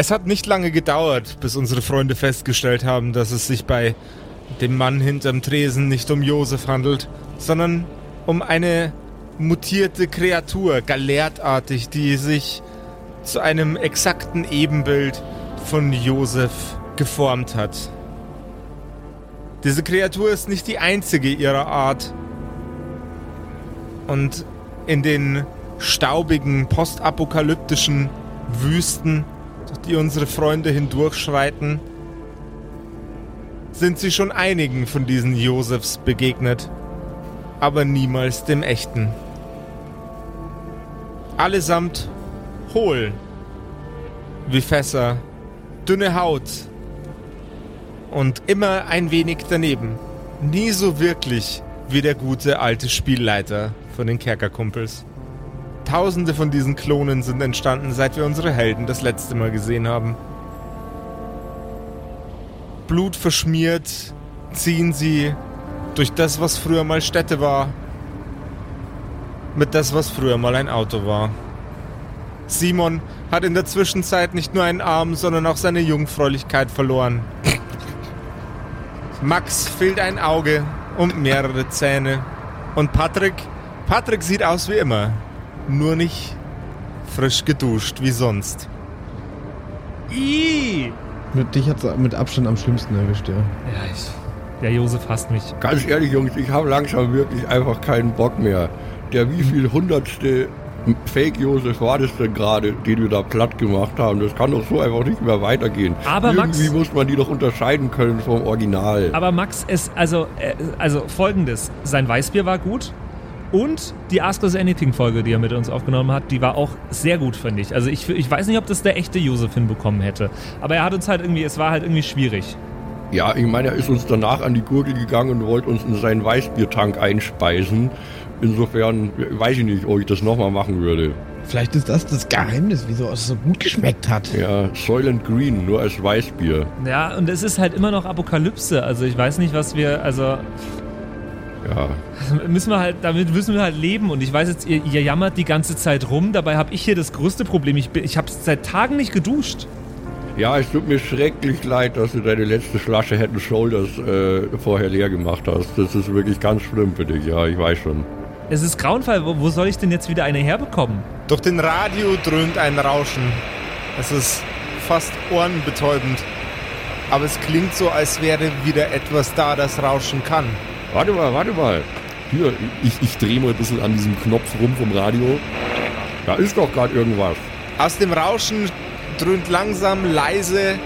Es hat nicht lange gedauert, bis unsere Freunde festgestellt haben, dass es sich bei dem Mann hinterm Tresen nicht um Josef handelt, sondern um eine mutierte Kreatur, galertartig, die sich zu einem exakten Ebenbild von Josef geformt hat. Diese Kreatur ist nicht die einzige ihrer Art. Und in den staubigen, postapokalyptischen Wüsten, durch die unsere Freunde hindurchschreiten, sind sie schon einigen von diesen Josefs begegnet, aber niemals dem echten. Allesamt hohl, wie Fässer, dünne Haut und immer ein wenig daneben. Nie so wirklich wie der gute alte Spielleiter von den Kerkerkumpels. Tausende von diesen Klonen sind entstanden, seit wir unsere Helden das letzte Mal gesehen haben. Blut verschmiert ziehen sie durch das, was früher mal Städte war, mit das, was früher mal ein Auto war. Simon hat in der Zwischenzeit nicht nur einen Arm, sondern auch seine Jungfräulichkeit verloren. Max fehlt ein Auge und mehrere Zähne. Und Patrick, Patrick sieht aus wie immer, nur nicht frisch geduscht wie sonst. Ih! Mit dich hat mit Abstand am schlimmsten erwischt, ja. Ja, ich, der Josef hasst mich. Ganz ehrlich, Jungs, ich habe langsam wirklich einfach keinen Bock mehr. Der wie viel hundertste Fake-Josef war das denn gerade, den wir da platt gemacht haben? Das kann doch so einfach nicht mehr weitergehen. Aber Irgendwie Max- muss man die doch unterscheiden können vom Original. Aber Max, es, also, äh, also folgendes: Sein Weißbier war gut. Und die Ask Us Anything Folge, die er mit uns aufgenommen hat, die war auch sehr gut, finde ich. Also ich, ich weiß nicht, ob das der echte Josef hinbekommen hätte. Aber er hat uns halt irgendwie, es war halt irgendwie schwierig. Ja, ich meine, er ist uns danach an die Gurgel gegangen und wollte uns in seinen Weißbiertank einspeisen. Insofern weiß ich nicht, ob ich das nochmal machen würde. Vielleicht ist das das Geheimnis, wieso es so gut geschmeckt hat. Ja, Soylent Green, nur als Weißbier. Ja, und es ist halt immer noch Apokalypse. Also ich weiß nicht, was wir, also Ja, müssen wir halt, damit müssen wir halt leben. Und ich weiß jetzt, ihr, ihr jammert die ganze Zeit rum. Dabei habe ich hier das größte Problem. Ich, bin- ich habe seit Tagen nicht geduscht. Ja, es tut mir schrecklich leid, dass du deine letzte Flasche Head Shoulders äh, vorher leer gemacht hast. Das ist wirklich ganz schlimm für dich, ja, ich weiß schon. Es ist grauenvoll. Wo, wo soll ich denn jetzt wieder eine herbekommen? Durch den Radio dröhnt ein Rauschen. Es ist fast ohrenbetäubend. Aber es klingt so, als wäre wieder etwas da, das rauschen kann. Warte mal, warte mal. Hier, ich, ich drehe mal ein bisschen an diesem Knopf rum vom Radio. Da ist doch gerade irgendwas. Aus dem Rauschen dröhnt langsam, leise,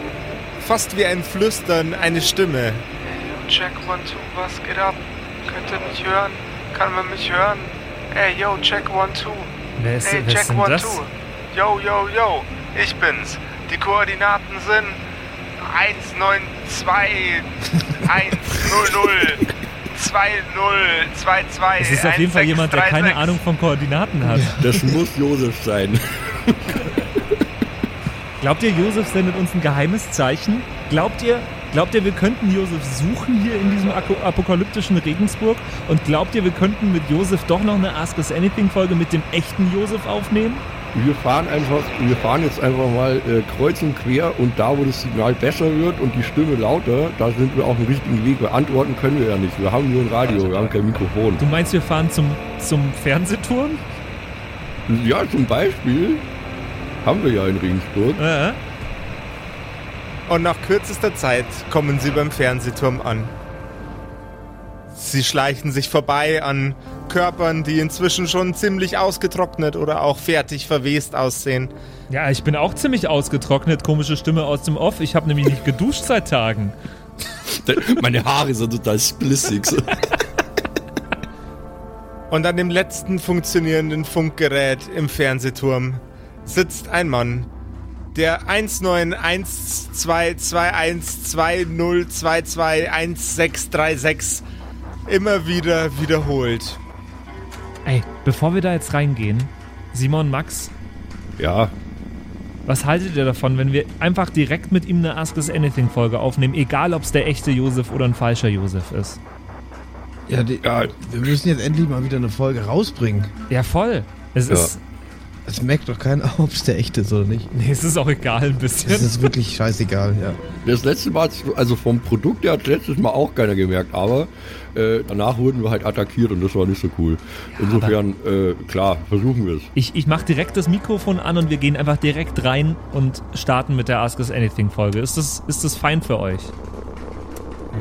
fast wie ein Flüstern, eine Stimme. Check one two, was geht ab? Könnt ihr mich hören? Kann man mich hören? Ey, yo, check one two. Wer ist, Ey, wer check ist denn one das? two. Yo, yo, yo, ich bin's. Die Koordinaten sind 192 100 2022. Es ist auf jeden Fall jemand, der keine 1636. Ahnung von Koordinaten hat. Das muss Josef sein. Glaubt ihr, Josef sendet uns ein geheimes Zeichen? Glaubt ihr, glaubt ihr, wir könnten Josef suchen hier in diesem apokalyptischen Regensburg? Und glaubt ihr, wir könnten mit Josef doch noch eine Ask Us Anything Folge mit dem echten Josef aufnehmen? Wir fahren einfach, wir fahren jetzt einfach mal äh, kreuz und quer und da, wo das Signal besser wird und die Stimme lauter, da sind wir auf dem richtigen Weg. Beantworten können wir ja nicht. Wir haben nur ein Radio, wir haben kein Mikrofon. Du meinst, wir fahren zum, zum Fernsehturm? Ja, zum Beispiel haben wir ja in Regensburg. Äh, Und nach kürzester Zeit kommen sie beim Fernsehturm an. Sie schleichen sich vorbei an Körpern, die inzwischen schon ziemlich ausgetrocknet oder auch fertig verwest aussehen. ja, ich bin auch ziemlich ausgetrocknet. Komische Stimme aus dem Off. Ich habe nämlich nicht geduscht seit Tagen. Meine Haare sind total splissig. Und an dem letzten funktionierenden Funkgerät im Fernsehturm sitzt ein Mann, der 19122120221636 immer wieder wiederholt. Ey, bevor wir da jetzt reingehen, Simon, Max, ja, was haltet ihr davon, wenn wir einfach direkt mit ihm eine Ask Us Anything Folge aufnehmen, egal ob es der echte Josef oder ein falscher Josef ist? Ja, die, ja, wir müssen jetzt endlich mal wieder eine Folge rausbringen. Ja, voll. Es Ja. ist. Es merkt doch keiner, ob es der echte ist oder nicht. Nee, es ist auch egal ein bisschen. Das ist wirklich scheißegal, ja. Das letzte Mal, also vom Produkt her hat letztes Mal auch keiner gemerkt, aber äh, danach wurden wir halt attackiert und das war nicht so cool. Insofern, äh, klar, versuchen wir es. Ich, ich mache direkt das Mikrofon an und wir gehen einfach direkt rein und starten mit der Ask Us Anything Folge. Ist das, ist das fein für euch?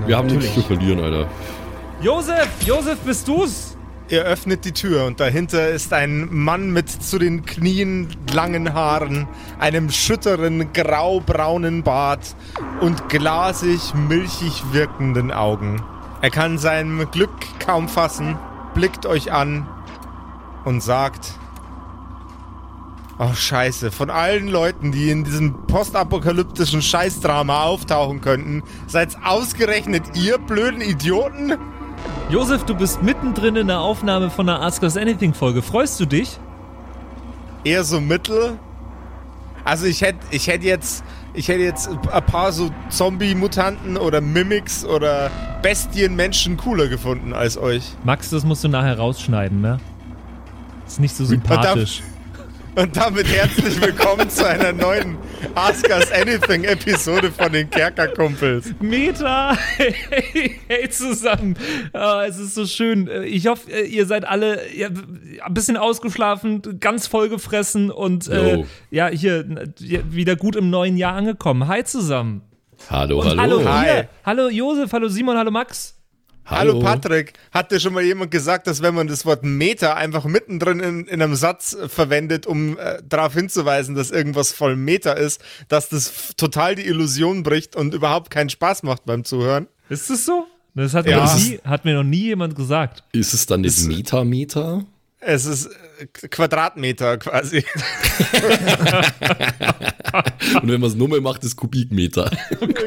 Wir haben nichts zu verlieren, Alter. Josef, Josef, bist du's? Ihr öffnet die Tür und dahinter ist ein Mann mit zu den Knien langen Haaren, einem schütteren graubraunen Bart und glasig milchig wirkenden Augen. Er kann sein Glück kaum fassen, blickt euch an und sagt: Oh Scheiße, von allen Leuten, die in diesem postapokalyptischen Scheißdrama auftauchen könnten, seid's ausgerechnet ihr blöden Idioten? Josef, du bist mittendrin in der Aufnahme von der Ask Us Anything Folge. Freust du dich? eher so mittel. Also ich hätte ich hätte jetzt ich hätte jetzt ein paar so Zombie-Mutanten oder Mimics oder Bestien-Menschen cooler gefunden als euch. Max, das musst du nachher rausschneiden, ne? Ist nicht so sympathisch. Und damit herzlich willkommen zu einer neuen Ask Us Anything Episode von den Kerkerkumpels. Meta! Hey, hey zusammen! Ah, es ist so schön. Ich hoffe, ihr seid alle ja, ein bisschen ausgeschlafen, ganz vollgefressen und äh, ja, hier wieder gut im neuen Jahr angekommen. Hi zusammen. Hallo, Und hallo. hallo, Hi. hallo Josef, hallo Simon, hallo Max. Hallo. Patrick, hat dir schon mal jemand gesagt, dass wenn man das Wort Meta einfach mittendrin in, in einem Satz äh, verwendet, um äh, darauf hinzuweisen, dass irgendwas voll Meta ist, dass das total die Illusion bricht und überhaupt keinen Spaß macht beim Zuhören? Ist es so? Das hat, Ja. mir noch nie, hat mir noch nie jemand gesagt. Ist es dann nicht Meta-Meter? Es ist äh, Quadratmeter quasi. Und wenn man es Nummer macht, ist Kubikmeter.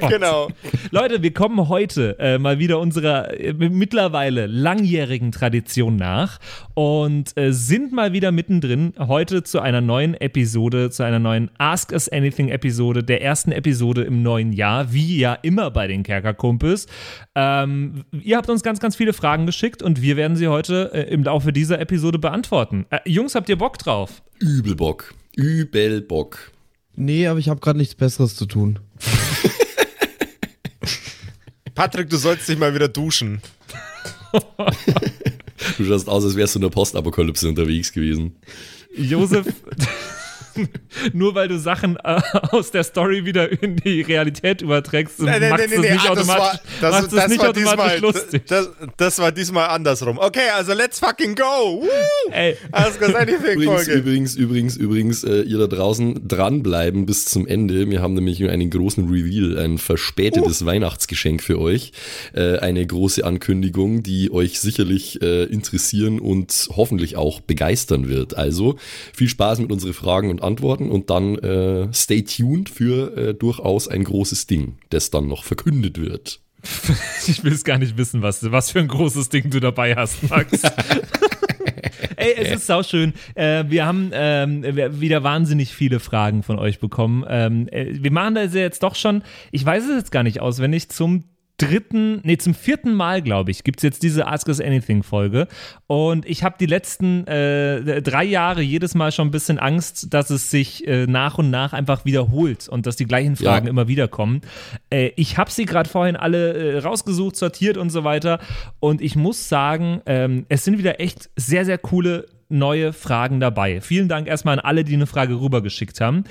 genau. Leute, wir kommen heute äh, mal wieder unserer äh, mittlerweile langjährigen Tradition nach und äh, sind mal wieder mittendrin heute zu einer neuen Episode, zu einer neuen Ask Us Anything Episode, der ersten Episode im neuen Jahr, wie ja immer bei den Kerkerkumpels. Ähm, ihr habt uns ganz, ganz viele Fragen geschickt und wir werden sie heute äh, im Laufe dieser Episode beantworten. Äh, Jungs, habt ihr Bock drauf? Übel Bock. Übel Bock. Nee, aber ich habe gerade nichts Besseres zu tun. Patrick, du sollst dich mal wieder duschen. Du schaust aus, als wärst du in der Postapokalypse unterwegs gewesen. Josef, nur weil du Sachen äh, aus der Story wieder in die Realität überträgst, Nein, nein, macht nein, es nein, nicht ah, das automatisch, war, das, macht's es das nicht war automatisch diesmal, lustig. Das, das war diesmal andersrum. Okay, also let's fucking go. Woo! Ey, Ask us anything Übrigens, Folge. übrigens, übrigens, übrigens, äh, ihr da draußen dranbleiben bis zum Ende. Wir haben nämlich einen großen Reveal, ein verspätetes Weihnachtsgeschenk für euch. Äh, eine große Ankündigung, die euch sicherlich äh, interessieren und hoffentlich auch begeistern wird. Also viel Spaß mit unseren Fragen und Antworten und dann äh, stay tuned für äh, durchaus ein großes Ding, das dann noch verkündet wird. ich will es gar nicht wissen, was, was für ein großes Ding du dabei hast, Max. Ey, es ist sauschön. Äh, wir haben ähm, wieder wahnsinnig viele Fragen von euch bekommen. Ähm, äh, wir machen das ja jetzt doch schon, ich weiß es jetzt gar nicht auswendig, zum dritten, nee, zum vierten Mal, glaube ich, gibt es jetzt diese Ask Us Anything Folge. Und ich habe die letzten äh, drei Jahre jedes Mal schon ein bisschen Angst, dass es sich äh, nach und nach einfach wiederholt und dass die gleichen Fragen Ja. immer wieder kommen. Äh, ich habe sie gerade vorhin alle äh, rausgesucht, sortiert und so weiter. Und ich muss sagen, ähm, es sind wieder echt sehr, sehr coole neue Fragen dabei. Vielen Dank erstmal an alle, die eine Frage rübergeschickt haben.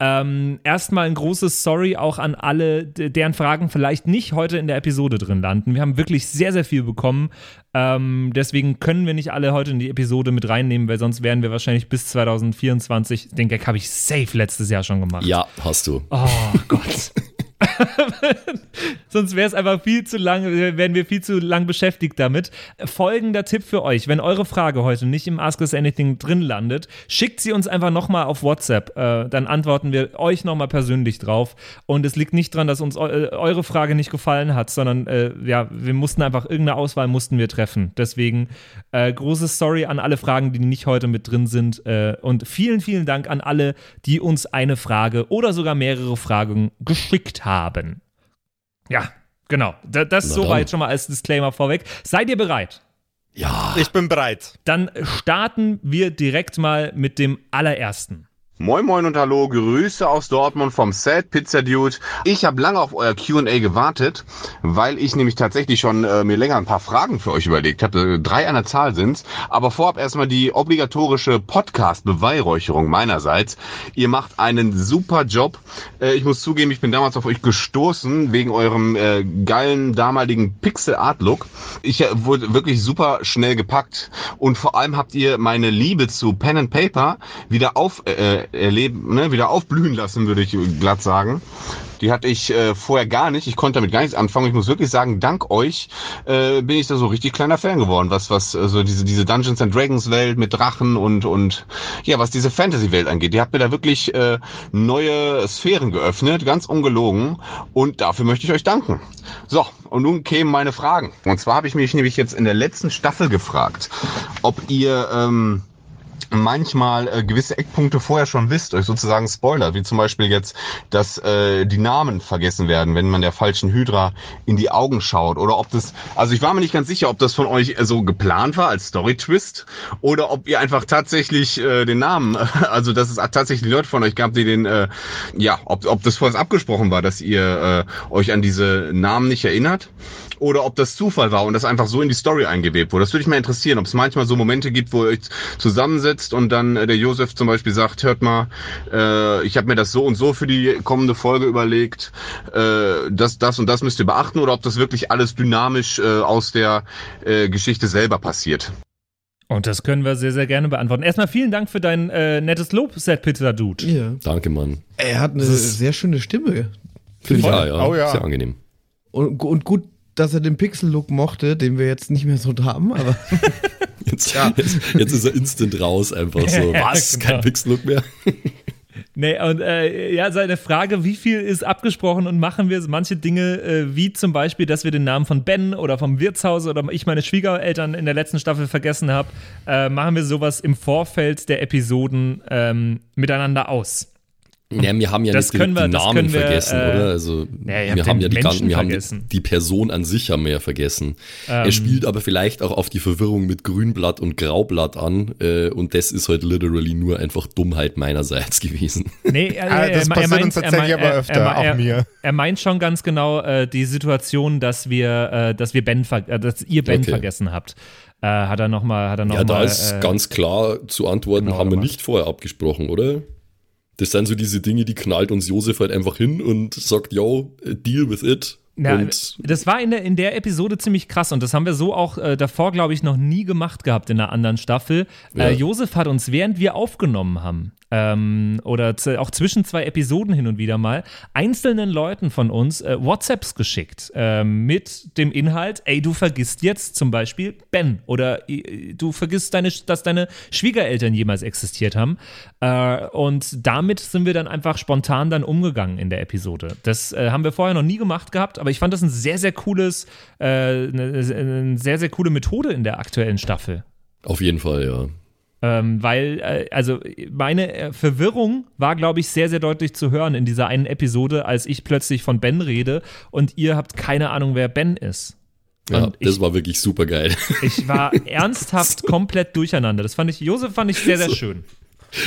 Ähm, erstmal ein großes Sorry auch an alle, deren Fragen vielleicht nicht heute in der Episode drin landen. Wir haben wirklich sehr, sehr viel bekommen. Ähm, deswegen können wir nicht alle heute in die Episode mit reinnehmen, weil sonst wären wir wahrscheinlich bis 2024, den Gag habe ich safe letztes Jahr schon gemacht. Ja, hast du. Oh Gott. Sonst wäre es einfach viel zu lang, äh, wären wir viel zu lang beschäftigt damit. Folgender Tipp für euch: Wenn eure Frage heute nicht im Ask Us Anything drin landet, schickt sie uns einfach nochmal auf WhatsApp. Äh, dann antworten wir euch nochmal persönlich drauf. Und es liegt nicht dran, dass uns eu äh, eure Frage nicht gefallen hat, sondern äh, ja, wir mussten einfach irgendeine Auswahl mussten wir treffen. Deswegen äh, großes Sorry an alle Fragen, die nicht heute mit drin sind. Äh, und vielen, vielen Dank an alle, die uns eine Frage oder sogar mehrere Fragen geschickt haben. Ja, genau. Da, das soweit schon mal als Disclaimer vorweg. Seid ihr bereit? Ja. Ich bin bereit. Dann starten wir direkt mal mit dem allerersten. Moin Moin und Hallo, Grüße aus Dortmund vom Sad Pizza Dude. Ich habe lange auf euer Q&A gewartet, weil ich nämlich tatsächlich schon äh, mir länger ein paar Fragen für euch überlegt habe. Drei an der Zahl sind's. Aber vorab erstmal die obligatorische Podcast-Beweihräucherung meinerseits. Ihr macht einen super Job. Äh, ich muss zugeben, ich bin damals auf euch gestoßen wegen eurem äh, geilen damaligen Pixel Art Look. Ich äh, wurde wirklich super schnell gepackt und vor allem habt ihr meine Liebe zu Pen and Paper wieder auf äh, erleben, ne, wieder aufblühen lassen, würde ich glatt sagen. Die hatte ich äh, vorher gar nicht. Ich konnte damit gar nichts anfangen. Ich muss wirklich sagen, dank euch äh, bin ich da so richtig kleiner Fan geworden, was was äh, so diese diese Dungeons and Dragons Welt mit Drachen und und ja, was diese Fantasy Welt angeht. Die hat mir da wirklich äh, neue Sphären geöffnet, ganz ungelogen und dafür möchte ich euch danken. So, und nun kämen meine Fragen. Und zwar habe ich mich nämlich jetzt in der letzten Staffel gefragt, ob ihr ähm, manchmal äh, gewisse Eckpunkte vorher schon wisst, euch sozusagen spoilert, wie zum Beispiel jetzt, dass äh, die Namen vergessen werden, wenn man der falschen Hydra in die Augen schaut oder ob das, also ich war mir nicht ganz sicher, ob das von euch äh, so geplant war als Story-Twist oder ob ihr einfach tatsächlich äh, den Namen, also dass es tatsächlich Leute von euch gab, die den, äh, ja, ob, ob das vorher abgesprochen war, dass ihr äh, euch an diese Namen nicht erinnert oder ob das Zufall war und das einfach so in die Story eingewebt wurde. Das würde mich mal interessieren, ob es manchmal so Momente gibt, wo ihr euch zusammensetzt und dann äh, der Josef zum Beispiel sagt, hört mal, äh, ich habe mir das so und so für die kommende Folge überlegt, äh, das, das und das müsst ihr beachten oder ob das wirklich alles dynamisch äh, aus der äh, Geschichte selber passiert. Und das können wir sehr, sehr gerne beantworten. Erstmal vielen Dank für dein äh, nettes Lob, Set Pizza Dude. Ja. Danke, Mann. Er hat eine sehr schöne Stimme. Finde ich ja, ja. Oh ja. Sehr angenehm. Und, und gut, dass er den Pixel-Look mochte, den wir jetzt nicht mehr so haben, aber Jetzt, jetzt, jetzt ist er instant raus, einfach so. Was? Genau. Kein Pixel-Look mehr? Nee, und äh, ja, seine Frage, wie viel ist abgesprochen und machen wir manche Dinge, äh, wie zum Beispiel, dass wir den Namen von Ben oder vom Wirtshaus oder ich meine Schwiegereltern in der letzten Staffel vergessen habe, äh, machen wir sowas im Vorfeld der Episoden ähm, miteinander aus. Ja, wir haben ja Das nicht können direkt wir- Namen können wir, vergessen, äh, oder? Also ja, wir haben den ja die Menschen ganzen, wir haben die, vergessen. die Person an sich haben wir ja vergessen. Ähm. er spielt aber vielleicht auch auf die Verwirrung mit Grünblatt und Graublatt an äh, und das ist halt literally nur einfach Dummheit meinerseits gewesen. Nee, er, Ah, das er, passiert meint- uns er tatsächlich meint- aber er- öfter, er, auch er, mir. Er meint schon ganz genau äh, die Situation, dass wir, äh, dass wir Ben, ver äh, dass ihr Ben Okay. vergessen habt. Äh, hat er nochmal, hat er noch ja, da mal, ist äh, ganz klar zu antworten, genau, haben wir nicht vorher abgesprochen, oder? Das sind so diese Dinge, die knallt uns Josef halt einfach hin und sagt, yo, deal with it. Ja, und das war in der, in der Episode ziemlich krass und das haben wir so auch äh, davor, glaube ich, noch nie gemacht gehabt in einer anderen Staffel. Ja. Äh, Josef hat uns, während wir aufgenommen haben, ähm, oder auch zwischen zwei Episoden hin und wieder mal, einzelnen Leuten von uns äh, WhatsApps geschickt ähm, mit dem Inhalt, ey, du vergisst jetzt zum Beispiel Ben oder äh, du vergisst, deine, dass deine Schwiegereltern jemals existiert haben. Äh, und damit sind wir dann einfach spontan dann umgegangen in der Episode. Das äh, haben wir vorher noch nie gemacht gehabt, aber ich fand das ein sehr, sehr cooles, äh, eine, eine sehr, sehr coole Methode in der aktuellen Staffel. auf jeden Fall, ja. Ähm, weil, äh, also meine äh, Verwirrung war, glaube ich, sehr, sehr deutlich zu hören in dieser einen Episode, als ich plötzlich von Ben rede und ihr habt keine Ahnung, wer Ben ist. Ja, Und das ich, war wirklich super geil. ich war ernsthaft komplett durcheinander. Das fand ich, Josef fand ich sehr, sehr schön.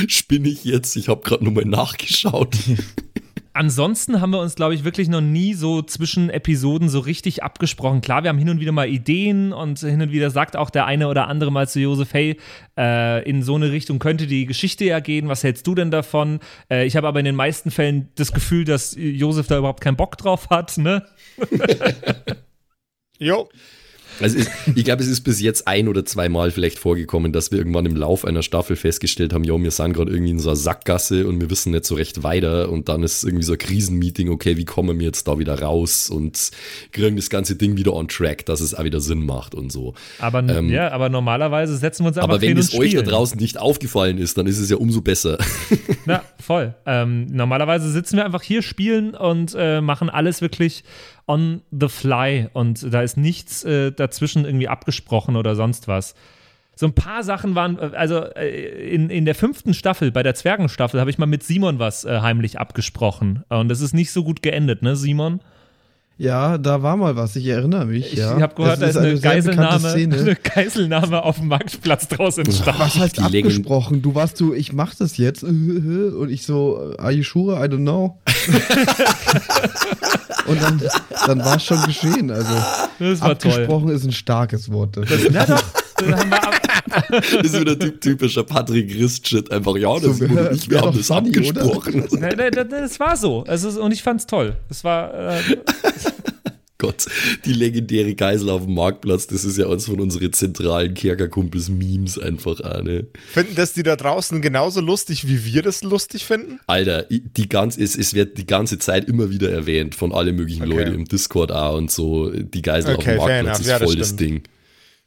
Spinne ich jetzt? Ich habe gerade nochmal nachgeschaut. Ansonsten haben wir uns, glaube ich, wirklich noch nie so zwischen Episoden so richtig abgesprochen. Klar, wir haben hin und wieder mal Ideen und hin und wieder sagt auch der eine oder andere mal zu Josef, hey, äh, in so eine Richtung könnte die Geschichte ja gehen. Was hältst du denn davon? Äh, ich habe aber in den meisten Fällen das Gefühl, dass Josef da überhaupt keinen Bock drauf hat. Ne? Jo. Also es, ich glaube, es ist bis jetzt ein oder zweimal vielleicht vorgekommen, dass wir irgendwann im Lauf einer Staffel festgestellt haben, ja, wir sind gerade irgendwie in so einer Sackgasse und wir wissen nicht so recht weiter und dann ist irgendwie so ein Krisenmeeting, okay, wie kommen wir jetzt da wieder raus und kriegen das ganze Ding wieder on track, dass es auch wieder Sinn macht und so. Aber, Ähm, ja, aber normalerweise setzen wir uns einfach Aber wenn es euch da draußen nicht aufgefallen ist, dann ist es ja umso besser. Ja, voll. Ähm, normalerweise sitzen wir einfach hier, spielen und äh, machen alles wirklich on the fly und da ist nichts äh, dazwischen irgendwie abgesprochen oder sonst was. So ein paar Sachen waren, äh, also äh, in, in der fünften Staffel, bei der Zwergenstaffel, habe ich mal mit Simon was äh, heimlich abgesprochen. Und das ist nicht so gut geendet, ne, Simon? Ja, da war mal was, ich erinnere mich. Ich ja. habe gehört, da Es ist eine, bekannte Geiselnahme, eine Geiselnahme auf dem Marktplatz draus entstanden. Was heißt Die abgesprochen? Du warst so, ich mach das jetzt. Und ich so, are you sure? I don't know. Und dann, dann war es schon geschehen. Also Das war toll. abgesprochen ist ein starkes Wort. dafür. Na doch, Das ist wieder typ- typischer Patrick Rist-Shit. Einfach, ja, das So ist gut. wär- Ich, wir haben das funny, abgesprochen. Nein, nein, nein, das war so. Also, und ich fand's toll. Das war, äh, Gott, die legendäre Geisel auf dem Marktplatz, das ist ja eins von unseren zentralen Kerkerkumpels Memes einfach eine. Finden das die da draußen genauso lustig, wie wir das lustig finden? Alter, die ganz, es, es wird die ganze Zeit immer wieder erwähnt von allen möglichen Okay. Leuten im Discord auch und so. Die Geisel Okay, auf dem Marktplatz ist Ja, das voll das stimmt. Ding.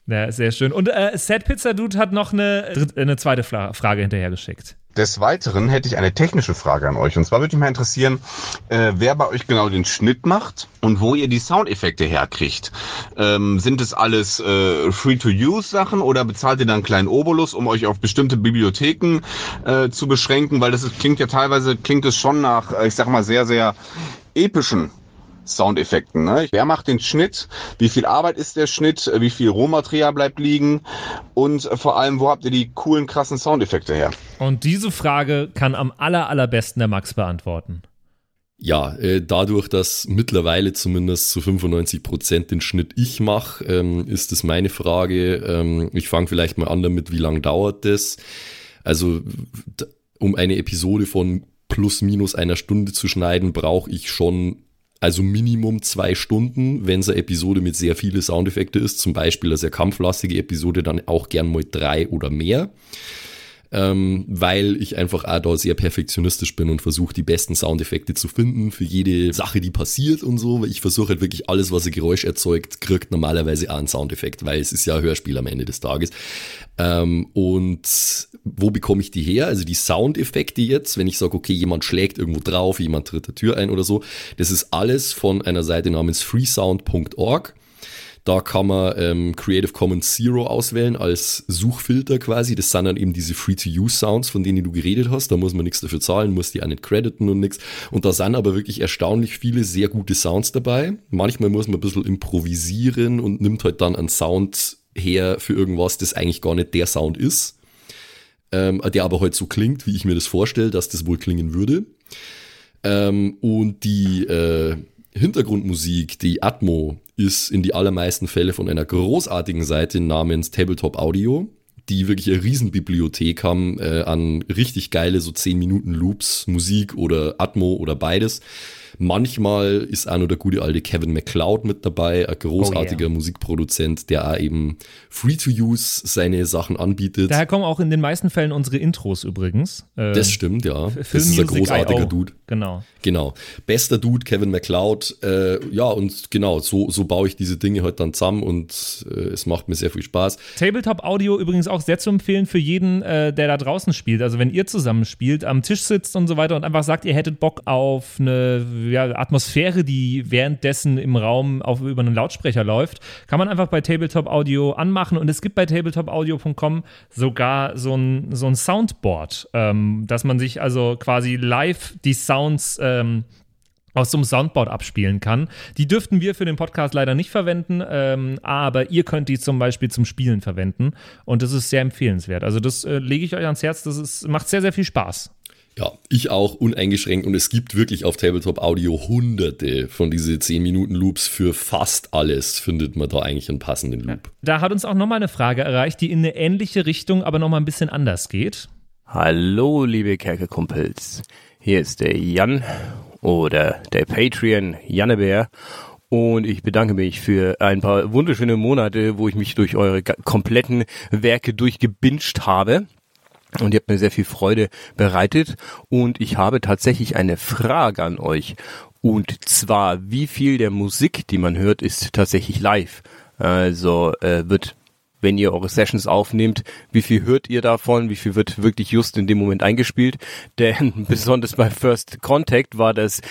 Ja, sehr schön. Und äh, Sad Pizza Dude hat noch eine, dritt- eine zweite Fla Frage hinterhergeschickt. Des Weiteren hätte ich eine technische Frage an euch. Und zwar würde mich mal interessieren, äh, wer bei euch genau den Schnitt macht und wo ihr die Soundeffekte herkriegt. Ähm, sind es alles äh, Free-to-Use-Sachen oder bezahlt ihr dann einen kleinen Obolus, um euch auf bestimmte Bibliotheken äh, zu beschränken? Weil das ist, klingt ja teilweise, klingt es schon nach, äh, ich sag mal, sehr, sehr epischen Soundeffekten. Ne? Wer macht den Schnitt? Wie viel Arbeit ist der Schnitt? Wie viel Rohmaterial bleibt liegen? Und vor allem, wo habt ihr die coolen, krassen Soundeffekte her? Und diese Frage kann am aller, allerbesten der Max beantworten. Ja, äh, dadurch, dass mittlerweile zumindest zu 95 Prozent den Schnitt ich mache, ähm, ist es meine Frage. Ähm, ich fange vielleicht mal an damit, wie lang dauert das? Also, um eine Episode von plus minus einer Stunde zu schneiden, brauche ich schon also Minimum zwei Stunden, wenn es eine Episode mit sehr viele Soundeffekte ist, zum Beispiel eine sehr kampflastige Episode, dann auch gern mal drei oder mehr ähm, weil ich einfach auch da sehr perfektionistisch bin und versuche, die besten Soundeffekte zu finden für jede Sache, die passiert und so. Weil ich versuche halt wirklich alles, was ein Geräusch erzeugt, kriegt normalerweise auch einen Soundeffekt, weil es ist ja ein Hörspiel am Ende des Tages. Ähm, und wo bekomme ich die her? Also die Soundeffekte jetzt, wenn ich sage, okay, jemand schlägt irgendwo drauf, jemand tritt der Tür ein oder so, das ist alles von einer Seite namens freesound.org. Da kann man ähm, Creative Commons Zero auswählen als Suchfilter quasi. Das sind dann eben diese Free-to-Use-Sounds, von denen du geredet hast. Da muss man nichts dafür zahlen, muss die auch nicht crediten und nichts. Und da sind aber wirklich erstaunlich viele sehr gute Sounds dabei. Manchmal muss man ein bisschen improvisieren und nimmt halt dann einen Sound her für irgendwas, das eigentlich gar nicht der Sound ist. Ähm, der aber halt so klingt, wie ich mir das vorstelle, dass das wohl klingen würde. Ähm, und die äh, Hintergrundmusik, die Atmo, ist in die allermeisten Fälle von einer großartigen Seite namens Tabletop Audio, die wirklich eine Riesenbibliothek haben äh, an richtig geile so 10 Minuten Loops, Musik oder Atmo oder beides. Manchmal ist auch noch der gute alte Kevin MacLeod mit dabei, ein großartiger Oh Musikproduzent, der auch eben free to use seine Sachen anbietet. Daher kommen auch in den meisten Fällen unsere Intros übrigens. Äh, das stimmt, ja. Film Das ist ein großartiger. Dude. Genau. Genau. Bester Dude, Kevin MacLeod. Äh, ja, und genau, so, so baue ich diese Dinge halt dann zusammen und äh, es macht mir sehr viel Spaß. Tabletop Audio übrigens auch sehr zu empfehlen für jeden, äh, der da draußen spielt. Also wenn ihr zusammen spielt, am Tisch sitzt und so weiter und einfach sagt, ihr hättet Bock auf eine ja, Atmosphäre, die währenddessen im Raum auf, über einen Lautsprecher läuft, kann man einfach bei Tabletop Audio anmachen und es gibt bei tabletopaudio.com sogar so ein, so ein Soundboard, ähm, dass man sich also quasi live die Sounds ähm, aus so einem Soundboard abspielen kann. Die dürften wir für den Podcast leider nicht verwenden, ähm, aber ihr könnt die zum Beispiel zum Spielen verwenden und das ist sehr empfehlenswert. Also das äh, lege ich euch ans Herz, das ist, macht sehr, sehr viel Spaß. Ja, ich auch uneingeschränkt und es gibt wirklich auf Tabletop Audio hunderte von diese 10 Minuten Loops für fast alles findet man da eigentlich einen passenden Loop. Da hat uns auch nochmal eine Frage erreicht, die in eine ähnliche Richtung, aber nochmal ein bisschen anders geht. Hallo, liebe Kerkerkumpels. Hier ist der Jan oder der Patreon Jannebär. Und ich bedanke mich für ein paar wunderschöne Monate, wo ich mich durch eure kompletten Werke durchgebinged habe. Und ihr habt mir sehr viel Freude bereitet. Und ich habe tatsächlich eine Frage an euch. Und zwar, wie viel der Musik, die man hört, ist tatsächlich live? Also äh, wird wenn ihr eure Sessions aufnehmt, wie viel hört ihr davon, wie viel wird wirklich just in dem Moment eingespielt. Denn besonders bei First Contact war das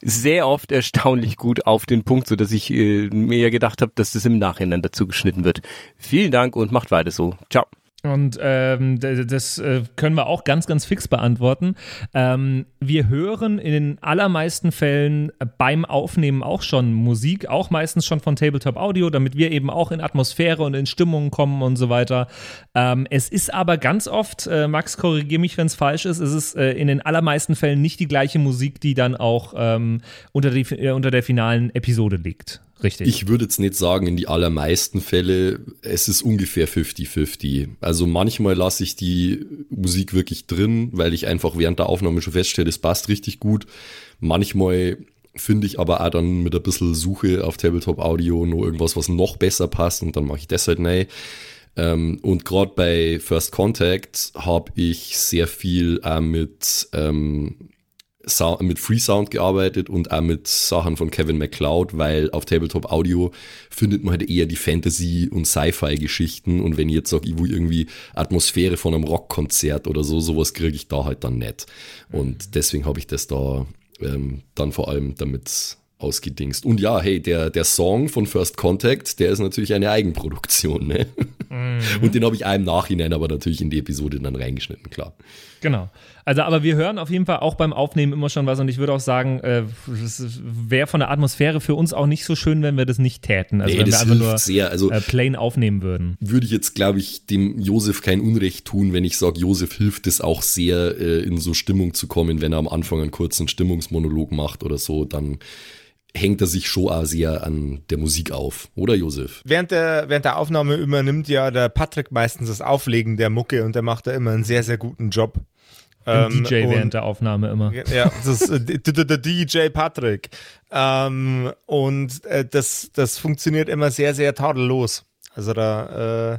sehr oft erstaunlich gut auf den Punkt, so dass ich äh, mir gedacht habe, dass das im Nachhinein dazu geschnitten wird. Vielen Dank und macht weiter so. Ciao. Und ähm, das äh, können wir auch ganz, ganz fix beantworten. Ähm, wir hören in den allermeisten Fällen beim Aufnehmen auch schon Musik, auch meistens schon von Tabletop Audio, damit wir eben auch in Atmosphäre und in Stimmung kommen und so weiter. Ähm, es ist aber ganz oft, äh, Max, korrigiere mich, wenn es falsch ist, es ist äh, in den allermeisten Fällen nicht die gleiche Musik, die dann auch ähm, unter, die, äh, unter der finalen Episode liegt. Richtig. Ich würde jetzt nicht sagen, in die allermeisten Fälle, es ist ungefähr 50-50. Also manchmal lasse ich die Musik wirklich drin, weil ich einfach während der Aufnahme schon feststelle, es passt richtig gut. Manchmal finde ich aber auch dann mit ein bisschen Suche auf Tabletop Audio noch irgendwas, was noch besser passt und dann mache ich das halt rein. Ähm, und gerade bei First Contact habe ich sehr viel auch mit ähm, Sound, mit Free Sound gearbeitet und auch mit Sachen von Kevin MacLeod, weil auf Tabletop Audio findet man halt eher die Fantasy- und Sci-Fi-Geschichten und wenn ich jetzt sage, ich will irgendwie Atmosphäre von einem Rockkonzert oder so, sowas kriege ich da halt dann nicht. Und deswegen habe ich das da ähm, dann vor allem damit ausgedingst. Und ja, hey, der, der Song von First Contact, der ist natürlich eine Eigenproduktion, ne? Und den habe ich im Nachhinein aber natürlich in die Episode dann reingeschnitten, klar. Genau. Also, aber wir hören auf jeden Fall auch beim Aufnehmen immer schon was und ich würde auch sagen, äh, es wäre von der Atmosphäre für uns auch nicht so schön, wenn wir das nicht täten. Also, Nee, wenn wir das einfach hilft nur sehr. Also äh, plain aufnehmen würden. würde ich jetzt, glaube ich, dem Josef kein Unrecht tun, wenn ich sage, Josef hilft es auch sehr, äh, in so Stimmung zu kommen, wenn er am Anfang einen kurzen Stimmungsmonolog macht oder so, dann hängt er sich schon auch sehr an der Musik auf, oder Josef? Während der, während der Aufnahme übernimmt ja der Patrick meistens das Auflegen der Mucke und der macht da immer einen sehr, sehr guten Job. Ähm, DJ und- während der Aufnahme immer. Ja, das ist äh, der DJ Patrick. Ähm, und äh, das, das funktioniert immer sehr, sehr tadellos. Also da äh,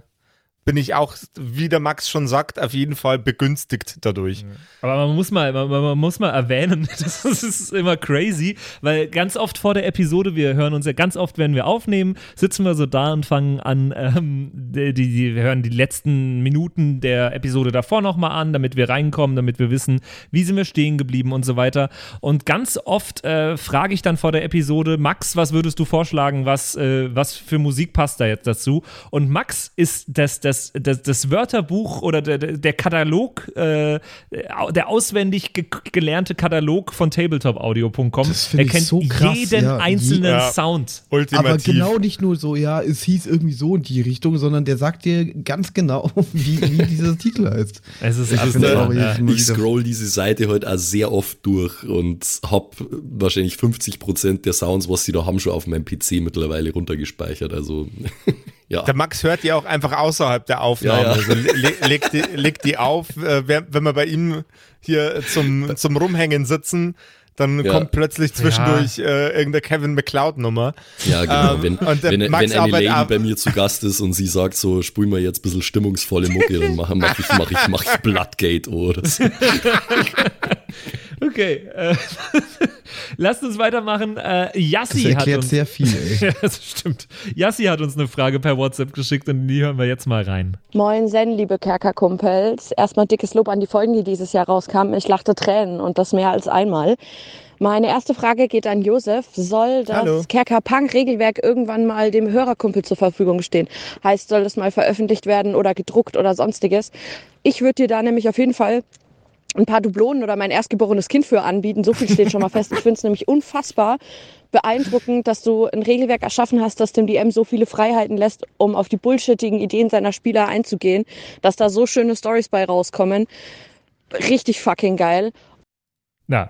bin ich auch, wie der Max schon sagt, auf jeden Fall begünstigt dadurch. Aber man muss mal, man, man muss mal erwähnen, das ist immer crazy, weil ganz oft vor der Episode, wir hören uns ja ganz oft, wenn wir aufnehmen, sitzen wir so da und fangen an, ähm, die, die, wir hören die letzten Minuten der Episode davor nochmal an, damit wir reinkommen, damit wir wissen, wie sind wir stehen geblieben und so weiter. Und ganz oft äh, frage ich dann vor der Episode, Max, was würdest du vorschlagen, was, äh, was für Musik passt da jetzt dazu? Und Max ist das, das, das, das Wörterbuch oder der, der Katalog, äh, der auswendig ge gelernte Katalog von tabletopaudio.com. Das finde Er ich kennt so krass, jeden ja. einzelnen Ja. Sound. Ultimativ. Aber genau nicht nur so, ja, es hieß irgendwie so in die Richtung, sondern der sagt dir ganz genau, wie, wie dieser Titel heißt. Es ist ja. jedes Mal Ich scroll diese Seite heute auch sehr oft durch und hab wahrscheinlich 50% der Sounds, was sie da haben, schon auf meinem PC mittlerweile runtergespeichert. Also ja. Der Max hört die auch einfach außerhalb der Aufnahme. Ja, ja. Also le legt, die, legt die auf, äh, wenn wir bei ihm hier zum, zum Rumhängen sitzen, dann Ja. kommt plötzlich zwischendurch äh, irgendeine Kevin McLeod-Nummer. Ja, genau. Ähm, wenn, wenn, Max wenn Lady ab- bei mir zu Gast ist und sie sagt so, spul mir jetzt ein bisschen stimmungsvolle Mucke, dann mache mach ich, mach ich, mach ich Bloodgate oder so. Okay, äh, lasst uns weitermachen. Äh, Das Yassi hat erklärt uns, sehr viel, ey. ja, das stimmt. Yassi hat uns eine Frage per WhatsApp geschickt und die hören wir jetzt mal rein. Moin Sen, liebe Kerkerkumpels. Erstmal dickes Lob an die Folgen, die dieses Jahr rauskamen. Ich lachte Tränen und das mehr als einmal. Meine erste Frage geht an Josef. Soll Hallo. das Kerker-Punk-Regelwerk irgendwann mal dem Hörerkumpel zur Verfügung stehen? Heißt, soll das mal veröffentlicht werden oder gedruckt oder sonstiges? Ich würde dir da nämlich auf jeden Fall ein paar Dublonen oder mein erstgeborenes Kind für anbieten. So viel steht schon mal fest. Ich finde es nämlich unfassbar beeindruckend, dass du ein Regelwerk erschaffen hast, das dem DM so viele Freiheiten lässt, um auf die bullshittigen Ideen seiner Spieler einzugehen, dass da so schöne Stories bei rauskommen. Richtig fucking geil. Na,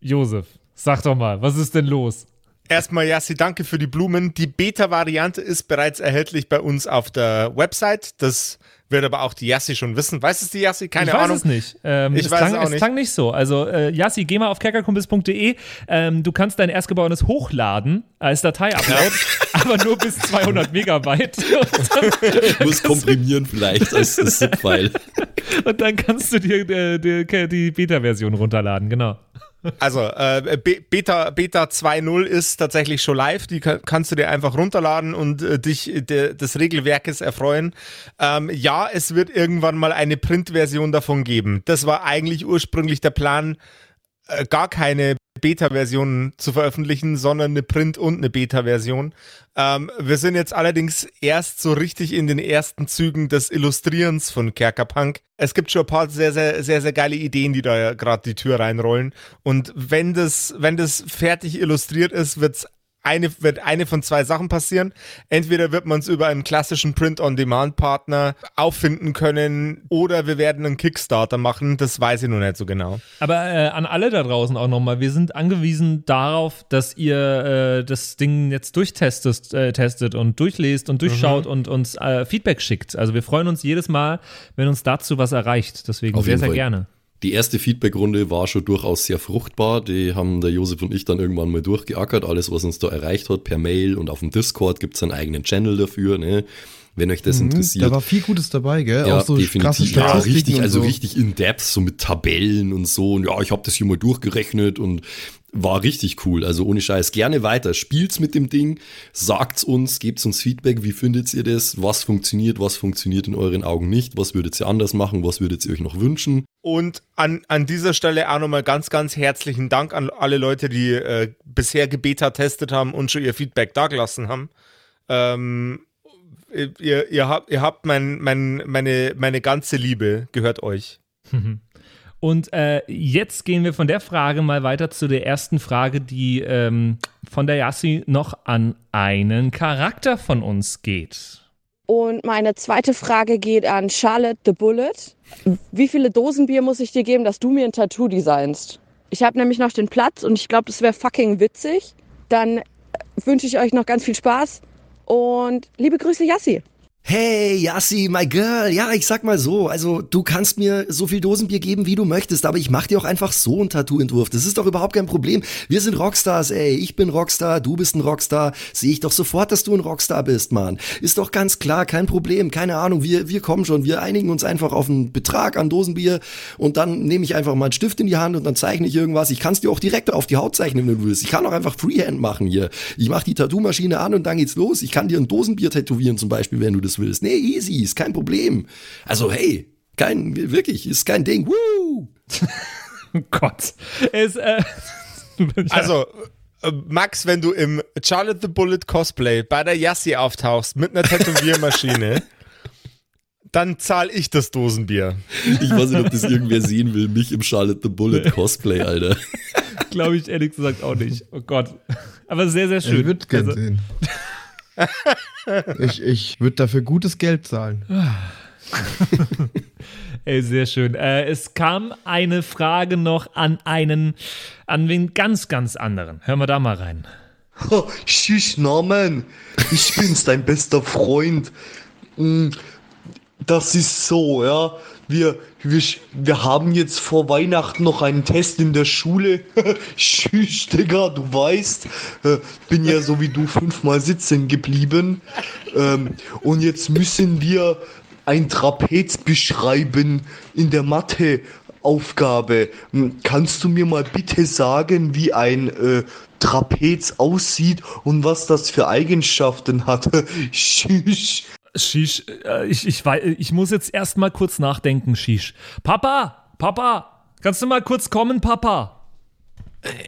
Josef, sag doch mal, was ist denn los? Erstmal, Yassi, danke für die Blumen. Die Beta-Variante ist bereits erhältlich bei uns auf der Website. Das wird aber auch die Yassi schon wissen. Weiß es die Yassi? Keine ich weiß Ahnung. es nicht. Ähm, Ich es weiß klang, es auch es nicht. klang nicht so. Also, äh, Yassi, geh mal auf kerkerkumpels.de. Ähm, du kannst dein erstgeborenes hochladen als Datei-Upload, aber nur bis 200 Megabyte. Und Muss komprimieren vielleicht als, ZIP-File. und dann kannst du dir äh, die, die Beta-Version runterladen, genau. Also, äh, Be- Beta, Beta 2.0 ist tatsächlich schon live. Die ka- kannst du dir einfach runterladen und äh, dich de, des Regelwerkes erfreuen. Ähm, ja, es wird irgendwann mal eine Printversion davon geben. Das war eigentlich ursprünglich der Plan, äh, gar keine Beta-Version zu veröffentlichen, sondern eine Print- und eine Beta-Version. Ähm, wir sind jetzt allerdings erst so richtig in den ersten Zügen des Illustrierens von Kerkerpunk. Es gibt schon ein paar sehr, sehr, sehr, sehr geile Ideen, die da gerade die Tür reinrollen. Und wenn das, wenn das fertig illustriert ist, wird's eine, wird eine von zwei Sachen passieren. Entweder wird man es über einen klassischen Print-on-Demand-Partner auffinden können oder wir werden einen Kickstarter machen. Das weiß ich noch nicht so genau. Aber äh, an alle da draußen auch nochmal, wir sind angewiesen darauf, dass ihr äh, das Ding jetzt durchtestet äh, testet und durchlest und durchschaut und uns äh, Feedback schickt. Also wir freuen uns jedes Mal, wenn uns dazu was erreicht. Deswegen Auf sehr, sehr Fall. gerne. Die erste Feedbackrunde war schon durchaus sehr fruchtbar. Die haben der Josef und ich dann irgendwann mal durchgeackert. Alles, was uns da erreicht hat, per Mail und auf dem Discord gibt es einen eigenen Channel dafür. Ne? Wenn euch das Mhm, interessiert. Da war viel Gutes dabei, gell? Ja, Auch so definitiv. Ja, richtig, also so. richtig in depth, so mit Tabellen und so. Und ja, ich habe das hier mal durchgerechnet und war richtig cool. Also ohne Scheiß, gerne weiter. Spielt's mit dem Ding, sagt's uns, gebt's uns Feedback, wie findet ihr das? Was funktioniert, was funktioniert in euren Augen nicht? Was würdet ihr anders machen? Was würdet ihr euch noch wünschen? Und an, an dieser Stelle auch nochmal ganz, ganz herzlichen Dank an alle Leute, die äh, bisher gebeta testet haben und schon ihr Feedback dagelassen haben. Ähm, ihr, ihr habt, ihr habt mein, mein, meine, meine ganze Liebe gehört euch. Und äh, jetzt gehen wir von der Frage mal weiter zu der ersten Frage, die ähm, von der Yassi noch an einen Charakter von uns geht. Und meine zweite Frage geht an Charlotte the Bullet. Wie viele Dosen Bier muss ich dir geben, dass du mir ein Tattoo designst? Ich habe nämlich noch den Platz und ich glaube, das wäre fucking witzig. Dann wünsche ich euch noch ganz viel Spaß und liebe Grüße, Yassi. Hey, Yassi, my girl. Ja, ich sag mal so, also du kannst mir so viel Dosenbier geben, wie du möchtest, aber ich mach dir auch einfach so einen Tattoo-Entwurf. Das ist doch überhaupt kein Problem. Wir sind Rockstars, ey. Ich bin Rockstar, du bist ein Rockstar. Sehe ich doch sofort, dass du ein Rockstar bist, Mann. Ist doch ganz klar, kein Problem. Keine Ahnung, wir, wir kommen schon. Wir einigen uns einfach auf einen Betrag an Dosenbier und dann nehme ich einfach mal einen Stift in die Hand und dann zeichne ich irgendwas. Ich kann es dir auch direkt auf die Haut zeichnen, wenn du willst. Ich kann auch einfach Freehand machen hier. Ich mache die Tattoo-Maschine an und dann geht's los. Ich kann dir ein Dosenbier tätowieren zum Beispiel, wenn du das willst. Nee, easy, ist kein Problem. Also hey, kein, wirklich, ist kein Ding. Woo! Oh Gott. Es, äh, Also, äh, Max, wenn du im Charlotte the Bullet Cosplay bei der Yassi auftauchst mit einer Tätowiermaschine, dann zahle ich das Dosenbier. Ich weiß nicht, ob das irgendwer sehen will, mich im Charlotte the Bullet Cosplay, Alter. glaube ich ehrlich gesagt auch nicht. Oh Gott. Aber sehr, sehr schön. Ich würde gerne Also, sehen. Ich ich würde dafür gutes Geld zahlen. Ey, sehr schön. Äh, es kam eine Frage noch an einen, an wen ganz, ganz anderen. Hören wir da mal rein. Ha, Tschüss, Norman. Ich bin's, dein bester Freund. Mm, Das ist so, ja. Wir, wir, wir haben jetzt vor Weihnachten noch einen Test in der Schule. Tschüss, Digga, du weißt. Äh, bin ja so wie du fünfmal sitzen geblieben. Ähm, und jetzt müssen wir ein Trapez beschreiben in der Mathe. Aufgabe. Hm, Kannst du mir mal bitte sagen, wie ein äh, Trapez aussieht und was das für Eigenschaften hat? Tschüss. Shish, äh, ich, ich, ich muss jetzt erst mal kurz nachdenken, Shish. Papa, Papa, kannst du mal kurz kommen, Papa?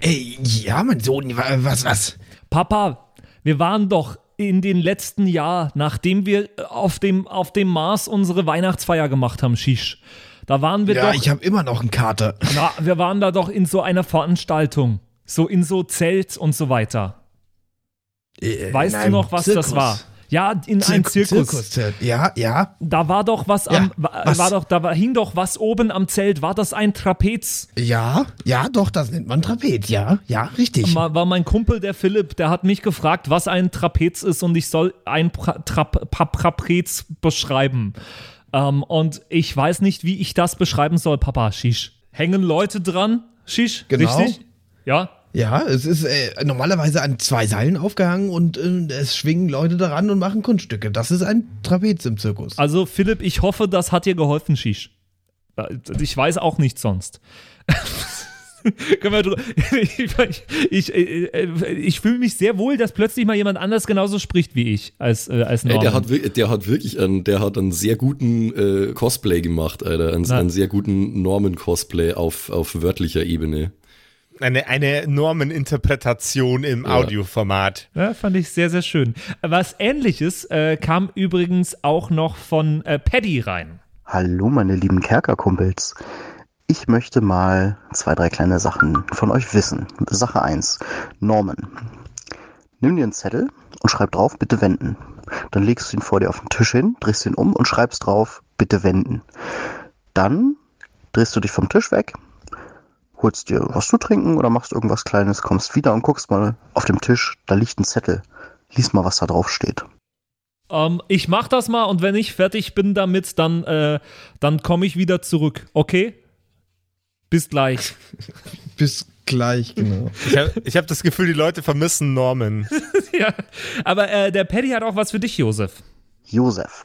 Ey, ja, mein Sohn, wa- was, was? Papa, wir waren doch in den letzten Jahr, nachdem wir auf dem, auf dem Mars unsere Weihnachtsfeier gemacht haben, Shish. Da waren wir Ja, doch. ich habe immer noch einen Kater. Na, wir waren da doch in so einer Veranstaltung. So in so Zelt und so weiter. Äh, Weißt du noch, was Zirkus. das war? Ja, in einem Zirk- Zirkus. Zirkuszelt. Ja, ja. Da war doch was am, wa- was? war doch, da war, hing doch was oben am Zelt. War das ein Trapez? Ja, ja, doch, das nennt man Trapez. Ja, ja, richtig. Ma- War mein Kumpel, der Philipp, der hat mich gefragt, was ein Trapez ist und ich soll ein pra Trap Pa- Trapez beschreiben. Ähm, und ich weiß nicht, wie ich das beschreiben soll, Papa, Shish. Hängen Leute dran, Shish? Genau. Richtig? Ja? Ja, es ist äh, normalerweise an zwei Seilen aufgehangen und äh, es schwingen Leute daran und machen Kunststücke. Das ist ein Trapez im Zirkus. Also Philipp, ich hoffe, das hat dir geholfen, Shish. Äh, Ich weiß auch nicht sonst. Können ich ich, ich, ich fühle mich sehr wohl, dass plötzlich mal jemand anders genauso spricht wie ich als, äh, als Ey, Norman. der, hat, der hat wirklich einen, der hat einen sehr guten äh, Cosplay gemacht, Alter. Einen, einen sehr guten Norman-Cosplay auf, auf wörtlicher Ebene. Eine, eine Normeninterpretation im Audioformat. Ja, fand ich sehr, sehr schön. Was ähnliches äh, kam übrigens auch noch von äh, Paddy rein. Hallo, meine lieben Kerkerkumpels. Ich möchte mal zwei, drei kleine Sachen von euch wissen. Sache 1. Norman. Nimm dir einen Zettel und schreib drauf, bitte wenden. Dann legst du ihn vor dir auf den Tisch hin, drehst ihn um und schreibst drauf, bitte wenden. Dann drehst du dich vom Tisch weg, holst dir was zu trinken oder machst irgendwas Kleines, kommst wieder und guckst mal auf dem Tisch, da liegt ein Zettel. Lies mal, was da drauf steht. Ähm, ich mach das mal und wenn ich fertig bin damit, dann, äh, dann komme ich wieder zurück. Okay? Bis gleich. Bis gleich, genau. Ich habe hab das Gefühl, die Leute vermissen Norman. ja, aber äh, der Paddy hat auch was für dich, Josef. Josef,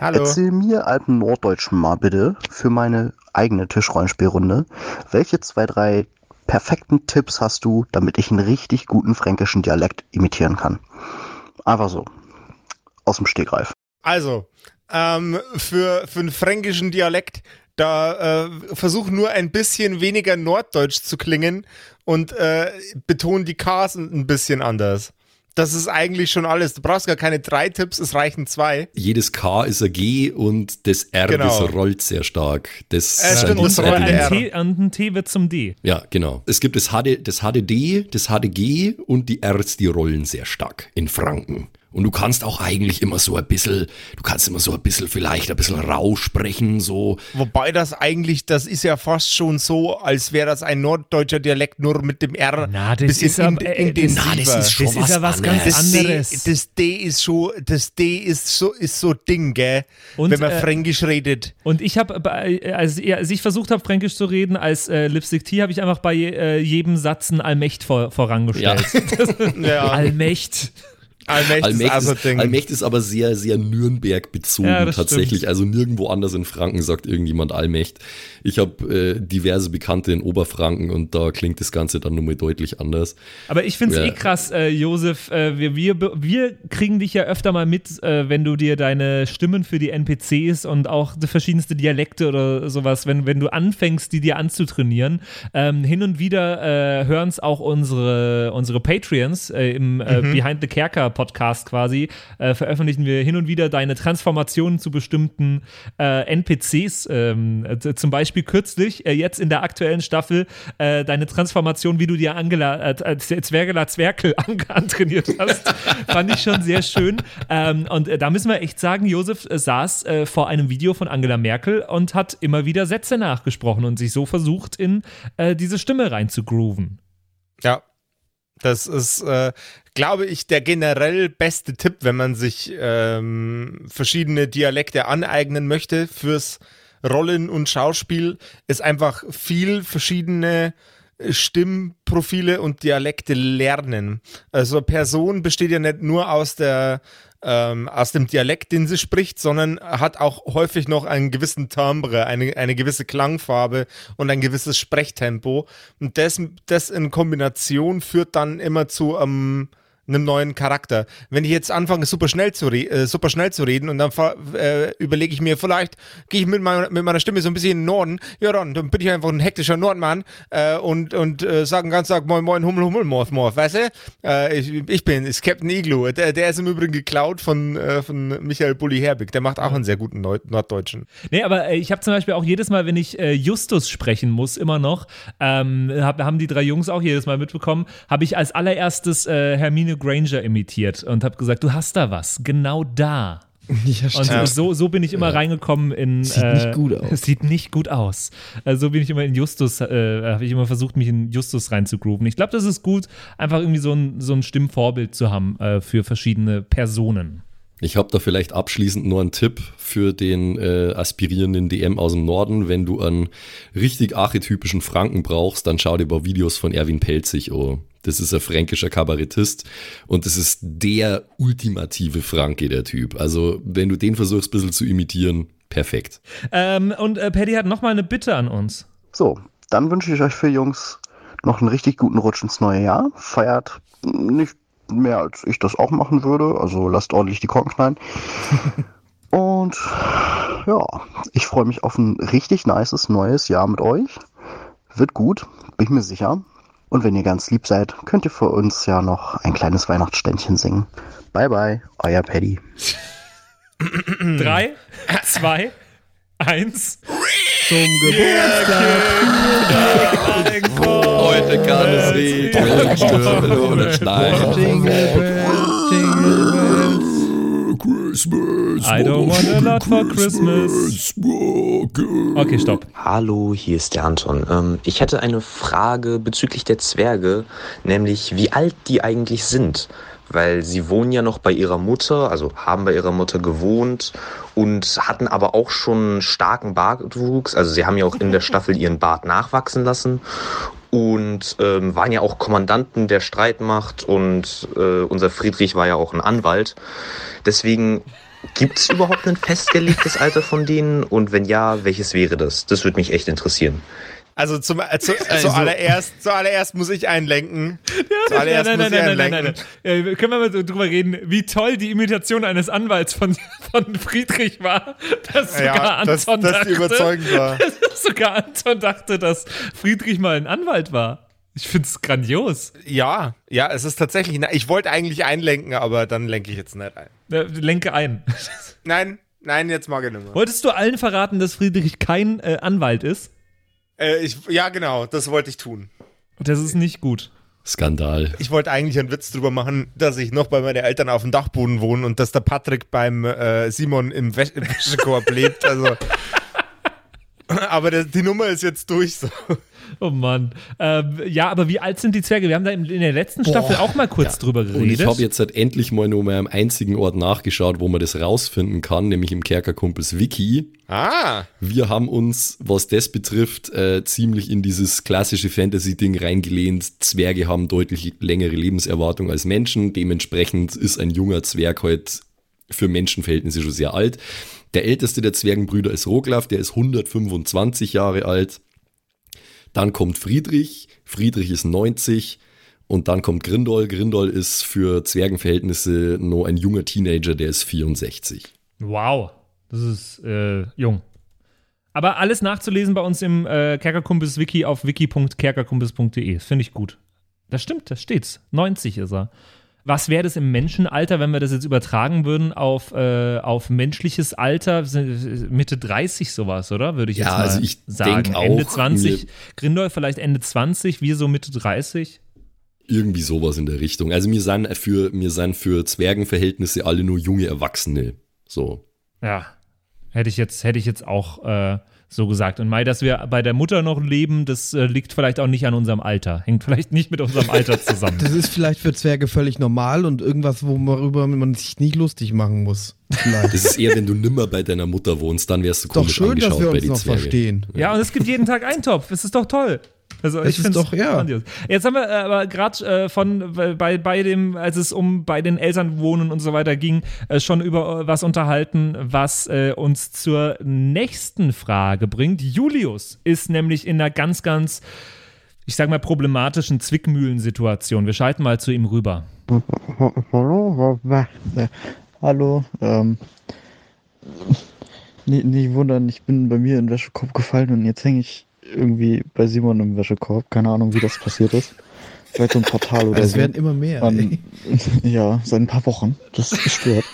Hallo. erzähl mir alten Norddeutschen mal bitte für meine eigene Tischrollenspielrunde, welche zwei, drei perfekten Tipps hast du, damit ich einen richtig guten fränkischen Dialekt imitieren kann? Einfach so. Aus dem Stegreif. Also, ähm, für, für einen fränkischen Dialekt, da äh, versuch nur ein bisschen weniger norddeutsch zu klingen und äh, beton die Ks ein ein bisschen anders. Das ist eigentlich schon alles. Du brauchst gar keine drei Tipps, es reichen zwei. Jedes K ist ein G und das R, Genau. das rollt sehr stark. Das Äh, stimmt, das Und, rollt ein, T, und ein T wird zum D. Ja, genau. Es gibt das, HD, das HDD, das HDG und die Rs, die rollen sehr stark in Franken. Und du kannst auch eigentlich immer so ein bisschen, du kannst immer so ein bisschen vielleicht ein bisschen rau sprechen, so. Wobei das eigentlich, das ist ja fast schon so, als wäre das ein norddeutscher Dialekt, nur mit dem R Na, das bisschen ist aber- in, äh. Na, das ist schon Das ist was ja was ganz anderes. das D, anderes. das D ist schon, das D ist so, ist so Ding, gell? Und, Wenn man äh, Fränkisch redet. Und ich habe, als, als ich versucht habe, Fränkisch zu reden, als äh, Lipstick T, habe ich einfach bei äh, jedem Satz ein Allmächt vor, vorangestellt. Ja, Allmächt. Allmächt ist Allmächt also ist. Allmächt ist aber sehr, sehr Nürnberg bezogen Ja, tatsächlich. stimmt. Also nirgendwo anders in Franken sagt irgendjemand Allmächt. Ich habe äh, diverse Bekannte in Oberfranken und da klingt das Ganze dann nochmal deutlich anders. Aber ich finde es Ja. eh krass, äh, Josef, äh, wir, wir, wir kriegen dich ja öfter mal mit, äh, wenn du dir deine Stimmen für die NPCs und auch die verschiedenste Dialekte oder sowas, wenn, wenn du anfängst, die dir anzutrainieren. Ähm, hin und wieder äh, hören es auch unsere, unsere Patreons äh, im äh, Behind the Kerker Podcast quasi, äh, veröffentlichen wir hin und wieder deine Transformationen zu bestimmten äh, NPCs. Ähm, äh, zum Beispiel kürzlich, äh, jetzt in der aktuellen Staffel, äh, deine Transformation, wie du dir Angela, äh, äh, Zwergela Zwerkel an, antrainiert hast, fand ich schon sehr schön. Ähm, und äh, da müssen wir echt sagen, Josef saß vor einem Video von Angela Merkel und hat immer wieder Sätze nachgesprochen und sich so versucht, in diese Stimme reinzugrooven. Ja. Das ist, äh, glaube ich, der generell beste Tipp, wenn man sich ähm, verschiedene Dialekte aneignen möchte fürs Rollen und Schauspiel, ist einfach viel verschiedene Stimmprofile und Dialekte lernen. Also Person besteht ja nicht nur aus der ähm, aus dem Dialekt, den sie spricht, sondern hat auch häufig noch einen gewissen Timbre, eine, eine gewisse Klangfarbe und ein gewisses Sprechtempo. Und das, das in Kombination führt dann immer zu ähm, einem neuen Charakter. Wenn ich jetzt anfange, super schnell zu, re äh, super schnell zu reden und dann äh, überlege ich mir, vielleicht gehe ich mit meiner, mit meiner Stimme so ein bisschen in den Norden, ja dann, dann bin ich einfach ein hektischer Nordmann äh, und, und äh, sage den ganzen Tag Moin Moin Hummel Hummel Morph Morph, weißt du? Äh, ich, ich bin, ist Captain Igloo. Der, der ist im Übrigen geklaut von, äh, von Michael Bulli Herbig. Der macht auch einen sehr guten Neu Norddeutschen. Nee, aber äh, ich habe zum Beispiel auch jedes Mal, wenn ich Justus sprechen muss, immer noch, ähm, hab, haben die drei Jungs auch jedes Mal mitbekommen, habe ich als allererstes äh, Granger imitiert und habe gesagt, du hast da was, genau da. Ja, Und so, so bin ich immer reingekommen in. Sieht nicht gut aus. Sieht nicht gut aus. Äh, so bin ich immer in Justus, äh, habe ich immer versucht, mich in Justus reinzugrooven. Ich glaube, das ist gut, einfach irgendwie so ein, so ein Stimmvorbild zu haben äh, für verschiedene Personen. Ich habe da vielleicht abschließend nur einen Tipp für den äh, aspirierenden DM aus dem Norden. Wenn du einen richtig archetypischen Franken brauchst, dann schau dir mal Videos von Erwin Pelzig an. Das ist ein fränkischer Kabarettist und das ist der ultimative Franke, der Typ. Also, wenn du den versuchst, ein bisschen zu imitieren, perfekt. Ähm, und äh, Paddy hat nochmal eine Bitte an uns. So, dann wünsche ich euch für Jungs noch einen richtig guten Rutsch ins neue Jahr. Feiert nicht mehr, als ich das auch machen würde. Also lasst ordentlich die Korken knallen. Und ja, ich freue mich auf ein richtig nices neues Jahr mit euch. Wird gut, bin ich mir sicher. Und wenn ihr ganz lieb seid, könnt ihr für uns ja noch ein kleines Weihnachtsständchen singen. Bye bye, euer Paddy. Drei, zwei, eins. Zum Geburtstag. Heute kann es schneien. Jingle bells, jingle bells. Christmas. I don't want a lot for Christmas. Okay, stopp. Hallo, hier ist der Anton. Ähm, ich hätte eine Frage bezüglich der Zwerge, nämlich wie alt die eigentlich sind. Weil sie wohnen ja noch bei ihrer Mutter, also haben bei ihrer Mutter gewohnt und hatten aber auch schon starken Bartwuchs. Also sie haben ja auch in der Staffel ihren Bart nachwachsen lassen und ähm, waren ja auch Kommandanten der Streitmacht und äh, unser Friedrich war ja auch ein Anwalt. Deswegen gibt es überhaupt ein festgelegtes Alter von denen und wenn ja, welches wäre das? Das würde mich echt interessieren. Also, zum, äh, zu, zuallererst, zuallererst muss ich einlenken. Zuallererst nein, nein, muss nein, nein, nein, einlenken. nein, nein. Äh, können wir mal drüber reden, wie toll die Imitation eines Anwalts von, von Friedrich war, dass sogar Ja, dass- Anton dass dachte, überzeugend war. dass sogar Anton dachte, dass Friedrich mal ein Anwalt war. Ich find's grandios. Ja, ja, es ist tatsächlich. Ich wollte eigentlich einlenken, aber dann lenke ich jetzt nicht ein. Äh, lenke ein. Nein, nein, jetzt mag ich nicht mehr. Wolltest du allen verraten, dass Friedrich kein äh, Anwalt ist? Äh, ich, ja, genau, das wollte ich tun. Das ist nicht gut. Skandal. Ich wollte eigentlich einen Witz drüber machen, dass ich noch bei meinen Eltern auf dem Dachboden wohne und dass der Patrick beim äh, Simon im, Wäsch im Wäschekorb lebt. Also. Aber das, die Nummer ist jetzt durch so. Oh Mann. Ähm, ja, aber wie alt sind die Zwerge? Wir haben da in, in der letzten Staffel auch mal kurz drüber Und ich geredet. habe jetzt halt endlich mal nur mal am einzigen Ort nachgeschaut, wo man das rausfinden kann, nämlich im Kerkerkumpels Wiki. Ah. Wir haben uns, was das betrifft, äh, ziemlich in dieses klassische Fantasy-Ding reingelehnt. Zwerge haben deutlich längere Lebenserwartung als Menschen. Dementsprechend ist ein junger Zwerg halt für Menschenverhältnisse schon sehr alt. Der älteste der Zwergenbrüder ist Roglaf, der ist 125 Jahre alt. Dann kommt Friedrich, Friedrich ist 90 und dann kommt Grindol. Grindol ist für Zwergenverhältnisse nur ein junger Teenager, der ist 64. Wow, das ist äh, jung. Aber alles nachzulesen bei uns im äh, Kerkerkumpels-Wiki auf wiki.kerkerkumpels.de. Das finde ich gut. Das stimmt, das steht's. 90 ist er. Was wäre das im Menschenalter, wenn wir das jetzt übertragen würden auf, äh, auf menschliches Alter? Mitte 30 sowas, oder? Würde ich Ja, jetzt mal also ich sagen. denk Ende auch, 20. mir- Grindol vielleicht Ende 20, wir so Mitte 30. Irgendwie sowas in der Richtung. Also mir sind für, mir sind für Zwergenverhältnisse alle nur junge Erwachsene. So. Ja, hätte ich jetzt, hätte ich jetzt auch äh, so gesagt. Und Mai, dass wir bei der Mutter noch leben, das äh, liegt vielleicht auch nicht an unserem Alter. Hängt vielleicht nicht mit unserem Alter zusammen. Das ist vielleicht für Zwerge völlig normal und irgendwas, worüber man sich nicht lustig machen muss. Vielleicht. Das ist eher, wenn du nimmer bei deiner Mutter wohnst, dann wärst du Doch komisch schön, dass angeschaut wir bei uns die noch Zwerge. verstehen. Ja, und es gibt jeden Tag Eintopf. Das ist doch toll. Also Das ich ist find's doch, ja. grandios. Jetzt haben wir äh, aber gerade äh, von bei, bei dem, als es um bei den Eltern wohnen und so weiter ging, äh, schon über äh, was unterhalten, was äh, uns zur nächsten Frage bringt. Julius ist nämlich in einer ganz, ganz, ich sag mal, problematischen Zwickmühlensituation. Wir schalten mal zu ihm rüber. Hallo, hallo. Ähm, nicht, nicht wundern, ich bin bei mir in den Wäschekorb gefallen und jetzt hänge ich irgendwie bei Simon im Wäschekorb. Keine Ahnung, wie das passiert ist. Vielleicht so ein Portal oder Es so. werden immer mehr. Ähm, ja, seit ein paar Wochen. Das ist gestört.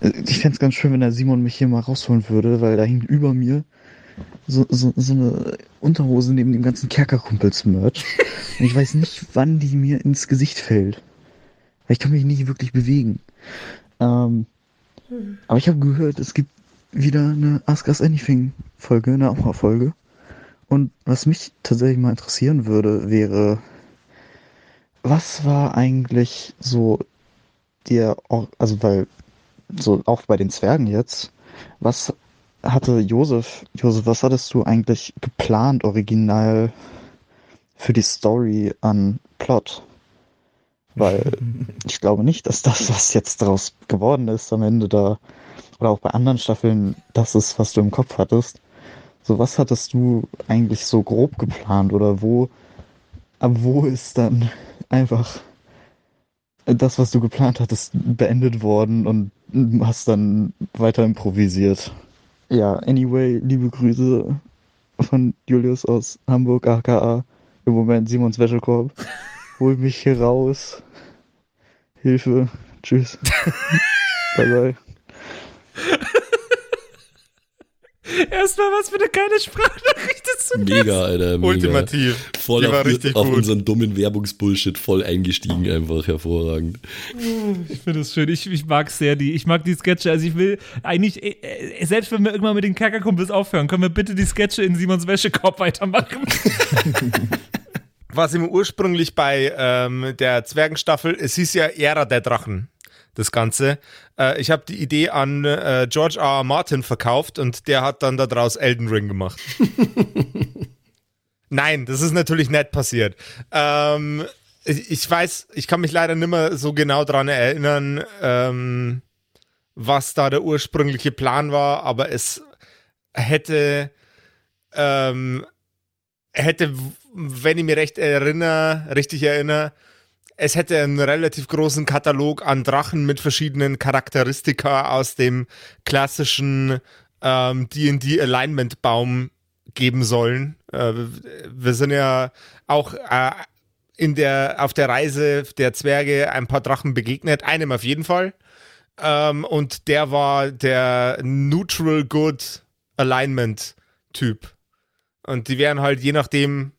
Ich fände es ganz schön, wenn der Simon mich hier mal rausholen würde, weil da hing über mir so, so, so eine Unterhose neben dem ganzen Kerkerkumpels-Merch. Und ich weiß nicht, wann die mir ins Gesicht fällt. Weil ich kann mich nicht wirklich bewegen. Ähm, aber ich habe gehört, es gibt wieder eine Ask Us Anything Folge, eine Aua-Folge. Und was mich tatsächlich mal interessieren würde, wäre, was war eigentlich so der, also weil, so auch bei den Zwergen jetzt, was hatte Josef, Josef, was hattest du eigentlich geplant, original für die Story an Plot? Weil ich glaube nicht, dass das, was jetzt daraus geworden ist, am Ende da, oder auch bei anderen Staffeln, das ist, was du im Kopf hattest. So, was hattest du eigentlich so grob geplant oder wo, wo ist dann einfach das, was du geplant hattest, beendet worden und hast dann weiter improvisiert? Ja, anyway, liebe Grüße von Julius aus Hamburg, aka im Moment Simons Wäschekorb. Hol mich hier raus. Hilfe. Tschüss. bye bye. Erstmal was für eine geile Sprachnachricht ist zu Mega, Alter. Mega. Ultimativ. Voll Die auf, war richtig auf gut. unseren dummen Werbungsbullshit voll eingestiegen, einfach hervorragend. Ich finde es schön. Ich, ich mag sehr die. Ich mag die Sketche. Also ich will eigentlich, äh, äh, selbst wenn wir irgendwann mit den Kerkerkumpels aufhören, können wir bitte die Sketche in Simons Wäschekorb weitermachen. Was ihm ursprünglich bei ähm, der Zwergenstaffel, es hieß ja Ära der Drachen, das Ganze. Äh, ich habe die Idee an äh, George R. R. Martin verkauft und der hat dann daraus Elden Ring gemacht. Nein, das ist natürlich nicht passiert. Ähm, ich, ich weiß, ich kann mich leider nicht mehr so genau daran erinnern, ähm, was da der ursprüngliche Plan war, aber es hätte, ähm, hätte, wenn ich mich recht erinnere, richtig erinnere, es hätte einen relativ großen Katalog an Drachen mit verschiedenen Charakteristika aus dem klassischen ähm, D&D Alignment Baum geben sollen. Äh, wir sind ja auch äh, in der, auf der Reise der Zwerge ein paar Drachen begegnet, einem auf jeden Fall. Ähm, und der war der Neutral Good Alignment Typ. Und die wären halt je nachdem,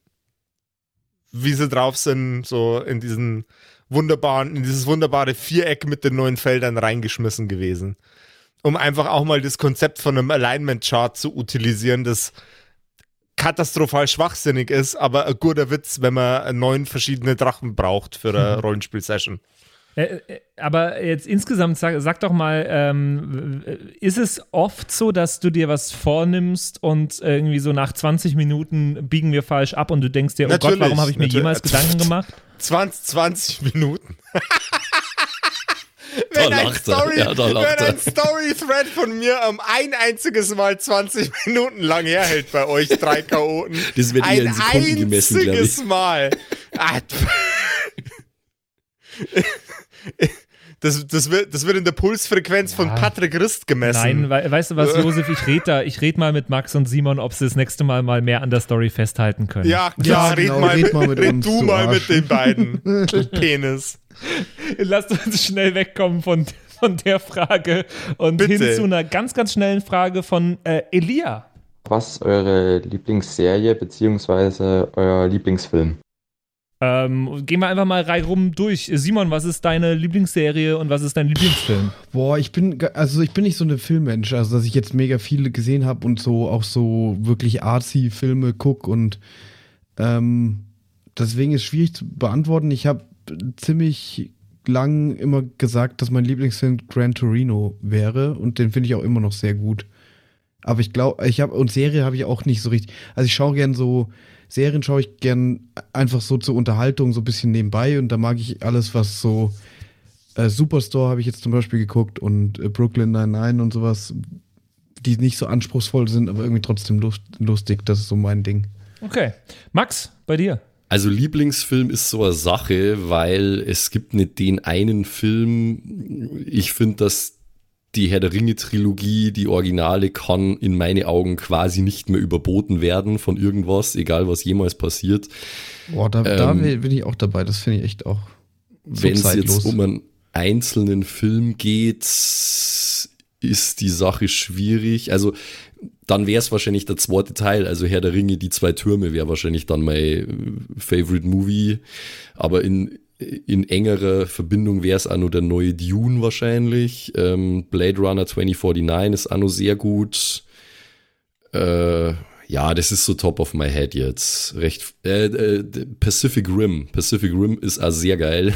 wie sie drauf sind, so in diesen wunderbaren, in dieses wunderbare Viereck mit den neuen Feldern reingeschmissen gewesen. Um einfach auch mal das Konzept von einem Alignment-Chart zu utilisieren, das katastrophal schwachsinnig ist, aber ein guter Witz, wenn man neun verschiedene Drachen braucht für eine Rollenspiel-Session. Äh, äh, aber jetzt insgesamt, sag, sag doch mal, ähm, ist es oft so, dass du dir was vornimmst und irgendwie so nach 20 Minuten biegen wir falsch ab und du denkst dir, oh Gott, warum habe ich mir natürlich. jemals Gedanken gemacht? 20, 20 Minuten. Da wenn ein lacht er. Story, Ja, da wenn ein Story-Thread von mir um ein einziges Mal 20 Minuten lang herhält bei euch drei Chaoten. Das wird ein in Sekunden gemessen, einziges Mal. Das, das, wird, das wird in der Pulsfrequenz von Patrick Rist gemessen. Nein, we weißt du was, Josef, ich rede da, ich rede mal mit Max und Simon, ob sie das nächste Mal mal mehr an der Story festhalten können. Ja, klar, Ja, red, genau, mal, red mit, mal mit red uns, du du mal Arsch. mit den beiden. Penis. Lasst uns schnell wegkommen von, von der Frage und Bitte. hin zu einer ganz, ganz schnellen Frage von äh, Elia. Was ist eure Lieblingsserie beziehungsweise euer Lieblingsfilm? Ähm, gehen wir einfach mal reihum durch. Simon, was ist deine Lieblingsserie und was ist dein Lieblingsfilm? Boah, ich bin, also ich bin nicht so eine Filmmensch, also dass ich jetzt mega viele gesehen habe und so auch so wirklich artsy Filme guck und ähm, deswegen ist schwierig zu beantworten. Ich habe ziemlich lang immer gesagt, dass mein Lieblingsfilm Gran Torino wäre und den finde ich auch immer noch sehr gut. Aber ich glaube, ich habe und Serie habe ich auch nicht so richtig. Also ich schaue gern so Serien schaue ich gern einfach so zur Unterhaltung so ein bisschen nebenbei und da mag ich alles, was so äh, Superstore habe ich jetzt zum Beispiel geguckt und äh, Brooklyn 99 und sowas, die nicht so anspruchsvoll sind, aber irgendwie trotzdem lust, lustig. Das ist so mein Ding. Okay. Max, bei dir. Also Lieblingsfilm ist so eine Sache, weil es gibt nicht den einen Film. Ich finde, dass die Herr der Ringe Trilogie, die Originale, kann in meine Augen quasi nicht mehr überboten werden von irgendwas, egal was jemals passiert. Boah, da, da Ähm, bin ich auch dabei. Das finde ich echt auch so Wenn es jetzt um einen einzelnen Film geht, ist die Sache schwierig. Also dann wäre es wahrscheinlich der zweite Teil, also Herr der Ringe, die zwei Türme wäre wahrscheinlich dann mein äh, Favorite Movie. Aber in, in engerer Verbindung wäre es auch noch der neue Dune wahrscheinlich. Ähm, Blade Runner 2049 ist auch noch sehr gut. Äh, ja, das ist so top of my head jetzt. Recht. Äh, äh, Pacific Rim. Pacific Rim ist auch sehr geil.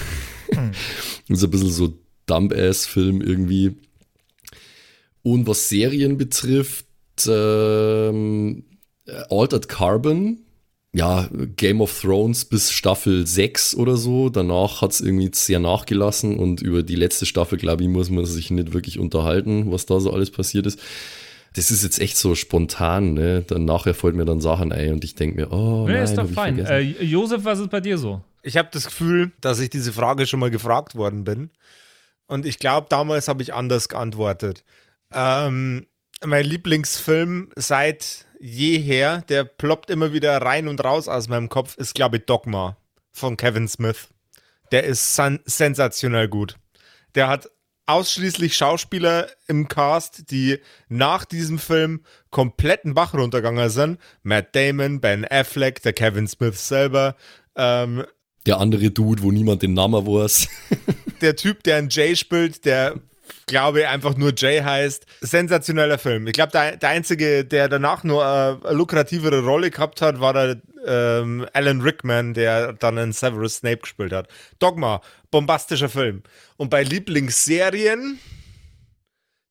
ist ein bisschen so Dump-Ass-Film irgendwie. Und was Serien betrifft, ähm, Altered Carbon, ja, Game of Thrones bis Staffel 6 oder so. Danach hat es irgendwie sehr nachgelassen und über die letzte Staffel, glaube ich, muss man sich nicht wirklich unterhalten, was da so alles passiert ist. Das ist jetzt echt so spontan, ne? Dann nachher fällt mir dann Sachen ein und ich denke mir, oh, nee, nein, ist doch fein. vergessen. Äh, Josef, was ist bei dir so? Ich habe das Gefühl, dass ich diese Frage schon mal gefragt worden bin. Und ich glaube, damals habe ich anders geantwortet. Ähm, mein Lieblingsfilm seit jeher, der ploppt immer wieder rein und raus aus meinem Kopf, ist, glaube ich, Dogma von Kevin Smith. Der ist sen sensationell gut. Der hat ausschließlich Schauspieler im Cast, die nach diesem Film kompletten Bach runtergegangen sind. Matt Damon, Ben Affleck, der Kevin Smith selber. Ähm, Der andere Dude, wo niemand den Namen weiß. der Typ, der einen Jay spielt, der glaube einfach nur Jay heißt. Sensationeller Film. Ich glaube, der, der einzige, der danach nur äh, eine lukrativere Rolle gehabt hat, war der ähm, Alan Rickman, der dann einen Severus Snape gespielt hat. Dogma, bombastischer Film. Und bei Lieblingsserien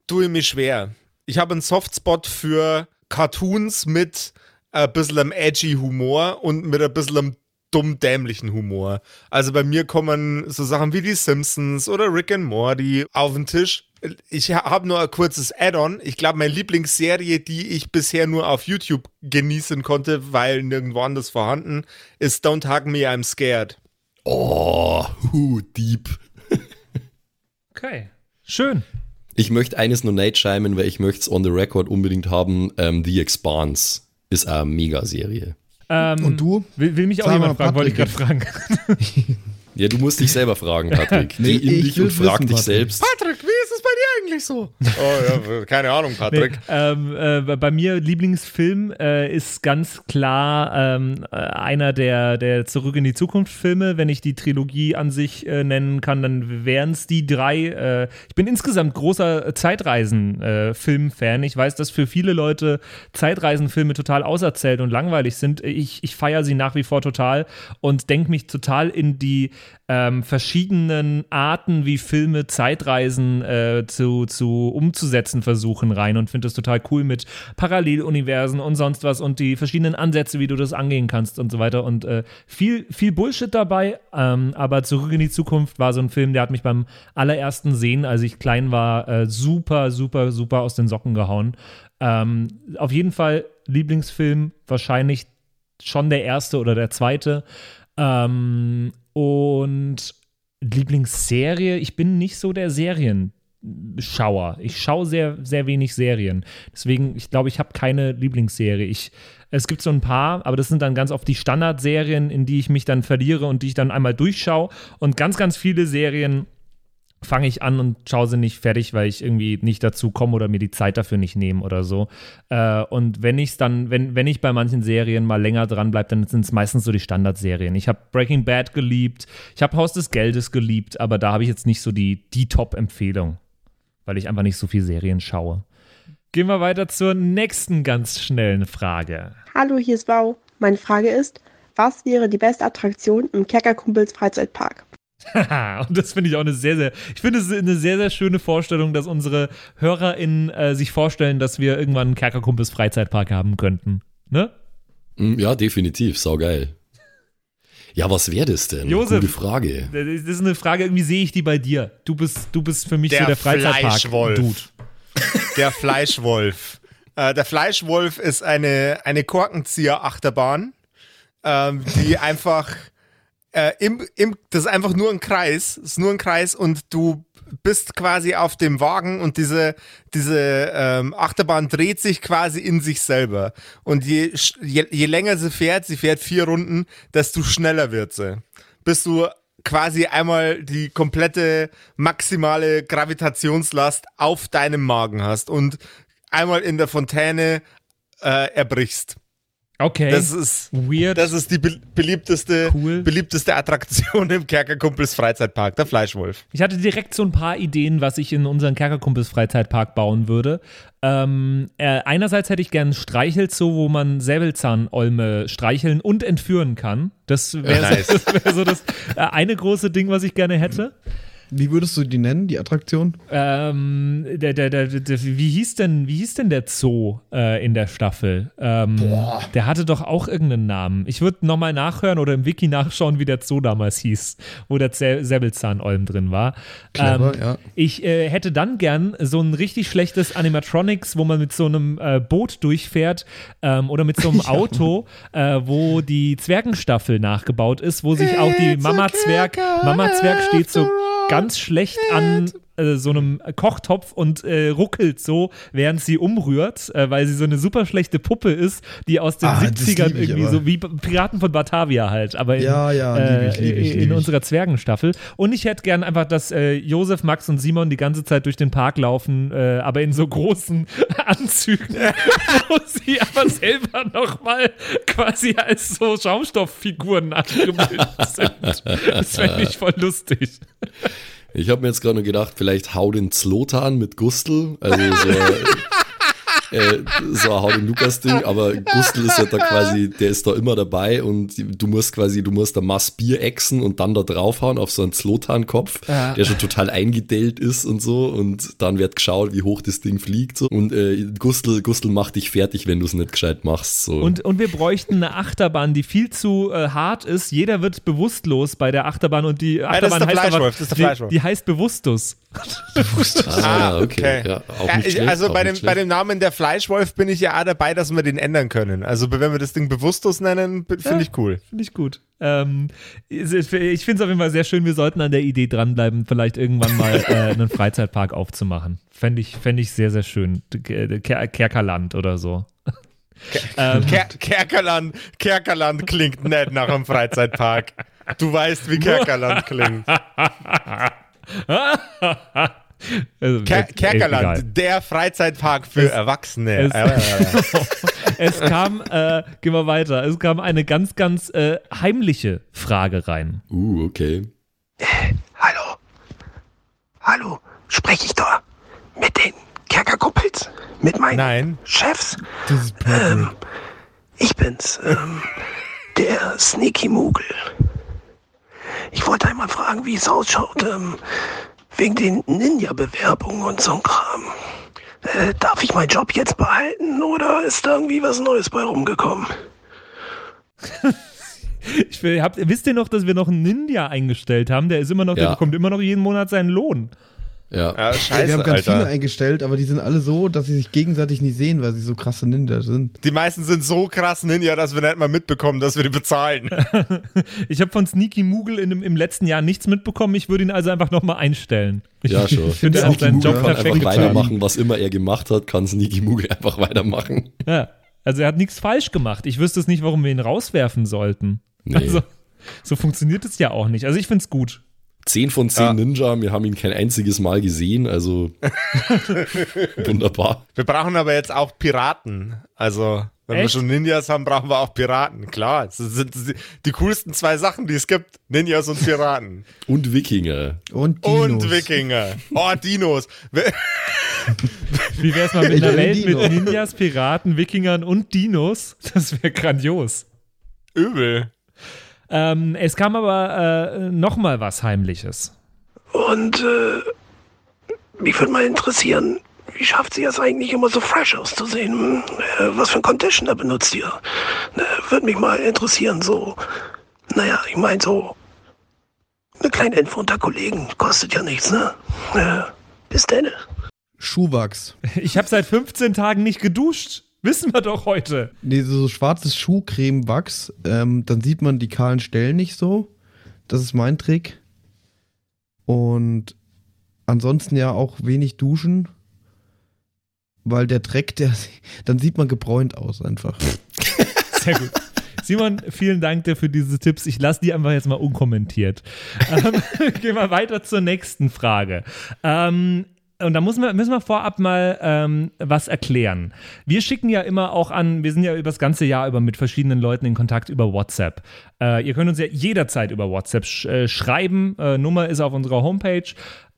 tue ich mich schwer. Ich habe einen Softspot für Cartoons mit ein bisschen edgy Humor und mit ein bisschen dumm dämlichen Humor. Also bei mir kommen so Sachen wie die Simpsons oder Rick and Morty auf den Tisch. Ich habe nur ein kurzes Add-on. Ich glaube, meine Lieblingsserie, die ich bisher nur auf YouTube genießen konnte, weil nirgendwo anders vorhanden, ist Don't Hug Me, I'm Scared. Oh, hu, deep. Okay, schön. Ich möchte eines nur nicht scheimen, weil ich möchte es on the record unbedingt haben. Ähm, the Expanse ist eine Mega-Serie. Ähm, Und du? Will, will mich auch Sag jemand fragen, wollte ich gerade Patrick. fragen. Ja, du musst dich selber fragen, Patrick. Nee, Geh in ich dich will und frag wissen, dich Patrick. selbst. Patrick, eigentlich so? Oh ja, keine Ahnung, Patrick. Nee, ähm, äh, bei mir Lieblingsfilm äh, ist ganz klar ähm, äh, einer der, der Zurück in die Zukunft Filme. Wenn ich die Trilogie an sich äh, nennen kann, dann wären es die drei. Äh, ich bin insgesamt großer Zeitreisen-Film-Fan. ich weiß, dass für viele Leute Zeitreisenfilme total auserzählt und langweilig sind. Ich, ich feiere sie nach wie vor total und denke mich total in die ähm, verschiedenen Arten, wie Filme Zeitreisen äh, zu, zu umzusetzen versuchen rein und finde das total cool mit Paralleluniversen und sonst was und die verschiedenen Ansätze, wie du das angehen kannst und so weiter und äh, viel, viel Bullshit dabei, ähm, aber Zurück in die Zukunft war so ein Film, der hat mich beim allerersten Sehen, als ich klein war, äh, super, super, super aus den Socken gehauen. Ähm, auf jeden Fall Lieblingsfilm, wahrscheinlich schon der erste oder der zweite. Ähm, und Lieblingsserie, ich bin nicht so der Serienschauer. Ich schaue sehr, sehr wenig Serien. Deswegen, ich glaube, ich habe keine Lieblingsserie. Ich, es gibt so ein paar, aber das sind dann ganz oft die Standardserien, in die ich mich dann verliere und die ich dann einmal durchschaue. Und ganz, ganz viele Serien fange ich an und schaue sie nicht fertig, weil ich irgendwie nicht dazu komme oder mir die Zeit dafür nicht nehme oder so. Äh, und wenn ich dann, wenn, wenn ich bei manchen Serien mal länger dran bleibe, dann sind es meistens so die Standardserien. Ich habe Breaking Bad geliebt, ich habe Haus des Geldes geliebt, aber da habe ich jetzt nicht so die, die Top-Empfehlung, weil ich einfach nicht so viel Serien schaue. Gehen wir weiter zur nächsten ganz schnellen Frage. Hallo, hier ist Bau. Meine Frage ist, was wäre die beste Attraktion im Kerkerkumpels Freizeitpark? Haha, und das finde ich auch eine sehr, sehr, ich finde es eine sehr, sehr schöne Vorstellung, dass unsere HörerInnen äh, sich vorstellen, dass wir irgendwann einen Kerkerkumpels Freizeitpark haben könnten. Ne? Mm, Ja, definitiv. Saugeil. Ja, was wäre das denn? Josef. Gute Frage. Das ist eine Frage, irgendwie sehe ich die bei dir. Du bist, du bist für mich Der so der Freizeitpark-Dude. Fleischwolf. Der Fleischwolf. Äh, der Fleischwolf ist eine, eine Korkenzieher-Achterbahn, ähm, die einfach äh, im, im, das ist einfach nur ein Kreis, ist nur ein Kreis und du bist quasi auf dem Wagen und diese, diese ähm, Achterbahn dreht sich quasi in sich selber. Und je, je, je länger sie fährt, sie fährt vier Runden, desto schneller wird sie. Bis du quasi einmal die komplette maximale Gravitationslast auf deinem Magen hast und einmal in der Fontäne äh, erbrichst. Okay. Das ist weird. Das ist die be beliebteste, beliebteste Attraktion im Kerkerkumpels Freizeitpark, der Fleischwolf. Ich hatte direkt so ein paar Ideen, was ich in unseren Kerkerkumpels Freizeitpark bauen würde. Ähm, äh, einerseits hätte ich gern Streichelzoo, wo man Säbelzahnolme streicheln und entführen kann. Das wäre Nice. das wär so das äh, eine große Ding, was ich gerne hätte. Wie würdest du die nennen, die Attraktion? Ähm, der, der, der, der, wie, hieß denn, wie hieß denn der Zoo äh, in der Staffel? Ähm, Der hatte doch auch irgendeinen Namen. Ich würde nochmal nachhören oder im Wiki nachschauen, wie der Zoo damals hieß, wo der Säbelzahnolm drin war. Clever, ähm, ja. Ich äh, hätte dann gern so ein richtig schlechtes Animatronics, wo man mit so einem äh, Boot durchfährt ähm, oder mit so einem Ja. Auto, äh, wo die Zwergenstaffel nachgebaut ist, wo sich auch die It's a Mama Zwerg, Kerker Mama Zwerg steht so all. Ganz schlecht an äh, so einem Kochtopf und äh, ruckelt so, während sie umrührt, äh, weil sie so eine super schlechte Puppe ist, die aus den Ah, das 70ern lieb ich irgendwie aber. so wie Piraten von Batavia halt, aber in, Ja, ja, lieb ich, lieb ich, in lieb ich. unserer Zwergenstaffel. Und ich hätte gern einfach, dass äh, Josef, Max und Simon die ganze Zeit durch den Park laufen, äh, aber in so großen Anzügen, wo sie aber selber nochmal quasi als so Schaumstofffiguren nachgebildet sind. Das fände ich voll lustig. Ich habe mir jetzt gerade nur gedacht, vielleicht hau den Zlotan mit Gustl, also so, äh, so ein hau den Lukas-Ding, aber Gustl ist ja da quasi, der ist da immer dabei und du musst quasi, du musst da Mass Bier exen und dann da draufhauen auf so einen Zlotan-Kopf, Ja. der schon total eingedellt ist und so und dann wird geschaut, wie hoch das Ding fliegt so und äh, Gustl, Gustl macht dich fertig, wenn du es nicht gescheit machst so. Und, und wir bräuchten eine Achterbahn, die viel zu äh, hart ist. Jeder wird bewusstlos bei der Achterbahn und die Ah, das ist Achterbahn der heißt aber, Fleischwolf, das ist der die, die heißt Bewusstus. ah, okay. Ja, auch Ja, also bei dem, bei dem Namen der Fleischwolf bin ich ja auch dabei, dass wir den ändern können. Also wenn wir das Ding Bewusstus nennen, finde Ja. ich cool. Finde ich gut. Ähm, ich finde es auf jeden Fall sehr schön. Wir sollten an der Idee dranbleiben, vielleicht irgendwann mal äh, einen Freizeitpark aufzumachen. Fände ich, fänd ich sehr, sehr schön. Ker Ker Kerkerland oder so. Ähm, Ker Kerkerland, Kerkerland klingt nett nach einem Freizeitpark. Du weißt, wie Kerkerland klingt. Also, Ker äh, Kerkerland, egal. der Freizeitpark für Es- Erwachsene. Es, Ja, ja, ja. es kam, äh, gehen wir weiter, es kam eine ganz, ganz äh, heimliche Frage rein. Uh, okay. Hallo, spreche ich da mit den Kerkerkumpels? Mit meinen Nein. Chefs? Das ist Ähm, ich bin's, ähm, der Sneaky Moogle. Ich wollte einmal fragen, wie es ausschaut, ähm, wegen den Ninja-Bewerbungen und so ein Kram. Äh, darf ich meinen Job jetzt behalten oder ist da irgendwie was Neues bei rumgekommen? Ich will, habt, wisst ihr noch, dass wir noch einen Ninja eingestellt haben? Der ist immer noch, der Ja. bekommt immer noch jeden Monat seinen Lohn. Ja. Ja, scheiße, wir haben ganz Alter. viele eingestellt, aber die sind alle so, dass sie sich gegenseitig nicht sehen, weil sie so krasse Ninja sind. Die meisten sind so krass Ninja, dass wir nicht mal mitbekommen, dass wir die bezahlen. Ich habe von Sneaky Moogle in, im letzten Jahr nichts mitbekommen. Ich würde ihn also einfach nochmal einstellen. Ich Ja, schon. finde, er hat Sneaky seinen Moogle Job kann perfekt einfach getan. weitermachen, was immer er gemacht hat, kann Sneaky Moogle einfach weitermachen. Ja, also er hat nichts falsch gemacht. Ich wüsste es nicht, warum wir ihn rauswerfen sollten. Nee. Also, so funktioniert es ja auch nicht. Also ich finde es gut. 10 von 10 Ja. Ninja, wir haben ihn kein einziges Mal gesehen, also wunderbar. Wir brauchen aber jetzt auch Piraten. Also, wenn wir Echt? schon Ninjas haben, brauchen wir auch Piraten. Klar, das sind die, coolsten zwei Sachen, die es gibt. Ninjas und Piraten. Und Wikinger. Und Dinos. Und Wikinger. Oh, Dinos. Wir- Wie wäre es mal mit einer Welt mit Ninjas, Piraten, Wikingern und Dinos? Das wäre grandios. Übel. Ähm, es kam aber äh, noch mal was Heimliches. Und äh, mich würde mal interessieren, wie schafft sie es eigentlich immer so fresh auszusehen? Äh, was für ein Conditioner benutzt ihr? Äh, würde mich mal interessieren, so. Naja, ich meine so. Eine kleine Info unter Kollegen kostet ja nichts, ne? Äh, bis denn. Schuhwachs. Ich habe seit 15 Tagen nicht geduscht. Wissen wir doch heute. Nee, so schwarzes Schuhcremewachs. Ähm, dann sieht man die kahlen Stellen nicht so. Das ist mein Trick. Und ansonsten ja auch wenig duschen. Weil der Dreck, der, dann sieht man gebräunt aus einfach. Sehr gut. Simon, vielen Dank dir für diese Tipps. Ich lasse die einfach jetzt mal unkommentiert. ähm, gehen wir weiter zur nächsten Frage. Ähm, und da muss man, müssen wir vorab mal ähm, was erklären. Wir schicken ja immer auch an, wir sind ja über das ganze Jahr über mit verschiedenen Leuten in Kontakt über WhatsApp. Äh, ihr könnt uns ja jederzeit über WhatsApp sch äh, schreiben. Äh, Nummer ist auf unserer Homepage.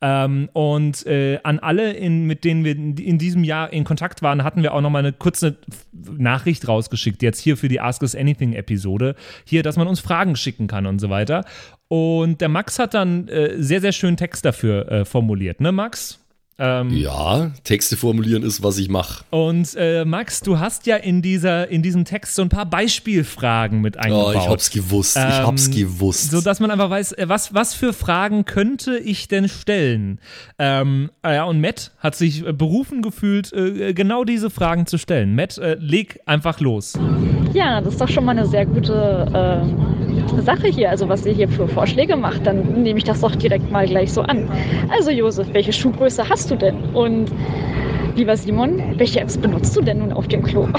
Ähm, und äh, an alle, in, mit denen wir in, diesem Jahr in Kontakt waren, hatten wir auch nochmal eine kurze Nachricht rausgeschickt, jetzt hier für die Ask Us Anything Episode, hier, dass man uns Fragen schicken kann und so weiter. Und der Max hat dann äh, sehr, sehr schönen Text dafür äh, formuliert, ne, Max? Ähm, Ja, Texte formulieren ist, was ich mache. Und äh, Max, du hast ja in, dieser, in diesem Text so ein paar Beispielfragen mit eingebaut. Oh, ich hab's gewusst, ich hab's gewusst. So dass man einfach weiß, äh, was, was für Fragen könnte ich denn stellen? Ähm, äh, ja, und Matt hat sich äh, berufen gefühlt, äh, genau diese Fragen zu stellen. Matt, äh, leg einfach los. Ja, das ist doch schon mal eine sehr gute äh, Sache hier, also was ihr hier für Vorschläge macht, dann nehme ich das doch direkt mal gleich so an. Also Josef, welche Schuhgröße hast du denn? Und lieber Simon, welche Apps benutzt du denn nun auf dem Klo?